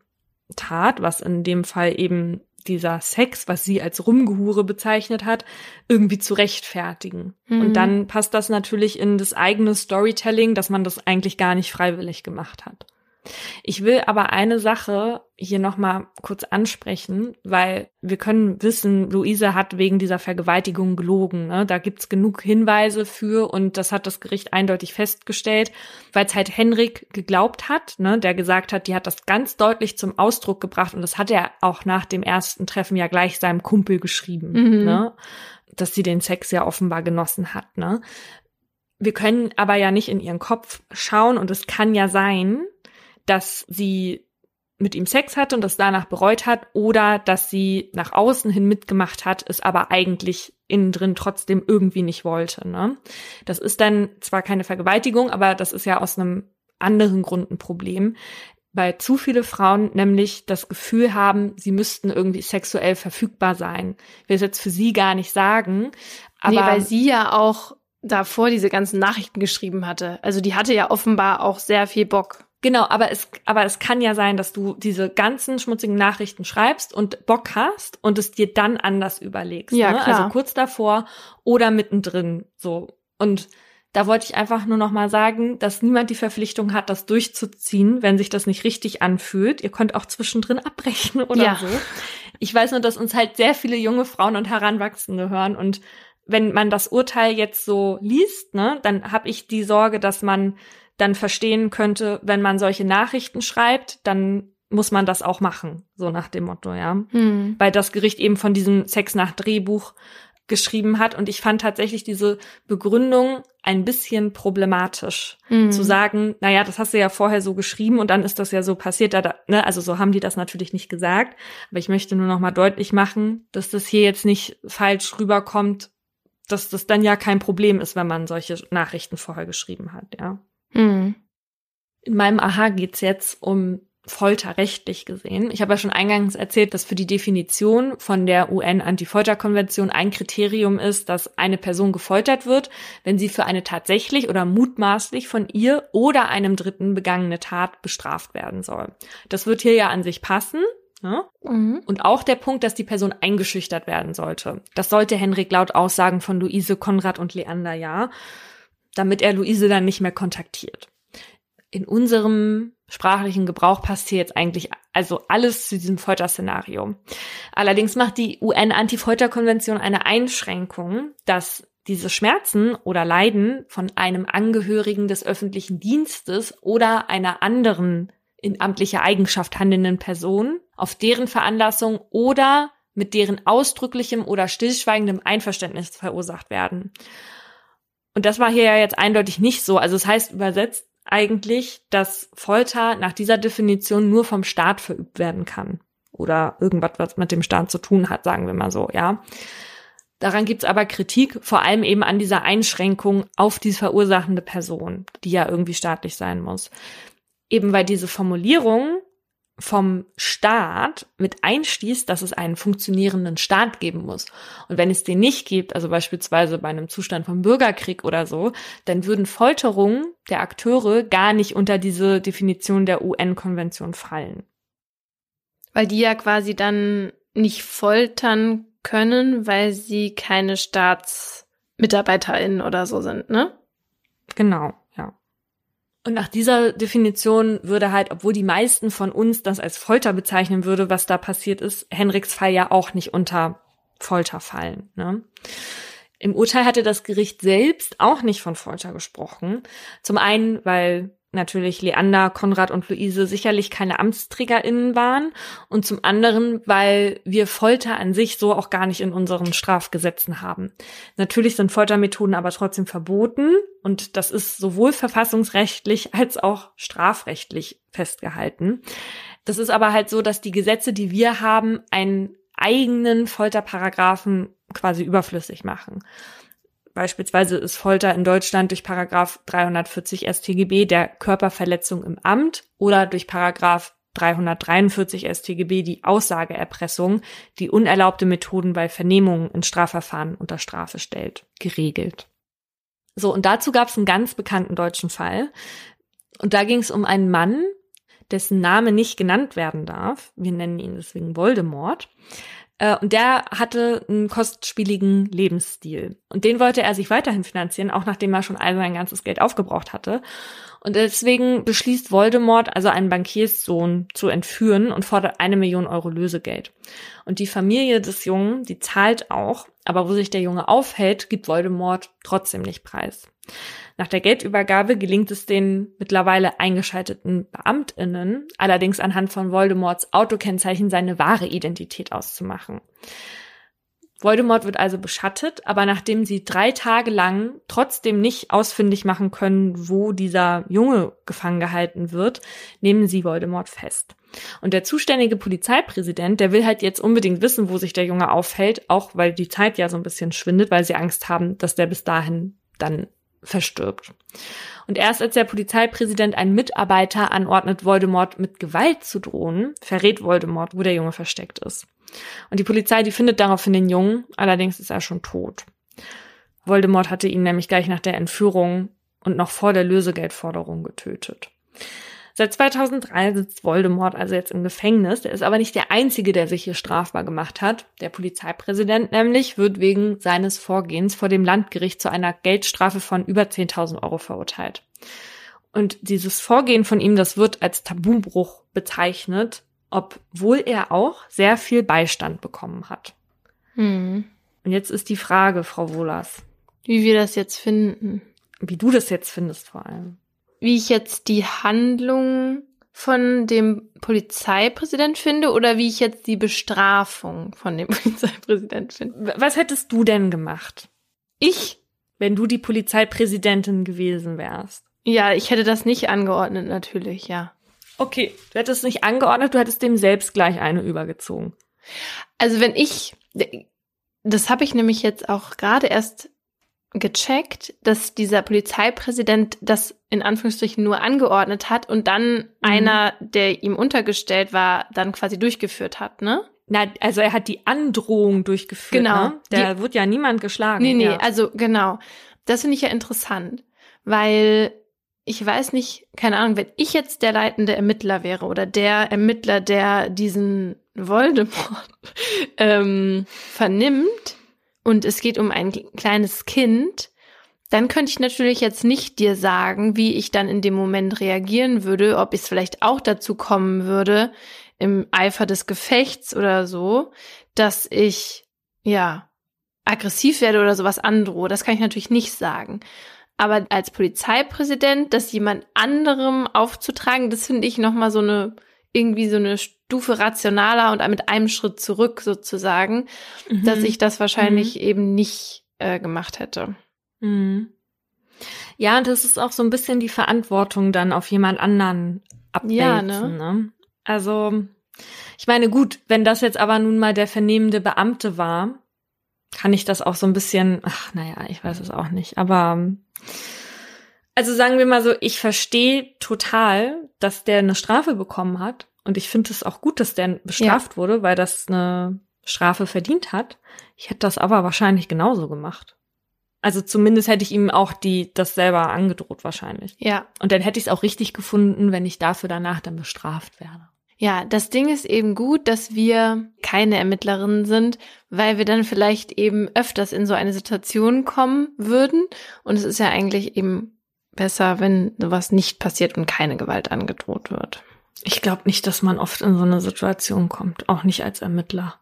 Tat, was in dem Fall eben dieser Sex, was sie als Rumgehure bezeichnet hat, irgendwie zu rechtfertigen. Mhm. Und dann passt das natürlich in das eigene Storytelling, dass man das eigentlich gar nicht freiwillig gemacht hat. Ich will aber eine Sache hier nochmal kurz ansprechen, weil wir können wissen, Luise hat wegen dieser Vergewaltigung gelogen. Ne? Da gibt's genug Hinweise für und das hat das Gericht eindeutig festgestellt, weil es halt Henrik geglaubt hat, ne? der gesagt hat, die hat das ganz deutlich zum Ausdruck gebracht und das hat er auch nach dem ersten Treffen ja gleich seinem Kumpel geschrieben, Mhm. ne? dass sie den Sex ja offenbar genossen hat. Ne? Wir können aber ja nicht in ihren Kopf schauen und es kann ja sein, dass sie mit ihm Sex hatte und das danach bereut hat oder dass sie nach außen hin mitgemacht hat, es aber eigentlich innen drin trotzdem irgendwie nicht wollte. Ne? Das ist dann zwar keine Vergewaltigung, aber das ist ja aus einem anderen Grund ein Problem, weil zu viele Frauen nämlich das Gefühl haben, sie müssten irgendwie sexuell verfügbar sein. Ich will es jetzt für sie gar nicht sagen, aber nee, weil sie ja auch davor diese ganzen Nachrichten geschrieben hatte. Also die hatte ja offenbar auch sehr viel Bock. Genau, aber es, aber es kann ja sein, dass du diese ganzen schmutzigen Nachrichten schreibst und Bock hast und es dir dann anders überlegst. Ja, ne? klar. Also kurz davor oder mittendrin so. Und da wollte ich einfach nur noch mal sagen, dass niemand die Verpflichtung hat, das durchzuziehen, wenn sich das nicht richtig anfühlt. Ihr könnt auch zwischendrin *laughs* abbrechen oder Ja. so. Ich weiß nur, dass uns halt sehr viele junge Frauen und Heranwachsende hören und wenn man das Urteil jetzt so liest, ne, dann habe ich die Sorge, dass man dann verstehen könnte, wenn man solche Nachrichten schreibt, dann muss man das auch machen, so nach dem Motto, ja. Hm. Weil das Gericht eben von diesem Sex nach Drehbuch geschrieben hat und ich fand tatsächlich diese Begründung ein bisschen problematisch Hm. zu sagen, naja, das hast du ja vorher so geschrieben und dann ist das ja so passiert, da, ne? also so haben die das natürlich nicht gesagt, aber ich möchte nur noch mal deutlich machen, dass das hier jetzt nicht falsch rüberkommt, dass das dann ja kein Problem ist, wenn man solche Nachrichten vorher geschrieben hat, ja. Hm. In meinem Aha geht's jetzt um Folter rechtlich gesehen. Ich habe ja schon eingangs erzählt, dass für die Definition von der UN-Anti-Folter-Konvention ein Kriterium ist, dass eine Person gefoltert wird, wenn sie für eine tatsächlich oder mutmaßlich von ihr oder einem Dritten begangene Tat bestraft werden soll. Das wird hier ja an sich passen. Ne? Mhm. Und auch der Punkt, dass die Person eingeschüchtert werden sollte. Das sollte Henrik laut Aussagen von Luise, Konrad und Leander ja, damit er Luise dann nicht mehr kontaktiert. In unserem sprachlichen Gebrauch passt hier jetzt eigentlich also alles zu diesem Folterszenario. Allerdings macht die UN-Anti-Folter-Konvention eine Einschränkung, dass diese Schmerzen oder Leiden von einem Angehörigen des öffentlichen Dienstes oder einer anderen in amtlicher Eigenschaft handelnden Person auf deren Veranlassung oder mit deren ausdrücklichem oder stillschweigendem Einverständnis verursacht werden. Und das war hier ja jetzt eindeutig nicht so. Also es heißt übersetzt eigentlich, dass Folter nach dieser Definition nur vom Staat verübt werden kann. Oder irgendwas, was mit dem Staat zu tun hat, sagen wir mal so, ja. Daran gibt's aber Kritik, vor allem eben an dieser Einschränkung auf die verursachende Person, die ja irgendwie staatlich sein muss. Eben weil diese Formulierung vom Staat mit einschließt, dass es einen funktionierenden Staat geben muss. Und wenn es den nicht gibt, also beispielsweise bei einem Zustand von Bürgerkrieg oder so, dann würden Folterungen der Akteure gar nicht unter diese Definition der UN-Konvention fallen. Weil die ja quasi dann nicht foltern können, weil sie keine StaatsmitarbeiterInnen oder so sind, ne? Genau. Und nach dieser Definition würde halt, obwohl die meisten von uns das als Folter bezeichnen würde, was da passiert ist, Henriks Fall ja auch nicht unter Folter fallen. Ne? Im Urteil hatte das Gericht selbst auch nicht von Folter gesprochen. Zum einen, weil natürlich Leander, Konrad und Luise sicherlich keine AmtsträgerInnen waren und zum anderen, weil wir Folter an sich so auch gar nicht in unseren Strafgesetzen haben. Natürlich sind Foltermethoden aber trotzdem verboten und das ist sowohl verfassungsrechtlich als auch strafrechtlich festgehalten. Das ist aber halt so, dass die Gesetze, die wir haben, einen eigenen Folterparagraphen quasi überflüssig machen. Beispielsweise ist Folter in Deutschland durch Paragraph 340 StGB der Körperverletzung im Amt oder durch Paragraph 343 StGB die Aussageerpressung, die unerlaubte Methoden bei Vernehmungen in Strafverfahren unter Strafe stellt, geregelt. So, und dazu gab es einen ganz bekannten deutschen Fall. Und da ging es um einen Mann, dessen Name nicht genannt werden darf. Wir nennen ihn deswegen Voldemort. Äh, und der hatte einen kostspieligen Lebensstil. Und den wollte er sich weiterhin finanzieren, auch nachdem er schon all sein ganzes Geld aufgebraucht hatte. Und deswegen beschließt Voldemort, also einen Bankierssohn zu entführen und fordert eine Million Euro Lösegeld. Und die Familie des Jungen, die zahlt auch, aber wo sich der Junge aufhält, gibt Voldemort trotzdem nicht preis. Nach der Geldübergabe gelingt es den mittlerweile eingeschalteten Beamtinnen allerdings anhand von Voldemorts Autokennzeichen seine wahre Identität auszumachen. Voldemort wird also beschattet, aber nachdem sie drei Tage lang trotzdem nicht ausfindig machen können, wo dieser Junge gefangen gehalten wird, nehmen sie Voldemort fest. Und der zuständige Polizeipräsident, der will halt jetzt unbedingt wissen, wo sich der Junge aufhält, auch weil die Zeit ja so ein bisschen schwindet, weil sie Angst haben, dass der bis dahin dann verstirbt. Und erst als der Polizeipräsident einen Mitarbeiter anordnet, Voldemort mit Gewalt zu drohen, verrät Voldemort, wo der Junge versteckt ist. Und die Polizei, die findet daraufhin den Jungen, allerdings ist er schon tot. Voldemort hatte ihn nämlich gleich nach der Entführung und noch vor der Lösegeldforderung getötet. Seit 2003 sitzt Voldemort also jetzt im Gefängnis. Der ist aber nicht der Einzige, der sich hier strafbar gemacht hat. Der Polizeipräsident nämlich wird wegen seines Vorgehens vor dem Landgericht zu einer Geldstrafe von über 10.000 Euro verurteilt. Und dieses Vorgehen von ihm, das wird als Tabubruch bezeichnet, obwohl er auch sehr viel Beistand bekommen hat. Hm. Und jetzt ist die Frage, Frau Wohlers. Wie wir das jetzt finden. Wie du das jetzt findest vor allem wie ich jetzt die Handlung von dem Polizeipräsident finde oder wie ich jetzt die Bestrafung von dem *laughs* Polizeipräsident finde. Was hättest du denn gemacht? Ich, wenn du die Polizeipräsidentin gewesen wärst. Ja, ich hätte das nicht angeordnet, natürlich, ja. Okay, du hättest nicht angeordnet, du hättest dem selbst gleich eine übergezogen. Also wenn ich, das habe ich nämlich jetzt auch gerade erst gecheckt, dass dieser Polizeipräsident das in Anführungsstrichen nur angeordnet hat und dann mhm. einer, der ihm untergestellt war, dann quasi durchgeführt hat, ne? Na, also er hat die Androhung durchgeführt. Genau. Ne? Da wird ja niemand geschlagen. Nee, nee, ja. also genau. Das finde ich ja interessant, weil ich weiß nicht, keine Ahnung, wenn ich jetzt der leitende Ermittler wäre oder der Ermittler, der diesen Voldemort *laughs* ähm, vernimmt, und es geht um ein kleines Kind, dann könnte ich natürlich jetzt nicht dir sagen, wie ich dann in dem Moment reagieren würde, ob es vielleicht auch dazu kommen würde, im Eifer des Gefechts oder so, dass ich, ja, aggressiv werde oder sowas androhe. Das kann ich natürlich nicht sagen. Aber als Polizeipräsident, das jemand anderem aufzutragen, das finde ich nochmal so eine, irgendwie so eine Stufe rationaler und mit einem Schritt zurück sozusagen, mhm. dass ich das wahrscheinlich mhm. eben nicht äh, gemacht hätte. Mhm. Ja, und das ist auch so ein bisschen die Verantwortung dann auf jemand anderen abwälzen. Ja, ne? ne? Also, ich meine, gut, wenn das jetzt aber nun mal der vernehmende Beamte war, kann ich das auch so ein bisschen, ach, naja, ich weiß es auch nicht, aber also sagen wir mal so, ich verstehe total, dass der eine Strafe bekommen hat und ich finde es auch gut, dass der bestraft ja. wurde, weil das eine Strafe verdient hat. Ich hätte das aber wahrscheinlich genauso gemacht. Also zumindest hätte ich ihm auch die das selber angedroht wahrscheinlich. Ja. Und dann hätte ich es auch richtig gefunden, wenn ich dafür danach dann bestraft werde. Ja, das Ding ist eben gut, dass wir keine Ermittlerinnen sind, weil wir dann vielleicht eben öfters in so eine Situation kommen würden. Und es ist ja eigentlich eben besser, wenn sowas nicht passiert und keine Gewalt angedroht wird. Ich glaube nicht, dass man oft in so eine Situation kommt, auch nicht als Ermittler.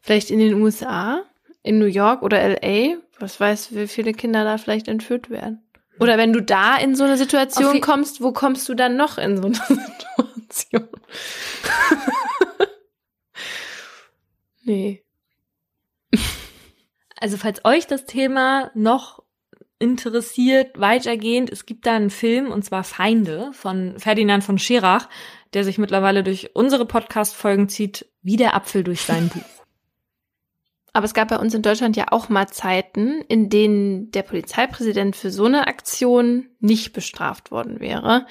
Vielleicht in den USA, in New York oder LA, Was weiß, wie viele Kinder da vielleicht entführt werden. Oder wenn du da in so eine Situation kommst, wo kommst du dann noch in so eine *laughs* Situation? *laughs* nee. Also falls euch das Thema noch interessiert, weitergehend, es gibt da einen Film, und zwar Feinde von Ferdinand von Schirach, der sich mittlerweile durch unsere Podcast-Folgen zieht, wie der Apfel durch sein Buch. *laughs* Aber es gab bei uns in Deutschland ja auch mal Zeiten, in denen der Polizeipräsident für so eine Aktion nicht bestraft worden wäre.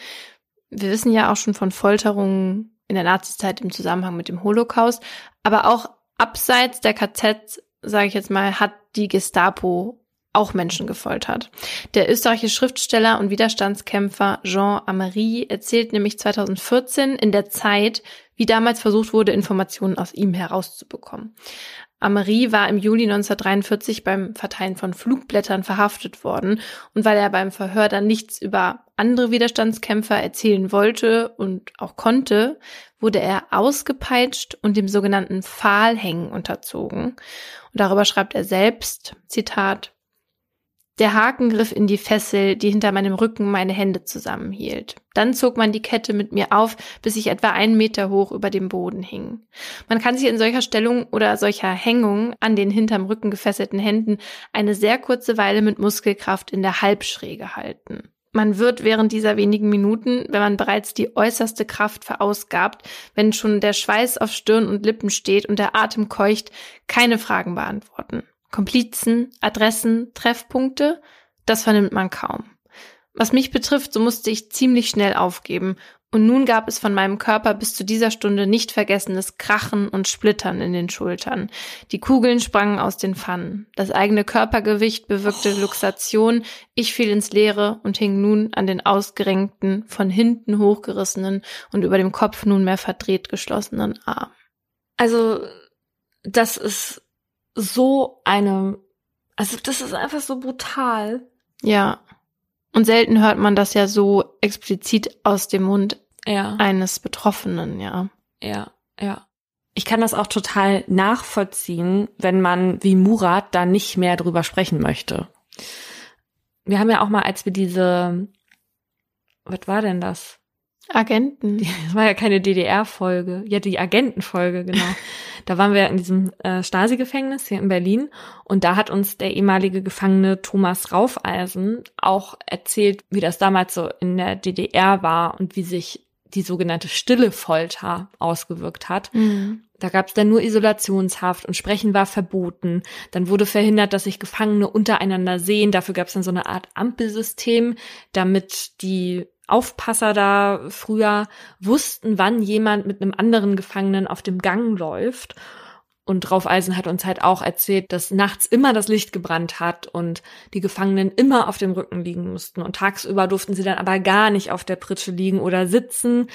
Wir wissen ja auch schon von Folterungen in der Nazizeit im Zusammenhang mit dem Holocaust, aber auch abseits der KZ, sage ich jetzt mal, hat die Gestapo auch Menschen gefoltert. Der österreichische Schriftsteller und Widerstandskämpfer Jean Amery erzählt nämlich 2014 in der Zeit, wie damals versucht wurde, Informationen aus ihm herauszubekommen. Amery war im Juli 1943 beim Verteilen von Flugblättern verhaftet worden und weil er beim Verhör dann nichts über andere Widerstandskämpfer erzählen wollte und auch konnte, wurde er ausgepeitscht und dem sogenannten Pfahlhängen unterzogen. Und darüber schreibt er selbst, Zitat, der Haken griff in die Fessel, die hinter meinem Rücken meine Hände zusammenhielt. Dann zog man die Kette mit mir auf, bis ich etwa einen Meter hoch über dem Boden hing. Man kann sich in solcher Stellung oder solcher Hängung an den hinterm Rücken gefesselten Händen eine sehr kurze Weile mit Muskelkraft in der Halbschräge halten. Man wird während dieser wenigen Minuten, wenn man bereits die äußerste Kraft verausgabt, wenn schon der Schweiß auf Stirn und Lippen steht und der Atem keucht, keine Fragen beantworten. Komplizen, Adressen, Treffpunkte, das vernimmt man kaum. Was mich betrifft, so musste ich ziemlich schnell aufgeben, und nun gab es von meinem Körper bis zu dieser Stunde nicht vergessenes Krachen und Splittern in den Schultern. Die Kugeln sprangen aus den Pfannen. Das eigene Körpergewicht bewirkte oh. Luxation. Ich fiel ins Leere und hing nun an den ausgerenkten, von hinten hochgerissenen und über dem Kopf nunmehr verdreht geschlossenen Arm. Also, das ist so eine, also das ist einfach so brutal. Ja. Und selten hört man das ja so explizit aus dem Mund ja. eines Betroffenen, ja. Ja, ja. Ich kann das auch total nachvollziehen, wenn man wie Murat da nicht mehr drüber sprechen möchte. Wir haben ja auch mal, als wir diese, was war denn das? Agenten. *laughs* Das war ja keine DDR-Folge. Ja, die Agentenfolge, genau. *laughs* da waren wir in diesem äh, Stasi-Gefängnis hier in Berlin und da hat uns der ehemalige Gefangene Thomas Raufeisen auch erzählt, wie das damals so in der DDR war und wie sich die sogenannte stille Folter ausgewirkt hat. Mhm. Da gab es dann nur Isolationshaft und Sprechen war verboten. Dann wurde verhindert, dass sich Gefangene untereinander sehen. Dafür gab es dann so eine Art Ampelsystem, damit die Aufpasser da früher wussten, wann jemand mit einem anderen Gefangenen auf dem Gang läuft. Und Draufeisen hat uns halt auch erzählt, dass nachts immer das Licht gebrannt hat und die Gefangenen immer auf dem Rücken liegen mussten. Und tagsüber durften sie dann aber gar nicht auf der Pritsche liegen oder sitzen,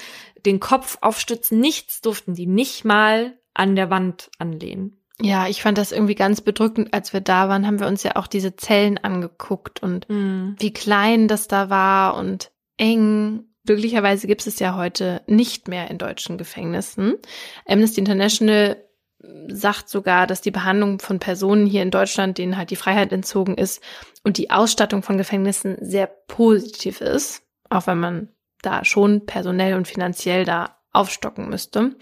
den Kopf aufstützen, nichts durften die nicht mal an der Wand anlehnen. Ja, ich fand das irgendwie ganz bedrückend. Als wir da waren, haben wir uns ja auch diese Zellen angeguckt und mm. wie klein das da war und eng. Glücklicherweise gibt es ja heute nicht mehr in deutschen Gefängnissen. Amnesty International sagt sogar, dass die Behandlung von Personen hier in Deutschland, denen halt die Freiheit entzogen ist und die Ausstattung von Gefängnissen sehr positiv ist, auch wenn man da schon personell und finanziell da aufstocken müsste.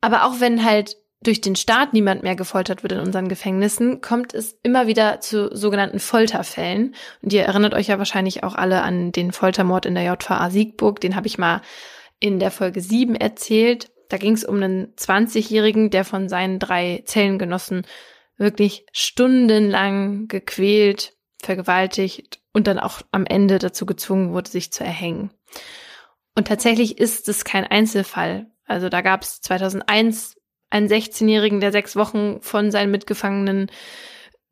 Aber auch wenn halt durch den Staat niemand mehr gefoltert wird in unseren Gefängnissen, kommt es immer wieder zu sogenannten Folterfällen. Und ihr erinnert euch ja wahrscheinlich auch alle an den Foltermord in der JVA Siegburg. Den habe ich mal in der Folge 7 erzählt. Da ging es um einen 20-Jährigen, der von seinen drei Zellengenossen wirklich stundenlang gequält, vergewaltigt und dann auch am Ende dazu gezwungen wurde, sich zu erhängen. Und tatsächlich ist es kein Einzelfall. Also da gab es 2001 einen 16-Jährigen, der sechs Wochen von seinen Mitgefangenen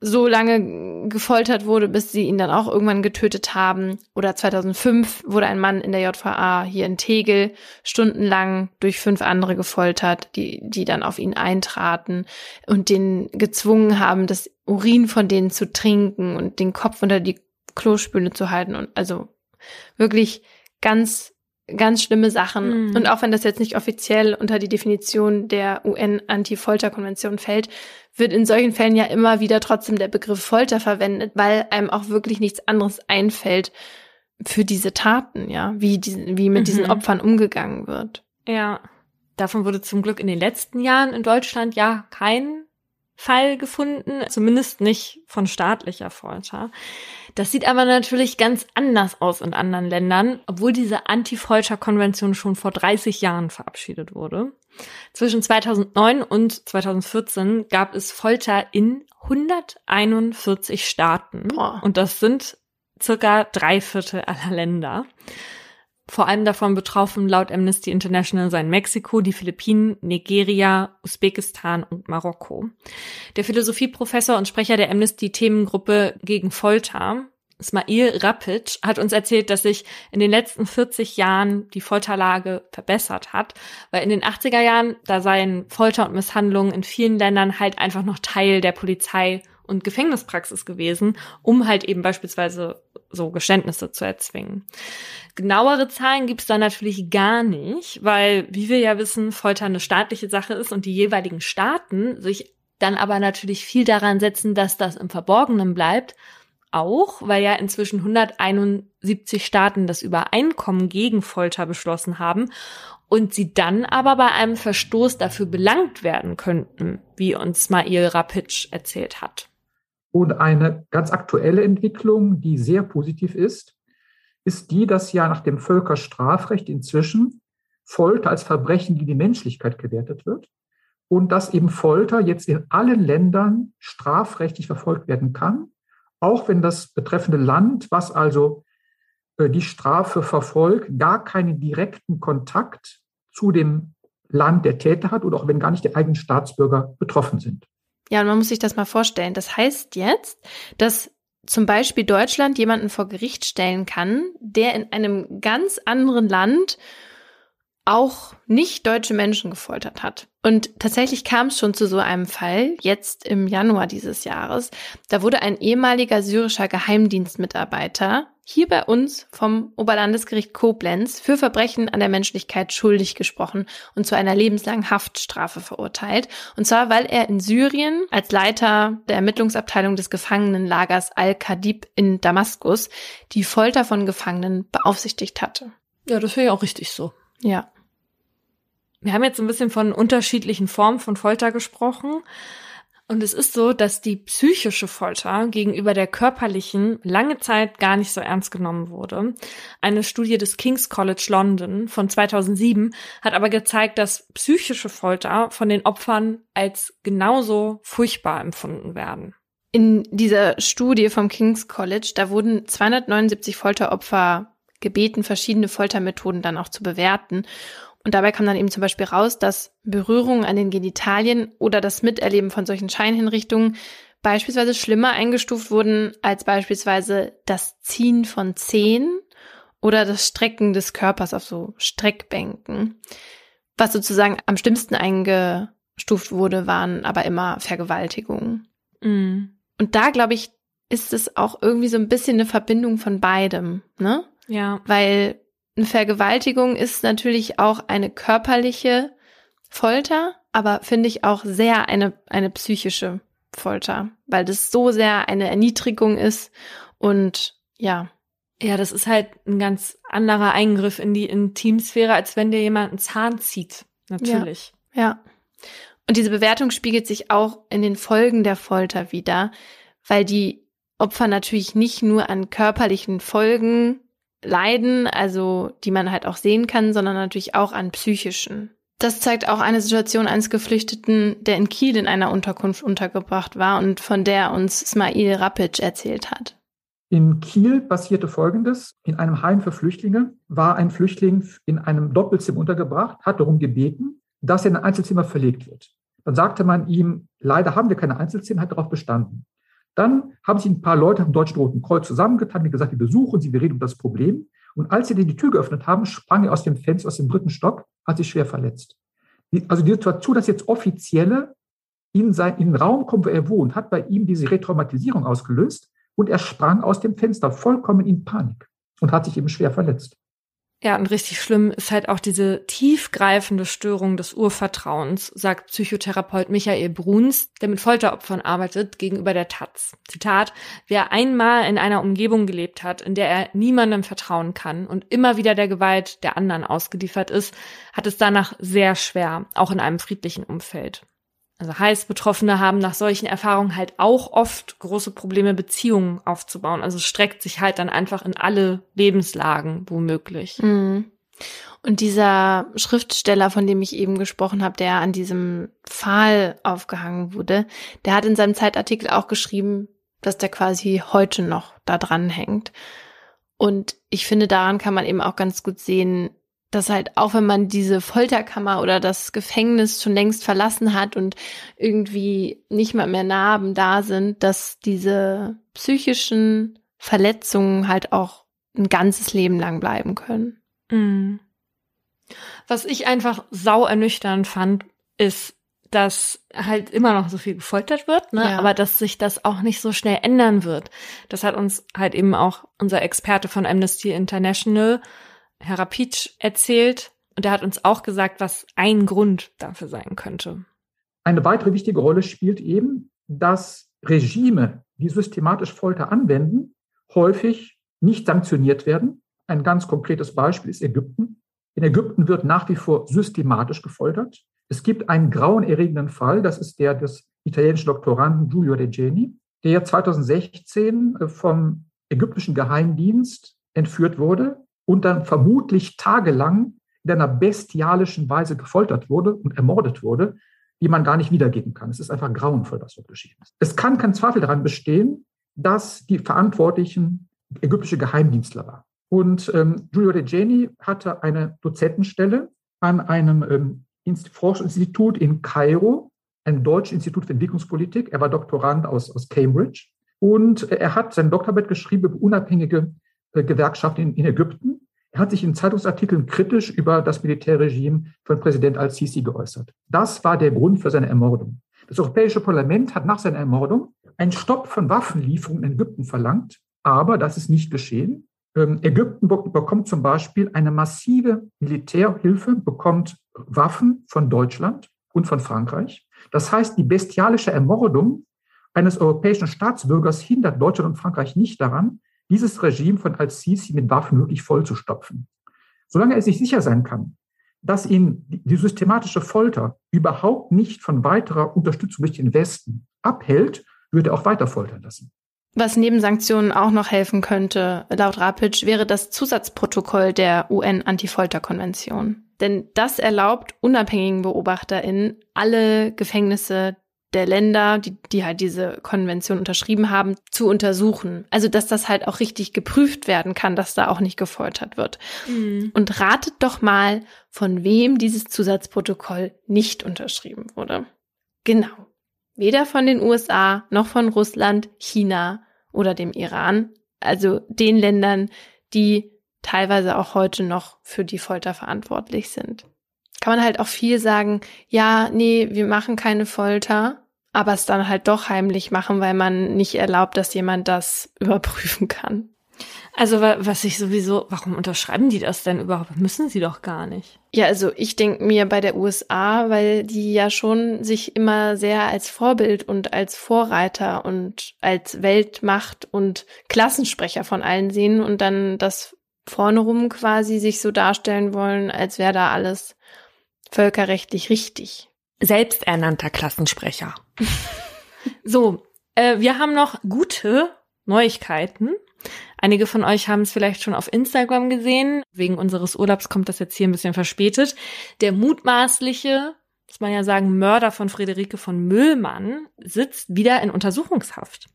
so lange gefoltert wurde, bis sie ihn dann auch irgendwann getötet haben. Oder 2005 wurde ein Mann in der JVA hier in Tegel stundenlang durch fünf andere gefoltert, die, die dann auf ihn eintraten und den gezwungen haben, das Urin von denen zu trinken und den Kopf unter die Klospüle zu halten und also wirklich ganz ganz schlimme Sachen. Mhm. Und auch wenn das jetzt nicht offiziell unter die Definition der UN-Anti-Folter-Konvention fällt, wird in solchen Fällen ja immer wieder trotzdem der Begriff Folter verwendet, weil einem auch wirklich nichts anderes einfällt für diese Taten, ja, wie, die, wie mit mhm. diesen Opfern umgegangen wird. Ja. Davon wurde zum Glück in den letzten Jahren in Deutschland ja kein Fall gefunden, zumindest nicht von staatlicher Folter. Das sieht aber natürlich ganz anders aus in anderen Ländern, obwohl diese Anti-Folter-Konvention schon vor 30 Jahren verabschiedet wurde. Zwischen 2009 und 2014 gab es Folter in 141 Staaten. Boah. Und das sind circa drei Viertel aller Länder. Vor allem davon betroffen laut Amnesty International seien Mexiko, die Philippinen, Nigeria, Usbekistan und Marokko. Der Philosophieprofessor und Sprecher der Amnesty-Themengruppe gegen Folter, Smail Rapic, hat uns erzählt, dass sich in den letzten 40 Jahren die Folterlage verbessert hat, weil in den 80er Jahren, da seien Folter und Misshandlungen in vielen Ländern halt einfach noch Teil der Polizei und Gefängnispraxis gewesen, um halt eben beispielsweise so Geständnisse zu erzwingen. Genauere Zahlen gibt's da natürlich gar nicht, weil, wie wir ja wissen, Folter eine staatliche Sache ist und die jeweiligen Staaten sich dann aber natürlich viel daran setzen, dass das im Verborgenen bleibt, auch, weil ja inzwischen 171 Staaten das Übereinkommen gegen Folter beschlossen haben und sie dann aber bei einem Verstoß dafür belangt werden könnten, wie uns Mail Rapic erzählt hat. Und eine ganz aktuelle Entwicklung, die sehr positiv ist, ist die, dass ja nach dem Völkerstrafrecht inzwischen Folter als Verbrechen gegen die Menschlichkeit gewertet wird und dass eben Folter jetzt in allen Ländern strafrechtlich verfolgt werden kann, auch wenn das betreffende Land, was also äh, die Strafe verfolgt, gar keinen direkten Kontakt zu dem Land der Täter hat oder auch wenn gar nicht die eigenen Staatsbürger betroffen sind. Ja, und man muss sich das mal vorstellen. Das heißt jetzt, dass zum Beispiel Deutschland jemanden vor Gericht stellen kann, der in einem ganz anderen Land auch nicht deutsche Menschen gefoltert hat. Und tatsächlich kam es schon zu so einem Fall, jetzt im Januar dieses Jahres. Da wurde ein ehemaliger syrischer Geheimdienstmitarbeiter hier bei uns vom Oberlandesgericht Koblenz für Verbrechen an der Menschlichkeit schuldig gesprochen und zu einer lebenslangen Haftstrafe verurteilt. Und zwar, weil er in Syrien als Leiter der Ermittlungsabteilung des Gefangenenlagers Al-Kadib in Damaskus die Folter von Gefangenen beaufsichtigt hatte. Ja, das wäre ja auch richtig so. Ja. Wir haben jetzt ein bisschen von unterschiedlichen Formen von Folter gesprochen. Und es ist so, dass die psychische Folter gegenüber der körperlichen lange Zeit gar nicht so ernst genommen wurde. Eine Studie des King's College London von 2007 hat aber gezeigt, dass psychische Folter von den Opfern als genauso furchtbar empfunden werden. In dieser Studie vom King's College, da wurden 279 Folteropfer gebeten, verschiedene Foltermethoden dann auch zu bewerten. Und dabei kam dann eben zum Beispiel raus, dass Berührungen an den Genitalien oder das Miterleben von solchen Scheinhinrichtungen beispielsweise schlimmer eingestuft wurden als beispielsweise das Ziehen von Zehen oder das Strecken des Körpers auf so Streckbänken. Was sozusagen am schlimmsten eingestuft wurde, waren aber immer Vergewaltigungen. Mhm. Und da, glaube ich, ist es auch irgendwie so ein bisschen eine Verbindung von beidem, ne? Ja. Weil eine Vergewaltigung ist natürlich auch eine körperliche Folter, aber finde ich auch sehr eine, eine psychische Folter, weil das so sehr eine Erniedrigung ist und ja. Ja, das ist halt ein ganz anderer Eingriff in die Intimsphäre, als wenn dir jemand einen Zahn zieht. Natürlich. Ja. ja. Und diese Bewertung spiegelt sich auch in den Folgen der Folter wieder, weil die Opfer natürlich nicht nur an körperlichen Folgen leiden, also die man halt auch sehen kann, sondern natürlich auch an psychischen. Das zeigt auch eine Situation eines Geflüchteten, der in Kiel in einer Unterkunft untergebracht war und von der uns Smail Rapic erzählt hat. In Kiel passierte Folgendes. In einem Heim für Flüchtlinge war ein Flüchtling in einem Doppelzimmer untergebracht, hat darum gebeten, dass er in ein Einzelzimmer verlegt wird. Dann sagte man ihm, leider haben wir keine Einzelzimmer, hat darauf bestanden. Dann haben sich ein paar Leute am Deutschen Roten Kreuz zusammengetan und gesagt, wir besuchen sie, wir reden um das Problem. Und als sie die Tür geöffnet haben, sprang er aus dem Fenster, aus dem dritten Stock, hat sich schwer verletzt. Also die Situation, dass jetzt Offizielle in, sein, in den Raum kommen, wo er wohnt, hat bei ihm diese Retraumatisierung ausgelöst und er sprang aus dem Fenster vollkommen in Panik und hat sich eben schwer verletzt. Ja, und richtig schlimm ist halt auch diese tiefgreifende Störung des Urvertrauens, sagt Psychotherapeut Michael Bruns, der mit Folteropfern arbeitet, gegenüber der Taz. Zitat, wer einmal in einer Umgebung gelebt hat, in der er niemandem vertrauen kann und immer wieder der Gewalt der anderen ausgeliefert ist, hat es danach sehr schwer, auch in einem friedlichen Umfeld. Also heißt, Betroffene haben nach solchen Erfahrungen halt auch oft große Probleme, Beziehungen aufzubauen. Also es streckt sich halt dann einfach in alle Lebenslagen womöglich. Mhm. Und dieser Schriftsteller, von dem ich eben gesprochen habe, der an diesem Pfahl aufgehangen wurde, der hat in seinem Zeitartikel auch geschrieben, dass der quasi heute noch da dran hängt. Und ich finde, daran kann man eben auch ganz gut sehen, dass halt auch wenn man diese Folterkammer oder das Gefängnis schon längst verlassen hat und irgendwie nicht mal mehr Narben da sind, dass diese psychischen Verletzungen halt auch ein ganzes Leben lang bleiben können. Mhm. Was ich einfach sau ernüchternd fand, ist, dass halt immer noch so viel gefoltert wird, ne? Ja. aber dass sich das auch nicht so schnell ändern wird. Das hat uns halt eben auch unser Experte von Amnesty International Herr Rapitsch erzählt und er hat uns auch gesagt, was ein Grund dafür sein könnte. Eine weitere wichtige Rolle spielt eben, dass Regime, die systematisch Folter anwenden, häufig nicht sanktioniert werden. Ein ganz konkretes Beispiel ist Ägypten. In Ägypten wird nach wie vor systematisch gefoltert. Es gibt einen grauenerregenden Fall, das ist der des italienischen Doktoranden Giulio Regeni, der 2016 äh, vom ägyptischen Geheimdienst entführt wurde und dann vermutlich tagelang in einer bestialischen Weise gefoltert wurde und ermordet wurde, die man gar nicht wiedergeben kann. Es ist einfach grauenvoll, was dort geschehen ist. Es kann kein Zweifel daran bestehen, dass die Verantwortlichen ägyptische Geheimdienstler waren. Und ähm, Giulio Regeni hatte eine Dozentenstelle an einem ähm, Forschungsinstitut in Kairo, ein deutsches Institut für Entwicklungspolitik. Er war Doktorand aus, aus Cambridge. Und er hat sein Doktorarbeit geschrieben über unabhängige äh, Gewerkschaft in, in Ägypten. Er hat sich in Zeitungsartikeln kritisch über das Militärregime von Präsident al-Sisi geäußert. Das war der Grund für seine Ermordung. Das Europäische Parlament hat nach seiner Ermordung einen Stopp von Waffenlieferungen in Ägypten verlangt, aber das ist nicht geschehen. Ähm, Ägypten bekommt zum Beispiel eine massive Militärhilfe, bekommt Waffen von Deutschland und von Frankreich. Das heißt, die bestialische Ermordung eines europäischen Staatsbürgers hindert Deutschland und Frankreich nicht daran, dieses Regime von Al-Sisi mit Waffen wirklich vollzustopfen. Solange er sich sicher sein kann, dass ihn die systematische Folter überhaupt nicht von weiterer Unterstützung durch den Westen abhält, würde er auch weiter foltern lassen. Was neben Sanktionen auch noch helfen könnte, laut Rapitsch, wäre das Zusatzprotokoll der UN-Antifolterkonvention. Denn das erlaubt unabhängigen BeobachterInnen, alle Gefängnisse der Länder, die, die halt diese Konvention unterschrieben haben, zu untersuchen. Also, dass das halt auch richtig geprüft werden kann, dass da auch nicht gefoltert wird. Mhm. Und ratet doch mal, von wem dieses Zusatzprotokoll nicht unterschrieben wurde. Genau. Weder von den USA noch von Russland, China oder dem Iran. Also den Ländern, die teilweise auch heute noch für die Folter verantwortlich sind. Kann man halt auch viel sagen, ja, nee, wir machen keine Folter, aber es dann halt doch heimlich machen, weil man nicht erlaubt, dass jemand das *laughs* überprüfen kann. Also was ich sowieso, warum unterschreiben die das denn überhaupt? Müssen sie doch gar nicht. Ja, also ich denke mir bei der USA, weil die ja schon sich immer sehr als Vorbild und als Vorreiter und als Weltmacht und Klassensprecher von allen sehen und dann das vorne rum quasi sich so darstellen wollen, als wäre da alles völkerrechtlich richtig selbsternannter Klassensprecher. *laughs* so, äh, wir haben noch gute Neuigkeiten. Einige von euch haben es vielleicht schon auf Instagram gesehen. Wegen unseres Urlaubs kommt das jetzt hier ein bisschen verspätet. Der mutmaßliche, muss man ja sagen, Mörder von Friederike von Müllmann sitzt wieder in Untersuchungshaft.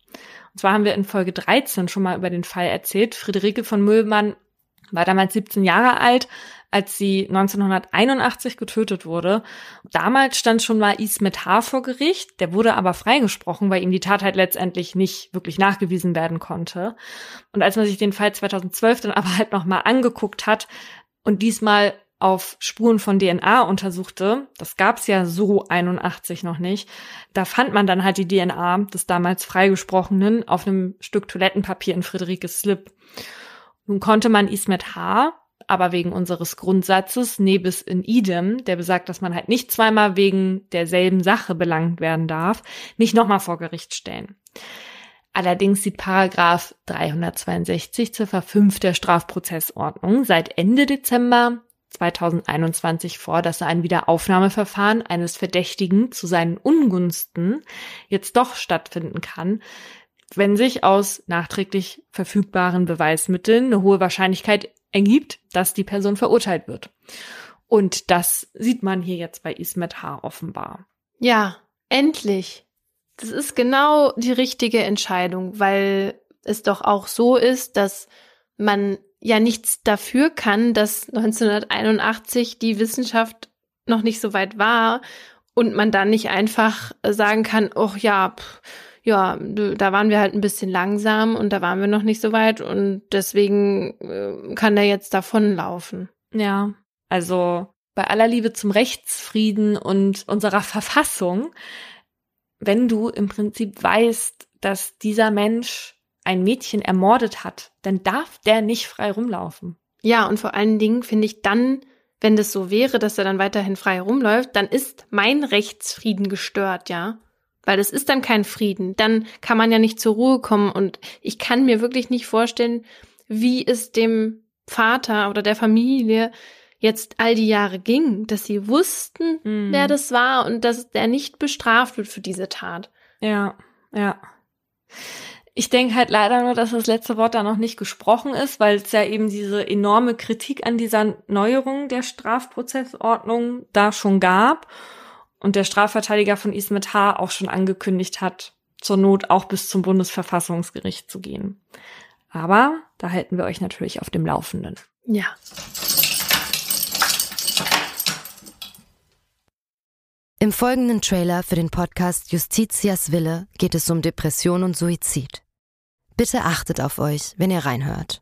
Und zwar haben wir in Folge 13 schon mal über den Fall erzählt. Friederike von Müllmann war damals 17 Jahre alt, als sie 1981 getötet wurde. Damals stand schon mal Ismet H. vor Gericht, der wurde aber freigesprochen, weil ihm die Tat halt letztendlich nicht wirklich nachgewiesen werden konnte. Und als man sich den Fall 2012 dann aber halt nochmal angeguckt hat und diesmal auf Spuren von DNA untersuchte, das gab's ja so 81 noch nicht, da fand man dann halt die DNA des damals Freigesprochenen auf einem Stück Toilettenpapier in Friederikes Slip. Nun konnte man Ismet H aber wegen unseres Grundsatzes nebis in idem, der besagt, dass man halt nicht zweimal wegen derselben Sache belangt werden darf, nicht nochmal vor Gericht stellen. Allerdings sieht Paragraph 362 Ziffer 5 der Strafprozessordnung seit Ende Dezember 2021 vor, dass ein Wiederaufnahmeverfahren eines Verdächtigen zu seinen Ungunsten jetzt doch stattfinden kann, wenn sich aus nachträglich verfügbaren Beweismitteln eine hohe Wahrscheinlichkeit ergibt, dass die Person verurteilt wird. Und das sieht man hier jetzt bei Ismet H. offenbar. Ja, endlich. Das ist genau die richtige Entscheidung, weil es doch auch so ist, dass man ja nichts dafür kann, dass 1981 die Wissenschaft noch nicht so weit war und man dann nicht einfach sagen kann, oh ja, pff, ja, da waren wir halt ein bisschen langsam und da waren wir noch nicht so weit und deswegen äh, kann er jetzt davonlaufen. Ja, also bei aller Liebe zum Rechtsfrieden und unserer Verfassung, wenn du im Prinzip weißt, dass dieser Mensch ein Mädchen ermordet hat, dann darf der nicht frei rumlaufen. Ja, und vor allen Dingen finde ich dann, wenn das so wäre, dass er dann weiterhin frei rumläuft, dann ist mein Rechtsfrieden gestört, ja weil das ist dann kein Frieden. Dann kann man ja nicht zur Ruhe kommen und ich kann mir wirklich nicht vorstellen, wie es dem Vater oder der Familie jetzt all die Jahre ging, dass sie wussten, mhm. wer das war und dass der nicht bestraft wird für diese Tat. Ja, ja. Ich denke halt leider nur, dass das letzte Wort da noch nicht gesprochen ist, weil es ja eben diese enorme Kritik an dieser Neuerung der Strafprozessordnung da schon gab und der Strafverteidiger von Ismet H. auch schon angekündigt hat, zur Not auch bis zum Bundesverfassungsgericht zu gehen. Aber da halten wir euch natürlich auf dem Laufenden. Ja. Im folgenden Trailer für den Podcast Justitias Wille geht es um Depression und Suizid. Bitte achtet auf euch, wenn ihr reinhört.